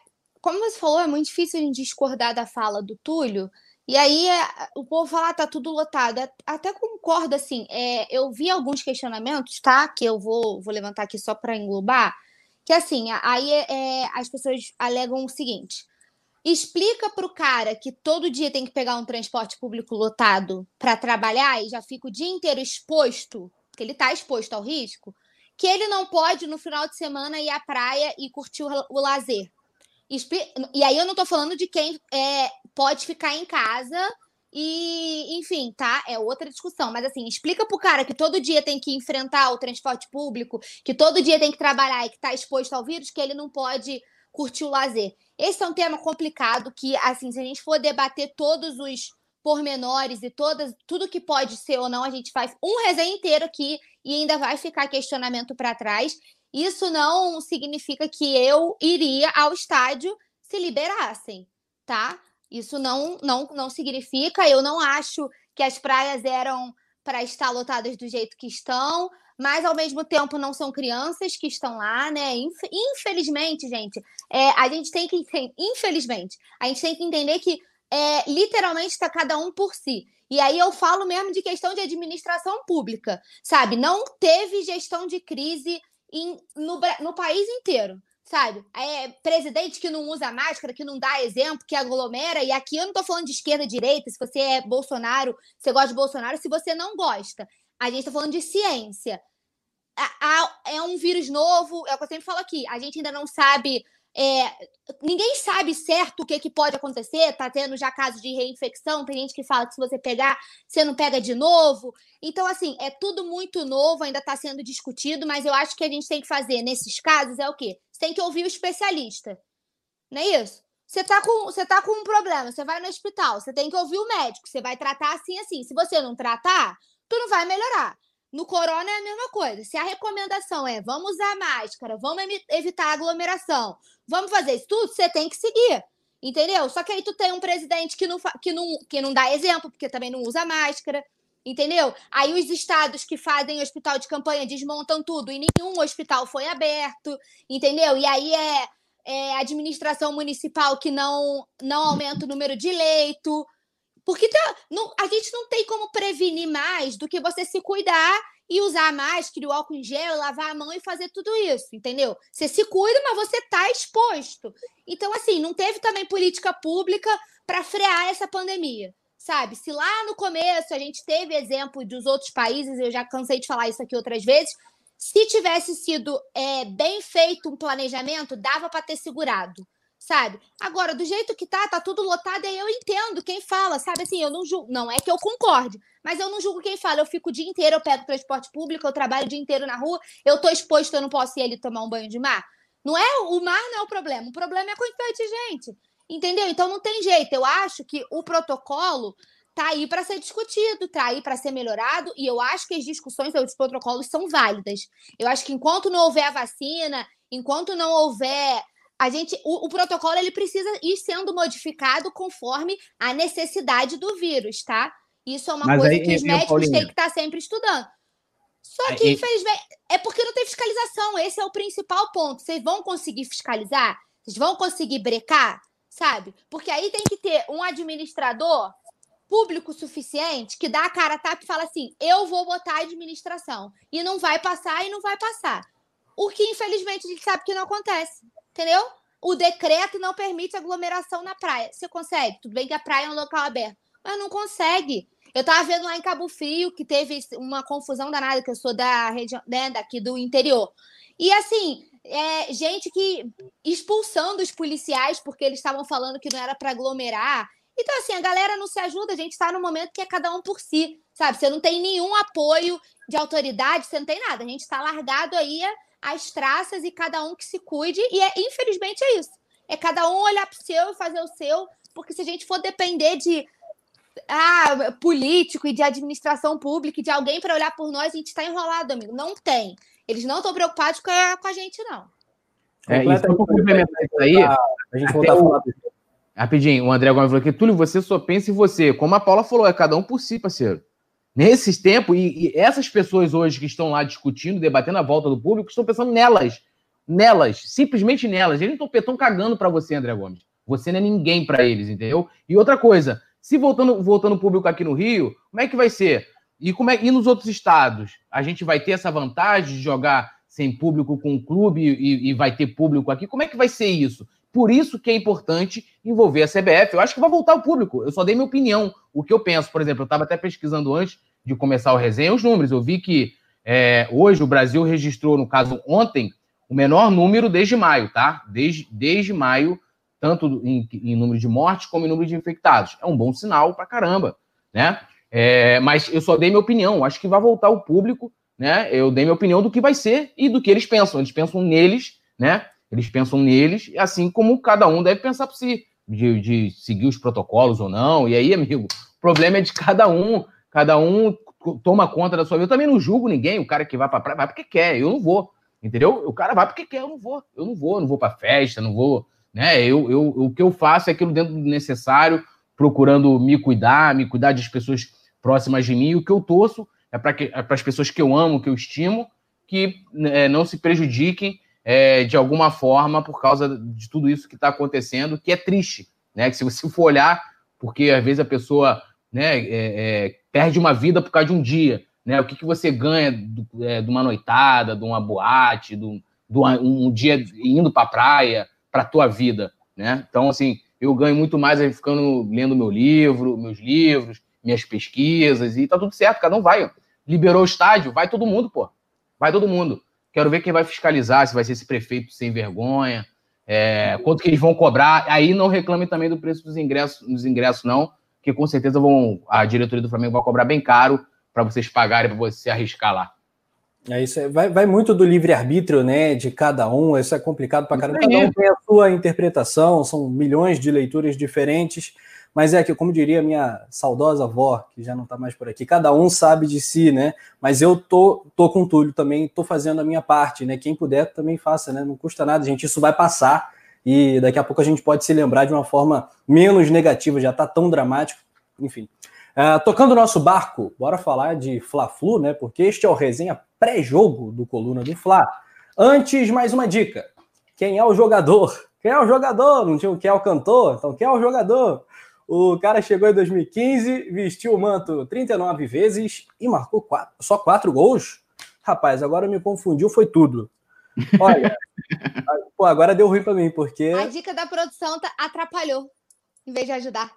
como você falou, é muito difícil a gente discordar da fala do Túlio. E aí é, o povo fala, ah, tá tudo lotado. Até concordo, assim. É, eu vi alguns questionamentos, tá? Que eu vou, vou levantar aqui só para englobar. Que assim, aí é, as pessoas alegam o seguinte: explica para o cara que todo dia tem que pegar um transporte público lotado para trabalhar e já fica o dia inteiro exposto, que ele está exposto ao risco, que ele não pode no final de semana ir à praia e curtir o, o lazer. E aí eu não estou falando de quem é, pode ficar em casa e, enfim, tá? É outra discussão. Mas assim, explica pro cara que todo dia tem que enfrentar o transporte público, que todo dia tem que trabalhar e que está exposto ao vírus, que ele não pode curtir o lazer. Esse é um tema complicado que, assim, se a gente for debater todos os pormenores e todas, tudo que pode ser ou não, a gente faz um resenha inteiro aqui e ainda vai ficar questionamento para trás. Isso não significa que eu iria ao estádio se liberassem, tá? Isso não, não, não significa. Eu não acho que as praias eram para estar lotadas do jeito que estão mas ao mesmo tempo não são crianças que estão lá, né? Infelizmente, gente, é, a gente tem que infelizmente, a gente tem que entender que é, literalmente está cada um por si. E aí eu falo mesmo de questão de administração pública, sabe? Não teve gestão de crise em, no, no país inteiro sabe? É presidente que não usa máscara, que não dá exemplo, que aglomera. E aqui eu não tô falando de esquerda, direita, se você é Bolsonaro, você gosta de Bolsonaro, se você não gosta. A gente está falando de ciência. É um vírus novo, é o que eu sempre falo aqui. A gente ainda não sabe. É, ninguém sabe certo o que, que pode acontecer. Tá tendo já casos de reinfecção. Tem gente que fala que se você pegar, você não pega de novo. Então, assim, é tudo muito novo, ainda está sendo discutido, mas eu acho que a gente tem que fazer nesses casos é o quê? Você tem que ouvir o especialista. Não é isso? Você tá, com, você tá com um problema, você vai no hospital, você tem que ouvir o médico, você vai tratar assim, assim. Se você não tratar, tu não vai melhorar. No corona é a mesma coisa. Se a recomendação é vamos usar máscara, vamos evitar aglomeração, vamos fazer isso tudo, você tem que seguir. Entendeu? Só que aí tu tem um presidente que não, que não, que não dá exemplo, porque também não usa máscara. Entendeu? Aí os estados que fazem hospital de campanha desmontam tudo e nenhum hospital foi aberto, entendeu? E aí é, é administração municipal que não, não aumenta o número de leito. Porque tá, não, a gente não tem como prevenir mais do que você se cuidar e usar máscara, o álcool em gel, lavar a mão e fazer tudo isso, entendeu? Você se cuida, mas você tá exposto. Então, assim, não teve também política pública para frear essa pandemia, sabe? Se lá no começo a gente teve exemplo dos outros países, eu já cansei de falar isso aqui outras vezes, Se tivesse sido é, bem feito um planejamento, dava para ter segurado, sabe? Agora, do jeito que tá, tá tudo lotado, aí eu entendo quem fala, sabe? Assim, eu não julgo, não é que eu concorde, mas eu não julgo quem fala. Eu fico o dia inteiro, eu pego transporte público, eu trabalho o dia inteiro na rua, eu tô exposto, eu não posso ir ali tomar um banho de mar. Não é o mar não é o problema, o problema é a quantidade de gente. Entendeu? Então não tem jeito. Eu acho que o protocolo tá aí para ser discutido, tá aí para ser melhorado, e eu acho que as discussões dos protocolos são válidas. Eu acho que enquanto não houver a vacina, enquanto não houver a gente, o, o, protocolo ele precisa ir sendo modificado conforme a necessidade do vírus, tá? Isso é uma Mas coisa aí, que os médicos têm que estar tá sempre estudando. Só que, aí, infelizmente, é porque não tem fiscalização. Esse é o principal ponto. Vocês vão conseguir fiscalizar? Vocês vão conseguir brecar? Sabe? Porque aí tem que ter um administrador público suficiente que dá a cara a tapa e fala assim: eu vou botar a administração. E não vai passar e não vai passar. O que, infelizmente, a gente sabe que não acontece. Entendeu? O decreto não permite aglomeração na praia. Você consegue? Tudo bem que a praia é um local aberto, mas não consegue. Eu tava vendo lá em Cabo Frio que teve uma confusão danada, que eu sou da região, né, daqui do interior. E assim, é, gente que expulsando os policiais porque eles estavam falando que não era para aglomerar então, assim, a galera não se ajuda, a gente está no momento que é cada um por si, sabe? Você não tem nenhum apoio de autoridade, você não tem nada. A gente está largado aí às traças e cada um que se cuide, e é, infelizmente é isso. É cada um olhar para o seu e fazer o seu, porque se a gente for depender de ah, político e de administração pública e de alguém para olhar por nós, a gente está enrolado, amigo. Não tem. Eles não estão preocupados com a, com a gente, não. É, e só complementar isso aí, a gente voltar a falar Rapidinho, o André Gomes falou que, Túlio, você só pensa em você. Como a Paula falou, é cada um por si, parceiro. Nesses tempos, e, e essas pessoas hoje que estão lá discutindo, debatendo a volta do público, estão pensando nelas. Nelas, simplesmente nelas. Eles não estão cagando para você, André Gomes. Você não é ninguém para eles, entendeu? E outra coisa, se voltando voltando público aqui no Rio, como é que vai ser? E como é e nos outros estados? A gente vai ter essa vantagem de jogar sem público com o clube e, e vai ter público aqui? Como é que vai ser isso? Por isso que é importante envolver a CBF. Eu acho que vai voltar o público. Eu só dei minha opinião. O que eu penso, por exemplo, eu estava até pesquisando antes de começar o resenha os números. Eu vi que é, hoje o Brasil registrou, no caso ontem, o menor número desde maio, tá? Desde, desde maio, tanto em, em número de mortes como em número de infectados. É um bom sinal pra caramba, né? É, mas eu só dei minha opinião. Acho que vai voltar o público, né? Eu dei minha opinião do que vai ser e do que eles pensam. Eles pensam neles, né? Eles pensam neles, assim como cada um deve pensar por si, de, de seguir os protocolos ou não. E aí, amigo, o problema é de cada um. Cada um toma conta da sua vida. Eu também não julgo ninguém. O cara que vai para praia vai porque quer. Eu não vou. Entendeu? O cara vai porque quer. Eu não vou. Eu não vou. Não vou para festa. Não vou. Né? Eu, eu, o que eu faço é aquilo dentro do necessário, procurando me cuidar, me cuidar das pessoas próximas de mim. O que eu torço é para é as pessoas que eu amo, que eu estimo, que é, não se prejudiquem é, de alguma forma por causa de tudo isso que está acontecendo, que é triste, né? Que se você for olhar, porque às vezes a pessoa né, é, é, perde uma vida por causa de um dia, né? O que, que você ganha do, é, de uma noitada, de uma boate, de um, dia indo para a praia, para a tua vida, né? Então, assim, eu ganho muito mais ficando lendo meu livro, meus livros, minhas pesquisas, e tá tudo certo, cada um vai. Liberou o estádio, vai todo mundo, pô. Vai todo mundo. Quero ver quem vai fiscalizar, se vai ser esse prefeito sem vergonha, é, quanto que eles vão cobrar. Aí não reclame também do preço dos ingressos, dos ingressos não, que com certeza vão a diretoria do Flamengo vai cobrar bem caro para vocês pagarem, para você arriscar lá. É isso, vai, vai muito do livre-arbítrio, né, de cada um, isso é complicado para caramba, cada um tem a sua interpretação, são milhões de leituras diferentes, mas é que, como diria minha saudosa avó, que já não está mais por aqui, cada um sabe de si, né? Mas eu tô, tô com o Túlio também, tô fazendo a minha parte, né? Quem puder também faça, né? Não custa nada, gente. Isso vai passar e daqui a pouco a gente pode se lembrar de uma forma menos negativa, já tá tão dramático, enfim. Uh, tocando o nosso barco, bora falar de Fla-Flu, né? Porque este é o resenha pré-jogo do Coluna do Fla. Antes, mais uma dica. Quem é o jogador? Quem é o jogador? Não tinha o que é o cantor? Então, quem é o jogador? O cara chegou em 2015, vestiu o manto 39 vezes e marcou quatro, só quatro gols. Rapaz, agora me confundiu, foi tudo. Olha, pô, agora deu ruim para mim, porque. A dica da produção tá, atrapalhou, em vez de ajudar.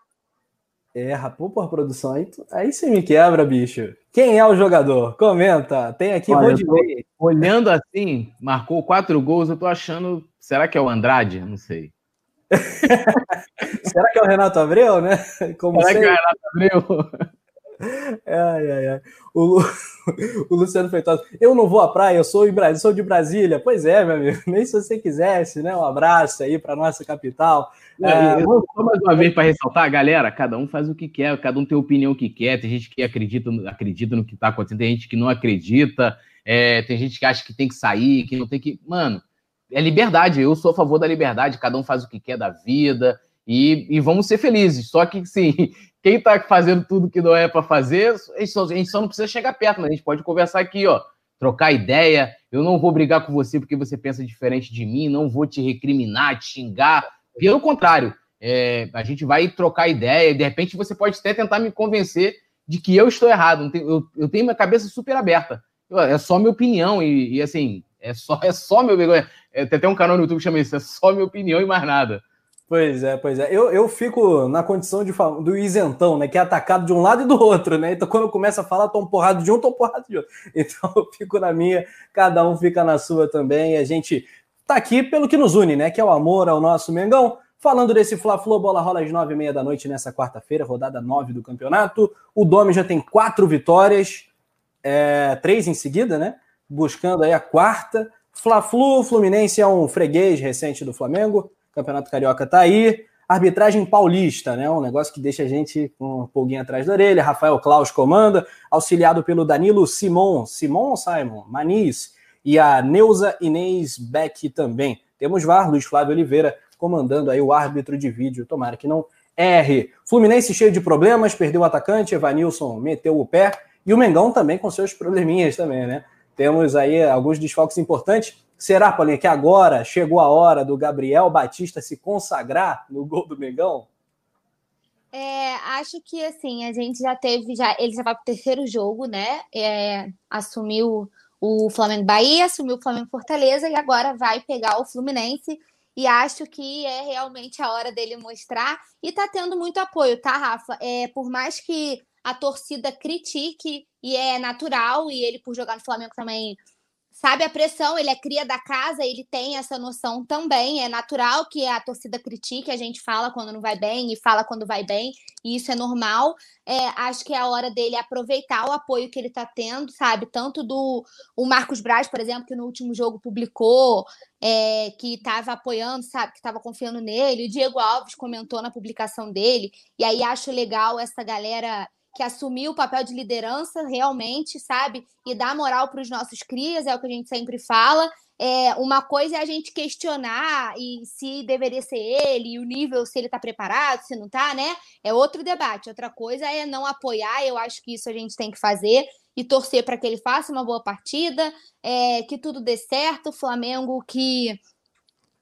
É, rapô, por produção, aí, aí você me quebra, bicho. Quem é o jogador? Comenta. Tem aqui Olha, Olhando assim, marcou quatro gols, eu tô achando. Será que é o Andrade? Não sei. Será que é o Renato Abreu, né? Como Será sei? que é o Renato Abreu? Ai, ai, ai. O, o Luciano Feitosa, eu não vou à praia, eu sou, em, sou de Brasília. Pois é, meu amigo, nem se você quisesse, né? Um abraço aí para nossa capital. É, eu, só mais uma vez para ressaltar, galera, cada um faz o que quer, cada um tem a opinião que quer. Tem gente que acredita, acredita no que está acontecendo, tem gente que não acredita, é, tem gente que acha que tem que sair, que não tem que. Mano, é liberdade. Eu sou a favor da liberdade, cada um faz o que quer da vida. E, e vamos ser felizes. Só que, sim, quem está fazendo tudo que não é para fazer, a gente, só, não precisa chegar perto, mas a gente pode conversar aqui, ó, trocar ideia. Eu não vou brigar com você porque você pensa diferente de mim, não vou te recriminar, te xingar. Pelo contrário, é, a gente vai trocar ideia de repente você pode até tentar me convencer de que eu estou errado. Eu, eu tenho minha cabeça super aberta. É só minha opinião e, e assim, é só, é só meu. É, tem até um canal no YouTube que chama isso, é só minha opinião e mais nada. Pois é, pois é. Eu, eu fico na condição de do isentão, né? Que é atacado de um lado e do outro, né? Então, quando eu começo a falar, tô um porrado de um, tô um porrado de outro. Então, eu fico na minha, cada um fica na sua também. E a gente tá aqui pelo que nos une, né? Que é o amor ao nosso Mengão. Falando desse Fla-Flu, bola rola às nove e meia da noite nessa quarta-feira, rodada nove do campeonato. O Domi já tem quatro vitórias, é, três em seguida, né? Buscando aí a quarta. Fla-Flu, Fluminense é um freguês recente do Flamengo. Campeonato Carioca tá aí. Arbitragem paulista, né? Um negócio que deixa a gente com um pulguinho atrás da orelha. Rafael Klaus comanda, auxiliado pelo Danilo Simon, Simon Simon? Maniz, e a Neuza Inês Beck também. Temos VAR, Luiz Flávio Oliveira, comandando aí o árbitro de vídeo. Tomara que não erre. Fluminense cheio de problemas, perdeu o atacante, Evanilson meteu o pé. E o Mengão também com seus probleminhas também, né? Temos aí alguns desfalques importantes. Será, Paulinha, que agora chegou a hora do Gabriel Batista se consagrar no gol do Mengão? É, acho que assim, a gente já teve, já, ele já vai para o terceiro jogo, né? É, assumiu o Flamengo Bahia, assumiu o Flamengo Fortaleza e agora vai pegar o Fluminense. E acho que é realmente a hora dele mostrar. E tá tendo muito apoio, tá, Rafa? É, por mais que a torcida critique, e é natural, e ele, por jogar no Flamengo também sabe a pressão, ele é cria da casa, ele tem essa noção também. É natural que a torcida critique, a gente fala quando não vai bem e fala quando vai bem, e isso é normal. É, acho que é a hora dele aproveitar o apoio que ele está tendo, sabe? Tanto do o Marcos Braz, por exemplo, que no último jogo publicou, é, que estava apoiando, sabe? Que estava confiando nele. O Diego Alves comentou na publicação dele. E aí acho legal essa galera que assumiu o papel de liderança realmente, sabe? E dar moral para os nossos crias, é o que a gente sempre fala. É, uma coisa é a gente questionar e se deveria ser ele, e o nível, se ele está preparado, se não está, né? É outro debate. Outra coisa é não apoiar, eu acho que isso a gente tem que fazer e torcer para que ele faça uma boa partida, é, que tudo dê certo. O Flamengo que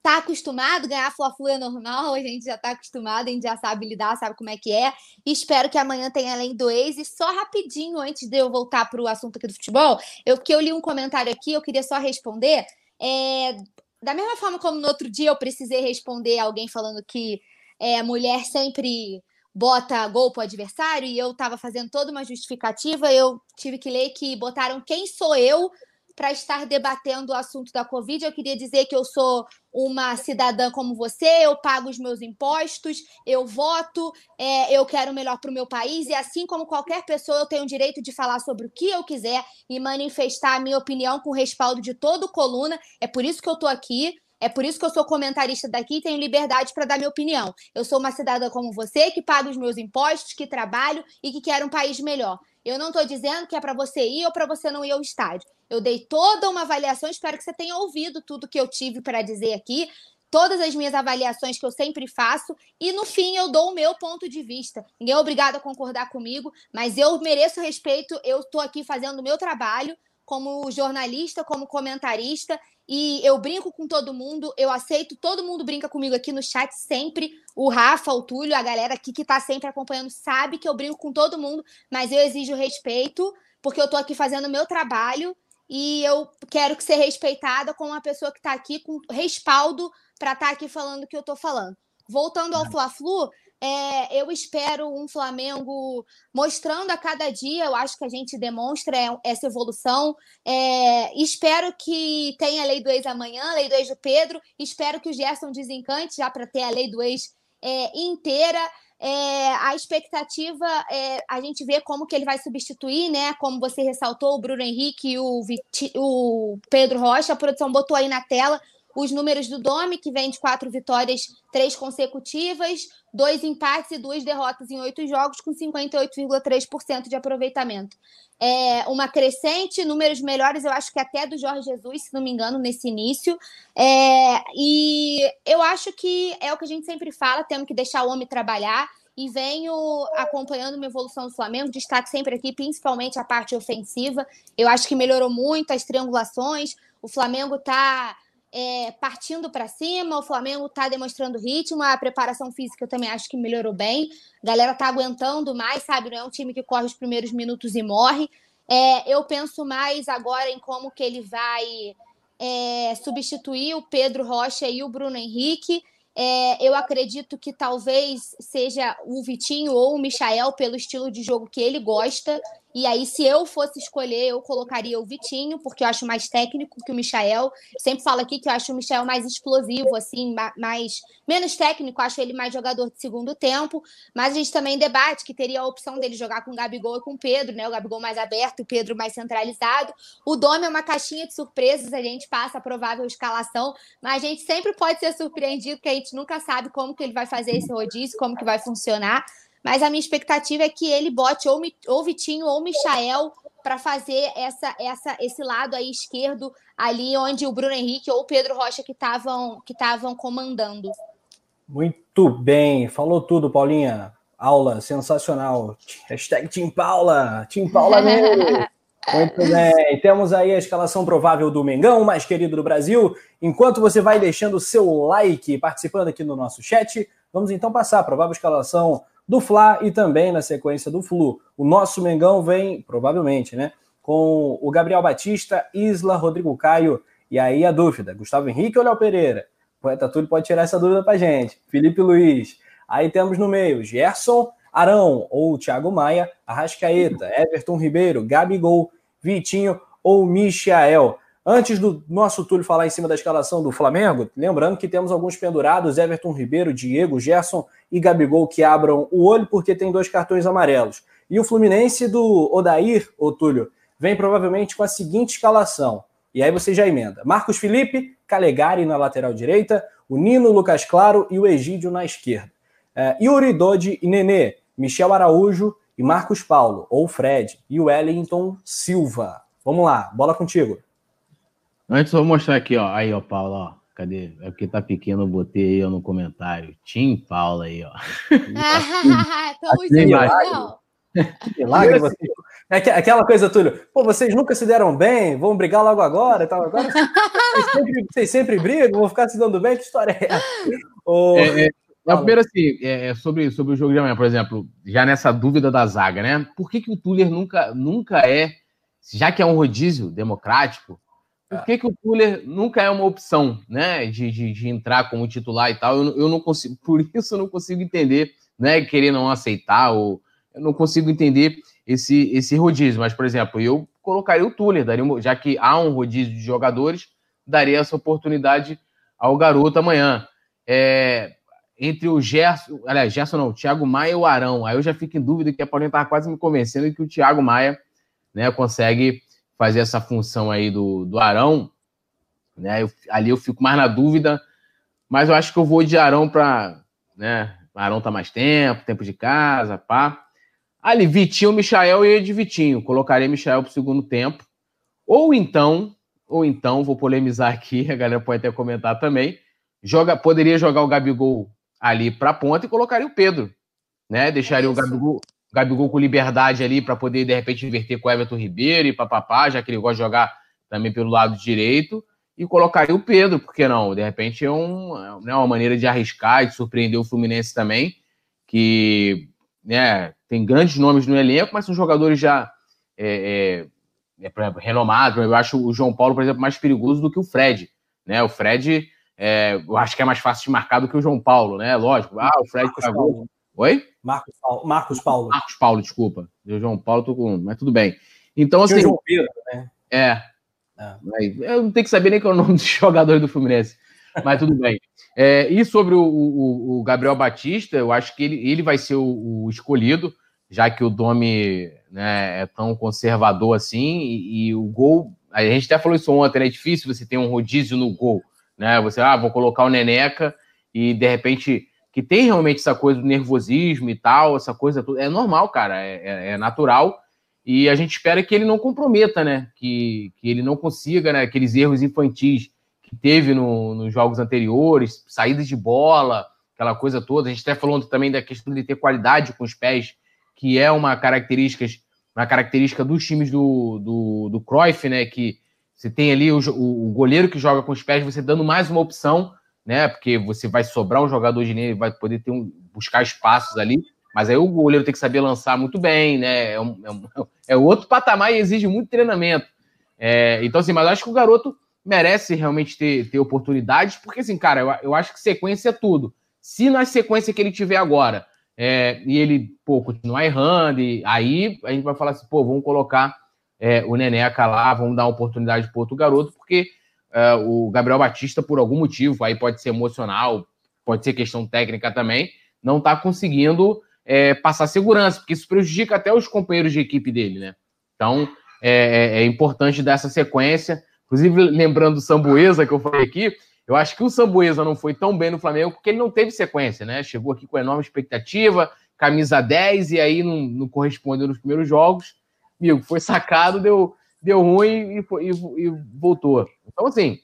tá acostumado, ganhar Fla-Flu é normal, a gente já tá acostumado, a gente já sabe lidar, sabe como é que é. Espero que amanhã tenha além do ex. E só rapidinho, antes de eu voltar para o assunto aqui do futebol, eu que eu li um comentário aqui, eu queria só responder. É, da mesma forma como no outro dia eu precisei responder alguém falando que é, mulher sempre bota gol pro adversário e eu estava fazendo toda uma justificativa, eu tive que ler que botaram quem sou eu para estar debatendo o assunto da Covid. Eu queria dizer que eu sou uma cidadã como você, eu pago os meus impostos, eu voto, é, eu quero o melhor para o meu país, e assim como qualquer pessoa, eu tenho o direito de falar sobre o que eu quiser e manifestar a minha opinião com respaldo de todo coluna. É por isso que eu estou aqui. É por isso que eu sou comentarista daqui e tenho liberdade para dar minha opinião. Eu sou uma cidadã como você, que paga os meus impostos, que trabalho e que quer um país melhor. Eu não estou dizendo que é para você ir ou para você não ir ao estádio. Eu dei toda uma avaliação, espero que você tenha ouvido tudo que eu tive para dizer aqui, todas as minhas avaliações que eu sempre faço, e no fim eu dou o meu ponto de vista. Ninguém é obrigado a concordar comigo, mas eu mereço respeito, eu estou aqui fazendo o meu trabalho como jornalista, como comentarista, e eu brinco com todo mundo, eu aceito, todo mundo brinca comigo aqui no chat sempre. O Rafa, o Túlio, a galera aqui que tá sempre acompanhando sabe que eu brinco com todo mundo, mas eu exijo respeito, porque eu tô aqui fazendo o meu trabalho e eu quero que ser respeitada como uma pessoa que tá aqui com respaldo para estar tá aqui falando o que eu tô falando. Voltando ao Fla-Flu, É, eu espero um Flamengo mostrando a cada dia, eu acho que a gente demonstra essa evolução. É, espero que tenha a lei do ex amanhã, a lei do ex do Pedro. Espero que o Gerson desencante já para ter a lei do ex é, inteira. É, a expectativa é a gente ver como que ele vai substituir, né? Como você ressaltou, o Bruno Henrique e o, o Pedro Rocha. A produção botou aí na tela os números do Domi, que vem de quatro vitórias, três consecutivas, dois empates e duas derrotas em oito jogos, com 58,3% de aproveitamento. É uma crescente, números melhores, eu acho que até do Jorge Jesus, se não me engano, nesse início. É, e eu acho que é o que a gente sempre fala, temos que deixar o homem trabalhar e venho acompanhando uma evolução do Flamengo. Destaque sempre aqui, principalmente a parte ofensiva. Eu acho que melhorou muito as triangulações. O Flamengo está é, partindo para cima, o Flamengo está demonstrando ritmo, a preparação física eu também acho que melhorou bem. A galera tá aguentando mais, sabe? Não é um time que corre os primeiros minutos e morre. É, eu penso mais agora em como que ele vai é, substituir o Pedro Rocha e o Bruno Henrique. É, eu acredito que talvez seja o Vitinho ou o Michael pelo estilo de jogo que ele gosta. E aí, se eu fosse escolher, eu colocaria o Vitinho, porque eu acho mais técnico que o Michael. Sempre falo aqui que eu acho o Michael mais explosivo, assim, mais menos técnico, acho ele mais jogador de segundo tempo. Mas a gente também debate que teria a opção dele jogar com o Gabigol e com o Pedro, né? O Gabigol mais aberto, o Pedro mais centralizado. O Dome é uma caixinha de surpresas, a gente passa a provável escalação, mas a gente sempre pode ser surpreendido, que a gente nunca sabe como que ele vai fazer esse rodízio, como que vai funcionar. Mas a minha expectativa é que ele bote ou, ou Vitinho ou Michael para fazer essa, essa, esse lado aí esquerdo, ali onde o Bruno Henrique ou o Pedro Rocha que estavam que comandando. Muito bem, falou tudo, Paulinha. Aula sensacional. Hashtag Team Paula. Team Paula mesmo. Muito bem. Temos aí a escalação provável do Mengão, mais querido do Brasil. Enquanto você vai deixando o seu like, participando aqui no nosso chat, vamos então passar a provável escalação do Fla e também na sequência do Flu. O nosso Mengão vem, provavelmente, né? Com o Gabriel Batista, Isla, Rodrigo Caio. E aí a dúvida: Gustavo Henrique ou Léo Pereira? O Poeta Túlio pode tirar essa dúvida pra gente. Felipe Luiz. Aí temos no meio Gerson, Arão ou Thiago Maia, Arrascaeta, Everton Ribeiro, Gabigol, Vitinho ou Michael. Antes do nosso Túlio falar em cima da escalação do Flamengo, lembrando que temos alguns pendurados, Everton Ribeiro, Diego, Gerson e Gabigol, que abram o olho porque tem dois cartões amarelos. E o Fluminense do Odair, ô Túlio, vem provavelmente com a seguinte escalação. E aí você já emenda. Marcos Felipe, Calegari na lateral direita, o Nino, Lucas Claro e o Egídio na esquerda. É, Yuri, Dodi e Nenê, Michel Araújo e Marcos Paulo, ou Fred, e o Wellington Silva. Vamos lá, bola contigo. Antes eu vou mostrar aqui, ó. Aí, ó, Paulo, ó. Cadê? É porque tá pequeno, eu botei aí ó, no comentário. Tim Paula aí, ó. Tamo junto, Milagre, você. É aquela coisa, Túlio. Pô, vocês nunca se deram bem, vão brigar logo agora e tal. Agora vocês sempre, vocês sempre brigam, vão ficar se dando bem. Que história é essa? Oh, é, é, é, primeiro, assim, é, é, sobre, sobre o jogo de amanhã, por exemplo, já nessa dúvida da zaga, né? Por que, que o Tuller nunca, nunca é, já que é um rodízio democrático, por que, que o Tuller nunca é uma opção, né? De, de, de, entrar como titular e tal? Eu, eu não consigo, por isso eu não consigo entender, né? Querer não aceitar, ou eu não consigo entender esse, esse rodízio. Mas, por exemplo, eu colocaria o Tuller, daria já que há um rodízio de jogadores, daria essa oportunidade ao garoto amanhã. É, entre o Gerson, aliás, Gerson não, o Thiago Maia e o Arão. Aí eu já fico em dúvida que a Paulinha estava quase me convencendo que o Thiago Maia né, consegue fazer essa função aí do, do Arão, né? Eu, ali eu fico mais na dúvida, mas eu acho que eu vou de Arão para, né? Arão tá mais tempo, tempo de casa, pá. Ali, Vitinho, Michael e de Vitinho. Colocaria Michael pro segundo tempo. Ou então, ou então, vou polemizar aqui, a galera pode até comentar também. Joga, poderia jogar o Gabigol ali para ponta e colocaria o Pedro, né? Deixaria o Gabigol, Gabigol com liberdade ali para poder, de repente, inverter com o Everton Ribeiro e papapá, já que ele gosta de jogar também pelo lado direito, e colocaria o Pedro, por que não? De repente é um, né, uma maneira de arriscar e de surpreender o Fluminense também, que né, tem grandes nomes no elenco, mas são jogadores já é, é, é, renomados. Eu acho o João Paulo, por exemplo, mais perigoso do que o Fred. Né? O Fred, é, eu acho que é mais fácil de marcar do que o João Paulo, né? Lógico. Ah, o Fred travou, Oi? Marcos Paulo. Marcos Paulo, Marcos Paulo desculpa. Eu, João Paulo, tô com. Mas tudo bem. Então, assim. João Pedro, né? É. é. Eu não tenho que saber nem qual é o nome dos jogadores do Fluminense. Mas tudo bem. É, e sobre o, o, o, Gabriel Batista, eu acho que ele, ele vai ser o, o escolhido, já que o Domi né, é tão conservador assim, e, e, o gol. A gente até falou isso ontem, né? É difícil você ter um rodízio no gol. Né? Você, ah, vou colocar o Neneca e de repente. Que tem realmente essa coisa do nervosismo e tal, essa coisa. É normal, cara, é, é, é natural. E a gente espera que ele não comprometa, né? Que, que ele não consiga, né? Aqueles erros infantis que teve no, nos jogos anteriores, saídas de bola, aquela coisa toda. A gente até falou também da questão de ter qualidade com os pés, que é uma característica, uma característica dos times do, do, do Cruyff, né? Que você tem ali o, o, goleiro que joga com os pés, você dando mais uma opção, né? Porque você vai sobrar um jogador de nele, vai poder ter um, buscar espaços ali. Mas aí o goleiro tem que saber lançar muito bem, né? É, um, é, um, é outro patamar e exige muito treinamento. É, então, assim, mas eu acho que o garoto merece realmente ter, ter oportunidades, porque assim, cara, eu, eu acho que sequência é tudo. Se na sequência que ele tiver agora é, e ele, pô, continuar errando, e aí a gente vai falar assim, pô, vamos colocar é, o Neneca lá, vamos dar uma oportunidade para outro garoto, porque o Gabriel Batista, por algum motivo, aí pode ser emocional, pode ser questão técnica também, não está conseguindo é, passar segurança, porque isso prejudica até os companheiros de equipe dele, né? Então, é, é, é importante dar essa sequência. Inclusive, lembrando do Sambuesa que eu falei aqui, eu acho que o Sambuesa não foi tão bem no Flamengo porque ele não teve sequência, né? Chegou aqui com enorme expectativa, camisa 10, e aí não, não correspondeu nos primeiros jogos. Amigo, foi sacado, deu, deu ruim e, foi, e, e voltou. Então, assim,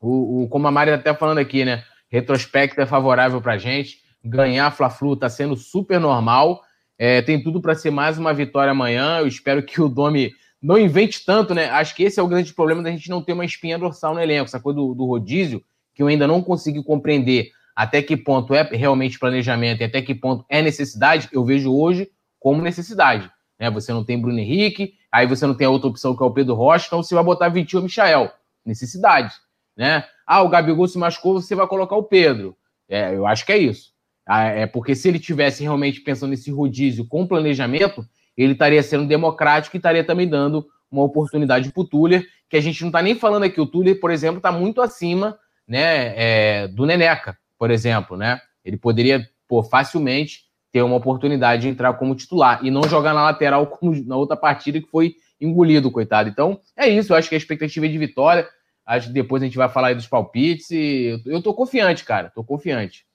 o, o, como a Mari até falando aqui, né? Retrospecto é favorável pra gente. Ganhar Fla-Flu tá sendo super normal. É, tem tudo para ser mais uma vitória amanhã. Eu espero que o Domi não invente tanto, né? Acho que esse é o grande problema da gente não ter uma espinha dorsal no elenco, essa coisa do, do rodízio, que eu ainda não consegui compreender até que ponto é realmente planejamento e até que ponto é necessidade, eu vejo hoje como necessidade. Né? Você não tem Bruno Henrique, aí você não tem a outra opção que é o Pedro Rocha, então você vai botar Vitinho ou Michael. Necessidade. Né? Ah, o Gabigol se machucou, você vai colocar o Pedro. É, eu acho que é isso. Ah, é porque se ele tivesse realmente pensando nesse rodízio com planejamento, ele estaria sendo democrático e estaria também dando uma oportunidade para o Tuller, que a gente não está nem falando aqui. O Tuller, por exemplo, está muito acima né, é, do Neneca, por exemplo. Né? Ele poderia pô, facilmente ter uma oportunidade de entrar como titular e não jogar na lateral como na outra partida que foi engolido, coitado. Então, é isso. Eu acho que a expectativa é de vitória. Acho que depois a gente vai falar aí dos palpites. E eu tô confiante, cara. Tô confiante.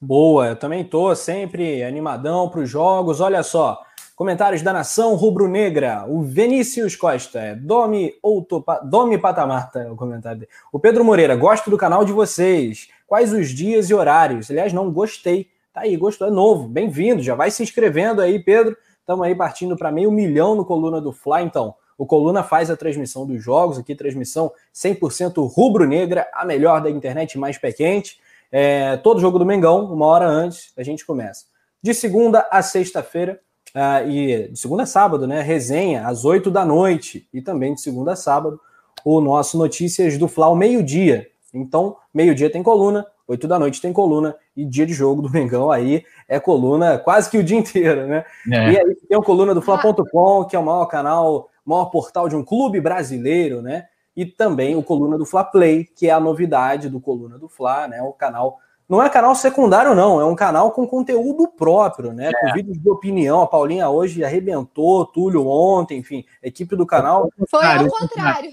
Boa, eu também tô sempre animadão para os jogos. Olha só, Comentários da nação rubro-negra. O Vinícius Costa, é Domi ou Topa, Domi Patamar, tá, o comentário dele. O Pedro Moreira, gosto do canal de vocês. Quais os dias e horários? Aliás, não gostei. Tá aí, gostou, é novo. Bem-vindo, já vai se inscrevendo aí, Pedro. Estamos aí partindo para meio milhão no Coluna do Fly, então. O Coluna faz a transmissão dos jogos, aqui transmissão 100% rubro-negra, a melhor da internet mais pé quente. É, todo jogo do Mengão, uma hora antes, a gente começa. De segunda a sexta-feira, Uh, e de segunda a sábado, né? Resenha às 8 da noite. E também de segunda a sábado, o nosso Notícias do Flau, meio-dia. Então, meio-dia tem coluna, 8 da noite tem coluna, e dia de jogo do Mengão aí é coluna quase que o dia inteiro, né? É. E aí tem o coluna do Fla.com, que é o maior canal, maior portal de um clube brasileiro, né? E também o coluna do Fla Play, que é a novidade do coluna do Fla, né? O canal não é canal secundário, não, é um canal com conteúdo próprio, né? É. Com vídeos de opinião. A Paulinha hoje arrebentou, Túlio ontem, enfim, equipe do canal. Foi ao contrário.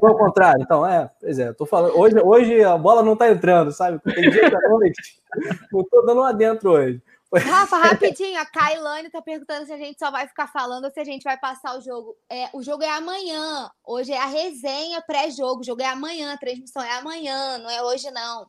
Foi ao contrário, então, é, pois é, tô falando. Hoje, hoje a bola não tá entrando, sabe? Tem dia da noite. Não tô dando lá dentro hoje. Rafa, rapidinho, a Kailane tá perguntando se a gente só vai ficar falando ou se a gente vai passar o jogo. É, o jogo é amanhã. Hoje é a resenha pré-jogo. O jogo é amanhã, a transmissão é amanhã, não é hoje, não.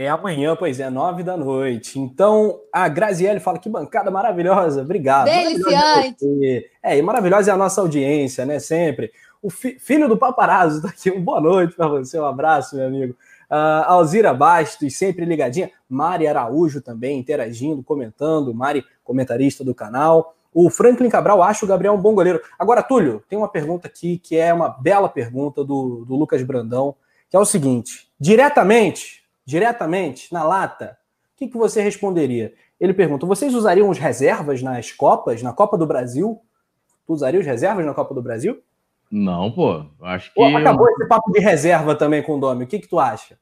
É amanhã, pois é, nove da noite. Então, a Graziele fala que bancada maravilhosa. Obrigado. Deliciante. É, e maravilhosa é a nossa audiência, né? Sempre. O fi filho do paparazzo tá aqui. Boa noite para você, um abraço, meu amigo. Uh, Alzira Bastos, sempre ligadinha. Mari Araújo também interagindo, comentando. Mari, comentarista do canal. O Franklin Cabral acha o Gabriel um bom goleiro. Agora, Túlio, tem uma pergunta aqui que é uma bela pergunta do, do Lucas Brandão, que é o seguinte: diretamente diretamente, na lata, o que, que você responderia? Ele pergunta: vocês usariam os reservas nas Copas, na Copa do Brasil? Tu usaria os reservas na Copa do Brasil? Não, pô. Acho que. Pô, acabou esse papo de reserva também com o Domi. O que, que tu acha?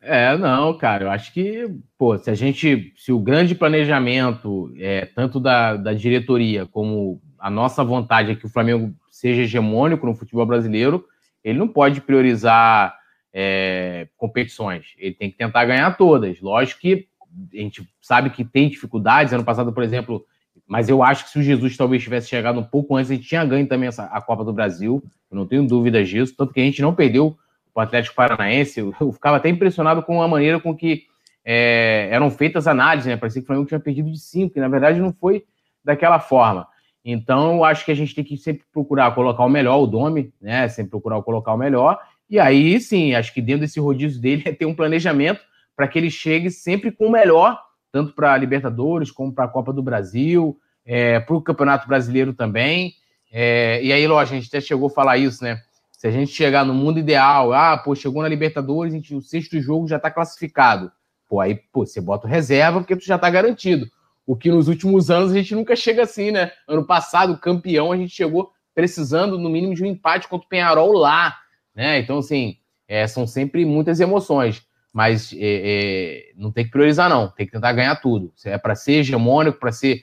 É, não, cara, eu acho que, pô, se a gente, se o grande planejamento, é, tanto da, da diretoria como a nossa vontade é que o Flamengo seja hegemônico no futebol brasileiro, ele não pode priorizar é, competições, ele tem que tentar ganhar todas. Lógico que a gente sabe que tem dificuldades, ano passado, por exemplo, mas eu acho que se o Jesus talvez tivesse chegado um pouco antes, gente tinha ganho também essa, a Copa do Brasil, eu não tenho dúvidas disso, tanto que a gente não perdeu o Atlético Paranaense, eu, eu ficava até impressionado com a maneira com que é, eram feitas análises, né? Parecia que o Flamengo tinha perdido de cinco, e na verdade não foi daquela forma. Então, eu acho que a gente tem que sempre procurar colocar o melhor, o Domi, né? Sempre procurar colocar o melhor. E aí, sim, acho que dentro desse rodízio dele é ter um planejamento para que ele chegue sempre com o melhor, tanto para a Libertadores como para a Copa do Brasil, é, para o Campeonato Brasileiro também. É, e aí, lógico, a gente até chegou a falar isso, né? Se a gente chegar no mundo ideal, ah, pô, chegou na Libertadores, gente, o sexto jogo já está classificado. Pô, aí, pô, você bota reserva porque tu já está garantido. O que nos últimos anos a gente nunca chega assim, né? Ano passado, campeão, a gente chegou precisando, no mínimo, de um empate contra o Penharol lá, né? Então, assim, é, são sempre muitas emoções. Mas é, é, não tem que priorizar, não. Tem que tentar ganhar tudo. É para ser hegemônico, para ser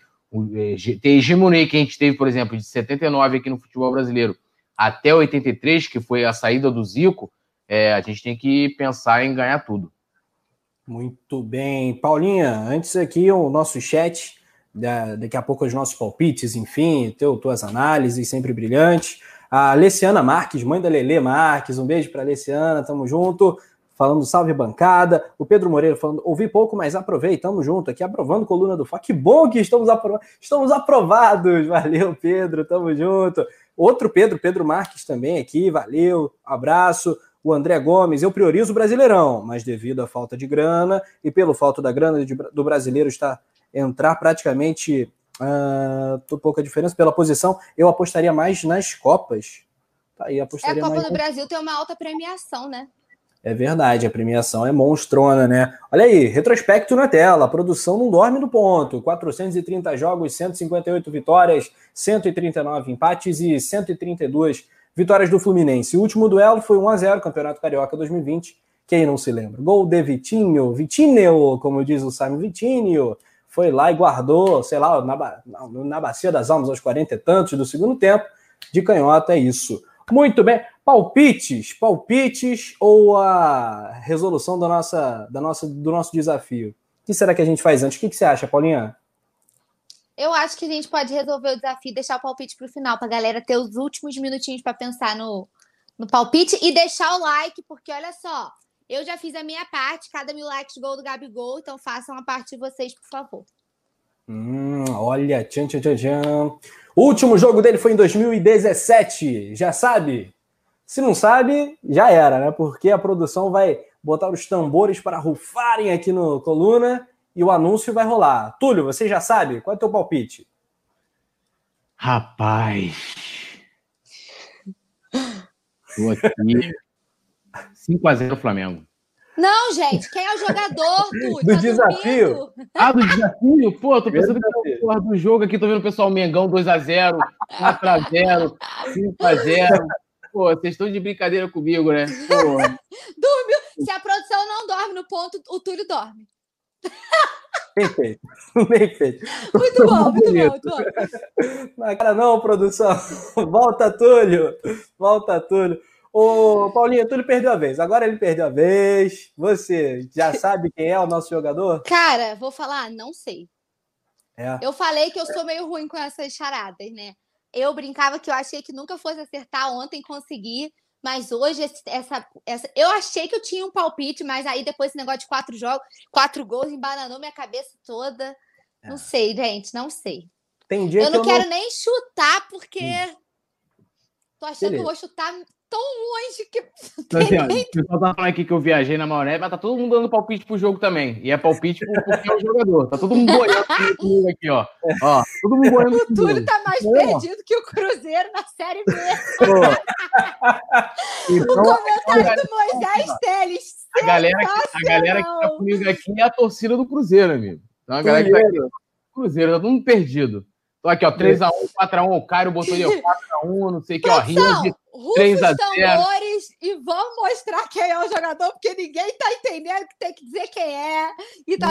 é, ter hegemonia que a gente teve, por exemplo, de 79 aqui no futebol brasileiro até 83, que foi a saída do Zico, é, a gente tem que pensar em ganhar tudo. Muito bem. Paulinha, antes aqui o nosso chat, daqui a pouco os nossos palpites, enfim, teu, tuas análises sempre brilhantes. A Leciana Marques, mãe da Lele Marques, um beijo para Leciana, tamo junto. Falando salve bancada. O Pedro Moreira falando, ouvi pouco, mas aprovei, tamo junto aqui, aprovando coluna do Fá. Que bom que estamos, aprov... estamos aprovados. Valeu, Pedro, tamo junto. Outro Pedro, Pedro Marques também aqui, valeu, abraço. O André Gomes, eu priorizo o Brasileirão, mas devido à falta de grana e pelo falta da grana do brasileiro está entrar praticamente uh, pouca diferença pela posição, eu apostaria mais nas Copas. Tá aí, apostaria é, a Copa mais... do Brasil tem uma alta premiação, né? É verdade, a premiação é monstrona, né? Olha aí, retrospecto na tela. A produção não dorme no ponto. 430 jogos, 158 vitórias, 139 empates e 132 vitórias do Fluminense. O último duelo foi 1 a 0 Campeonato Carioca 2020. Quem não se lembra? Gol de Vitinho, Vitinho, como diz o Simon Vitinho. Foi lá e guardou, sei lá, na, na, Bacia das Almas, aos 40 e tantos do segundo tempo. De canhota é isso. Muito bem. Palpites, palpites ou a resolução da nossa, da nossa, do nosso desafio? O que será que a gente faz antes? O que, que você acha, Paulinha? Eu acho que a gente pode resolver o desafio e deixar o palpite para o final, para a galera ter os últimos minutinhos para pensar no, no palpite e deixar o like, porque olha só, eu já fiz a minha parte, cada mil likes gol do Gabigol, então façam a parte de vocês, por favor. Hum, olha, tchan, tchan, tchan, tchan. O último jogo dele foi em 2017, já sabe? Se não sabe, já era, né? Porque a produção vai botar os tambores para rufarem aqui no coluna e o anúncio vai rolar. Túlio, você já sabe? Qual é o teu palpite? Rapaz. Tô aqui. 5x0 Flamengo. Não, gente, quem é o jogador, Túlio? Do tá desafio? Dormindo? Ah, do desafio? Pô, tô pensando que é o do jogo aqui, tô vendo o pessoal Mengão 2x0, 4x0, 5x0. Pô, vocês estão de brincadeira comigo, né? Dormiu. Se a produção não dorme no ponto, o Túlio dorme. Perfeito. Perfeito. Muito bom, muito bom, muito bom. Na cara não, produção. Volta, Túlio. Volta, Túlio. Ô, Paulinho, Túlio perdeu a vez. Agora ele perdeu a vez. Você já sabe quem é o nosso jogador? Cara, vou falar, não sei. É. Eu falei que eu sou meio ruim com essas charadas, né? Eu brincava que eu achei que nunca fosse acertar ontem, consegui. Mas hoje, essa, essa, eu achei que eu tinha um palpite, mas aí depois esse negócio de quatro jogos, quatro gols, embananou minha cabeça toda. É. Não sei, gente, não sei. Tem dia eu não eu quero não... nem chutar, porque hum. tô achando Beleza. que eu vou chutar tão longe que. Então, assim, ó, o pessoal tá falando aqui que eu viajei na Mauré, mas tá todo mundo dando palpite pro jogo também. E é palpite pro, é o jogador. Tá todo mundo boiando comigo aqui, ó. ó todo mundo boiando O Túlio tá mais perdido que o Cruzeiro na Série B. então, o comentário do Moisés Teles. A galera, a galera que tá comigo aqui é a torcida do Cruzeiro, amigo. Então a galera que tá aqui, Cruzeiro, tá todo mundo perdido. Tô aqui, ó, 3x1, 4x1, o Caio botou ali, 4x1, não sei o que, ó, Rio de 3x0. tambores e vamos mostrar quem é o jogador, porque ninguém tá entendendo que tem que dizer quem é. E tá...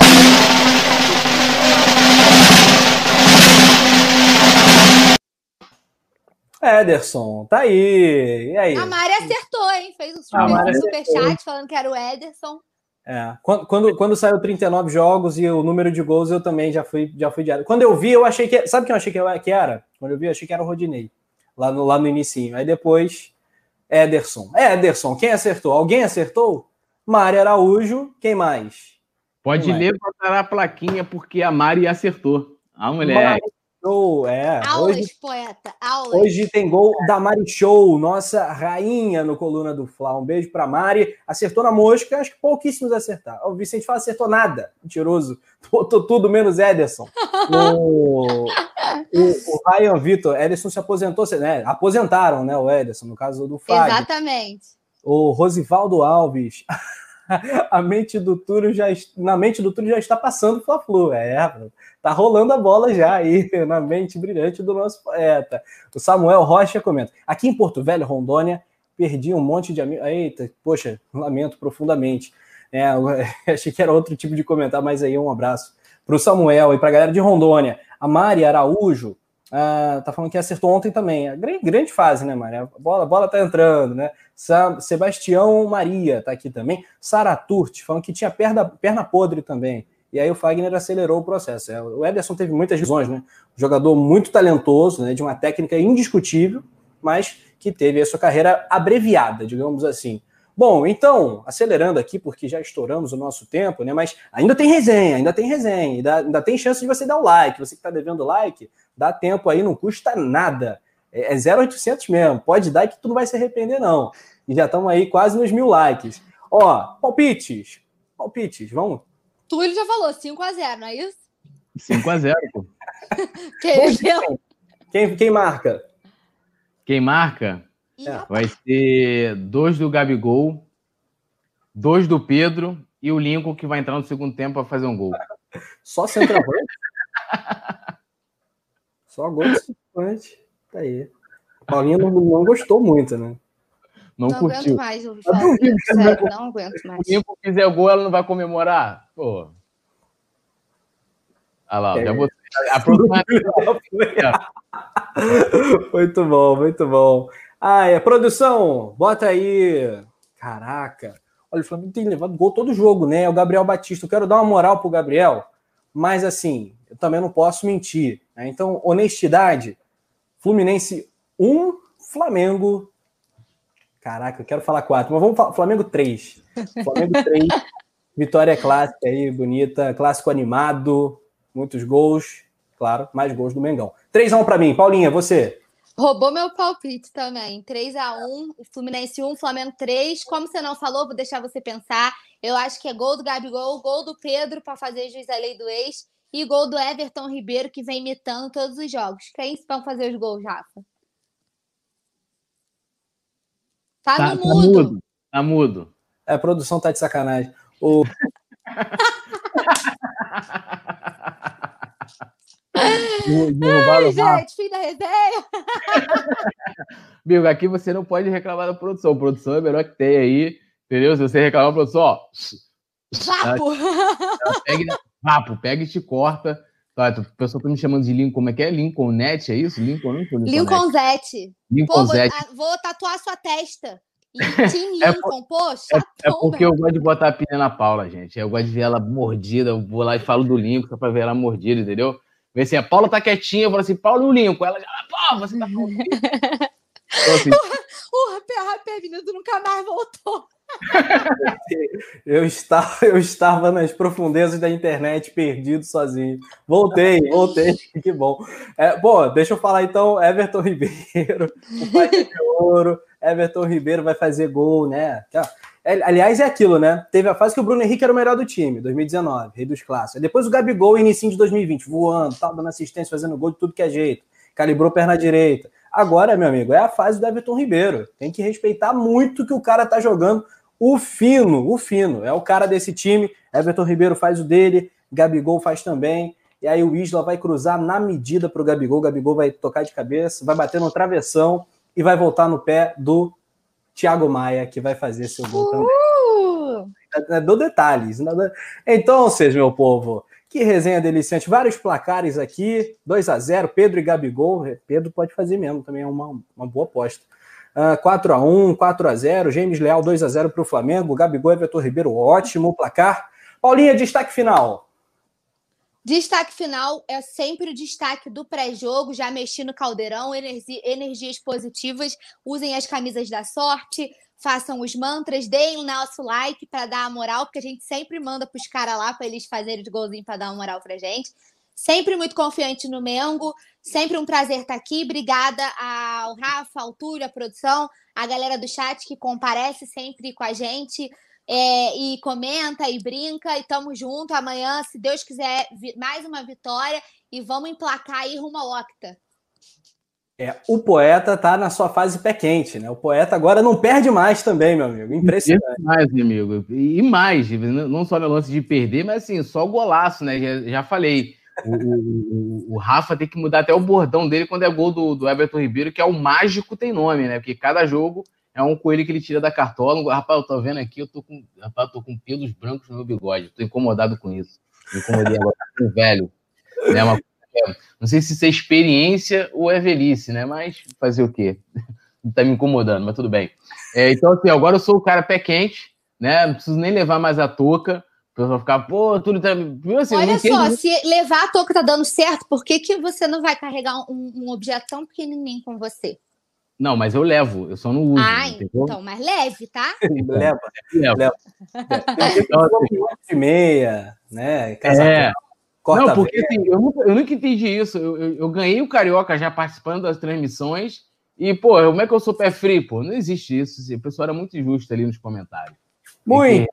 Ederson, tá aí. E aí? A Mari acertou, hein? Fez um superchat falando que era o Ederson. É, quando, quando, quando, saiu 39 jogos e o número de gols, eu também já fui, já fui diário. Quando eu vi, eu achei que. Sabe quem eu achei que, era? Quando eu vi, eu achei que era o Rodinei. Lá no, lá no inicinho. Aí depois, Ederson. É, Ederson, quem acertou? Alguém acertou? Mari Araújo, quem mais? Pode quem levantar mais? a plaquinha porque a Mari acertou. A mulher. Mari Show, é. Aulas, hoje, poeta, aulas. Hoje tem gol da Mari Show, nossa rainha no Coluna do Fla. Um beijo pra Mari. Acertou na mosca, acho que pouquíssimos acertaram. O Vicente fala, acertou nada. Mentiroso. Botou tudo menos Ederson. o, o, o Ryan Vitor, Ederson se aposentou, né? Aposentaram, né? O Ederson, no caso do Fábio. Exatamente. O Rosivaldo Alves. a mente do Túlio já na mente do Túlio já está passando o Fla-Flu. É, Tá rolando a bola já aí na mente brilhante do nosso poeta. O Samuel Rocha comenta: aqui em Porto Velho, Rondônia, perdi um monte de amigos. Eita, poxa, lamento profundamente. É, achei que era outro tipo de comentário, mas aí um abraço para o Samuel e para a galera de Rondônia. A Mari Araújo ah, tá falando que acertou ontem também. Grande, grande fase, né, Mari? A bola, a bola tá entrando, né? Sebastião Maria tá aqui também. Sara Turti falando que tinha perna, perna podre também e aí o Fagner acelerou o processo. É, o Ederson teve muitas visões, né? Um jogador muito talentoso, né? de uma técnica indiscutível, mas que teve a sua carreira abreviada, digamos assim. Bom, então, acelerando aqui, porque já estouramos o nosso tempo, né? Mas ainda tem resenha, ainda tem resenha, ainda, ainda tem chance de você dar o like. Você que está devendo like, dá tempo aí, não custa nada. É, é 0,800 mesmo. Pode dar que tu não vai se arrepender, não. E já estamos aí quase nos mil likes. Ó, palpites. Palpites, vamos Túlio já falou 5x0, não é isso? 5x0, pô. quem, quem, quem marca? Quem marca? É. Vai ser dois do Gabigol, dois do Pedro e o Lincoln que vai entrar no segundo tempo para fazer um gol. Só centroavante? Só gol de centroavante. Tá aí. Paulinho não, não gostou muito, né? Não, não curtiu. aguento mais ouvir falar. Sério, não aguento mais. Se o fizer gol, ela não vai comemorar? Pô. Olha lá, é. já botei. A próxima... muito bom, muito bom. Ah, é, produção, bota aí. Caraca. Olha, o Flamengo tem levado gol todo jogo, né? É o Gabriel Batista. Eu quero dar uma moral pro Gabriel, mas assim, eu também não posso mentir. Né? Então, honestidade. Fluminense 1, Flamengo Caraca, eu quero falar quatro, mas vamos falar Flamengo 3. Flamengo 3, vitória clássica aí, bonita, clássico animado, muitos gols, claro, mais gols do Mengão. 3x1 para mim, Paulinha, você. Roubou meu palpite também. 3x1, Fluminense 1, Flamengo 3. Como você não falou, vou deixar você pensar. Eu acho que é gol do Gabigol, gol do Pedro para fazer juiz da lei do ex e gol do Everton Ribeiro, que vem imitando todos os jogos. Quem vão fazer os gols, Rafa? Tá, tá no tá mudo. mudo. Tá mudo. É, a produção tá de sacanagem. O... Ai, gente, fim da resenha. Bigo, aqui você não pode reclamar da produção. A produção é a melhor que tem aí, entendeu? Se você reclamar da produção, ó. Vapo! Ela, pega, vapo, pega e te corta. Tá, o pessoal tá me chamando de Lincoln, como é que é? Lincolnete, é isso? Lincoln, Lincoln Lincolnzete. Lincolnzete. Pô, vou, vou, tatuar sua testa. Team é Lincoln, é, poxa. É, é, porque eu gosto de botar a pilha na Paula, gente. Eu gosto de ver ela mordida. Eu vou lá e falo do Lincoln só pra ver ela mordida, entendeu? Vê assim, a Paula tá quietinha, eu falo assim, Paulo e o Lincoln. Ela já, pô, você tá falando. então, assim, o Rapé Vinícius nunca mais voltou. eu, estava, eu estava nas profundezas da internet, perdido sozinho. Voltei, voltei, que bom. É, bom, deixa eu falar então, Everton Ribeiro, o pai de ouro, Everton Ribeiro vai fazer gol, né? É, aliás, é aquilo, né? Teve a fase que o Bruno Henrique era o melhor do time, 2019, rei dos clássicos. Depois o Gabigol, início de 2020, voando, tal, dando assistência, fazendo gol de tudo que é jeito. Calibrou perna direita. Agora, meu amigo, é a fase do Everton Ribeiro. Tem que respeitar muito que o cara tá jogando o fino, o fino. É o cara desse time. Everton Ribeiro faz o dele. Gabigol faz também. E aí o Isla vai cruzar na medida para o Gabigol. O Gabigol vai tocar de cabeça, vai bater no travessão e vai voltar no pé do Thiago Maia, que vai fazer seu gol também. Uh! Dou detalhes. Então, vocês, meu povo, que resenha deliciante. Vários placares aqui: 2 a 0 Pedro e Gabigol. Pedro pode fazer mesmo, também é uma, uma boa aposta. Uh, 4 a 1 4 a 0 James Leal 2 a 0 para o Flamengo. Gabigol e Everton Ribeiro, ótimo placar. Paulinha, destaque final. Destaque final é sempre o destaque do pré-jogo. Já mexi no caldeirão, energia, energias positivas. Usem as camisas da sorte, façam os mantras, deem o nosso like para dar a moral, porque a gente sempre manda para os caras lá para eles fazerem os golzinhos para dar uma moral para gente. Sempre muito confiante no Mengo. Sempre um prazer estar aqui. Obrigada ao Rafa, ao Túlio, à produção, a galera do chat que comparece sempre com a gente é, e comenta e brinca, e tamo junto. Amanhã, se Deus quiser, mais uma vitória e vamos emplacar aí rumo ao Octa. É, o poeta tá na sua fase pé quente, né? O poeta agora não perde mais também, meu amigo. Impressionante. Mais, amigo. E mais, não só no lance de perder, mas assim, só golaço, né? Já, já falei. O, o, o, Rafa tem que mudar até o bordão dele quando é gol do, do Everton Ribeiro, que é o mágico tem nome, né? Porque cada jogo é um coelho que ele tira da cartola. Rapaz, eu tô vendo aqui, eu tô com, rapaz, eu tô com pelos brancos no meu bigode. Tô incomodado com isso. Me incomodei agora com velho. Né? Uma, não sei se isso é experiência ou é velhice, né? Mas fazer o quê? tá me incomodando, mas tudo bem. É, então, assim, agora eu sou o cara pé quente, né? Não preciso nem levar mais a touca. O pessoal ficar, pô, tudo tá. Assim, Olha só, se levar a touca tá dando certo, por que, que você não vai carregar um, um objeto tão pequenininho com você? Não, mas eu levo, eu só não uso. Ah, entendeu? então, mas leve, tá? leva, leva. leva. Então, assim, meia, né? é. não, porque assim, eu, nunca, eu nunca entendi isso. Eu, eu, eu, ganhei o Carioca já participando das transmissões e, pô, como é que eu sou pé frio, pô? Não existe isso. Assim, o pessoal era muito injusto ali nos comentários. Muito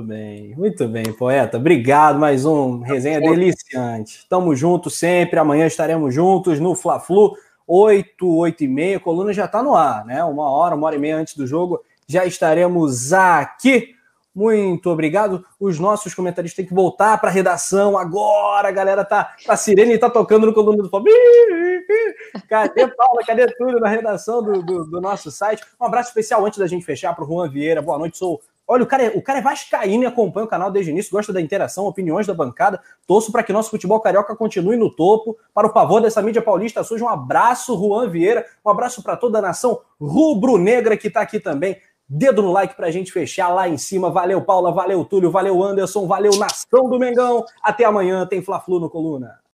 bem, muito bem, poeta. Obrigado, mais um resenha deliciante. Tamo junto sempre, amanhã estaremos juntos no Fla-Flu. 8, 8 e meia, a coluna já está no ar, né? Uma hora, uma hora e meia antes do jogo, já estaremos aqui. Muito obrigado. Os nossos comentaristas têm que voltar para a redação agora. A galera tá. A Sirene tá tocando no coluna do Flamengo. Cadê Paula? Cadê tudo na redação do, do, do, nosso site? Um abraço especial antes da gente fechar para o Juan Vieira. Boa noite, sou Olha, o cara, é, o cara é vascaíno e acompanha o canal desde o início, gosta da interação, opiniões da bancada. Torço para que nosso futebol carioca continue no topo. Para o pavor dessa mídia paulista, surge um abraço, Juan Vieira. Um abraço para toda a nação rubro-negra que está aqui também. Dedo no like para a gente fechar lá em cima. Valeu, Paula. Valeu, Túlio. Valeu, Anderson. Valeu, nação do Mengão. Até amanhã. Tem Fla-Flu no Coluna.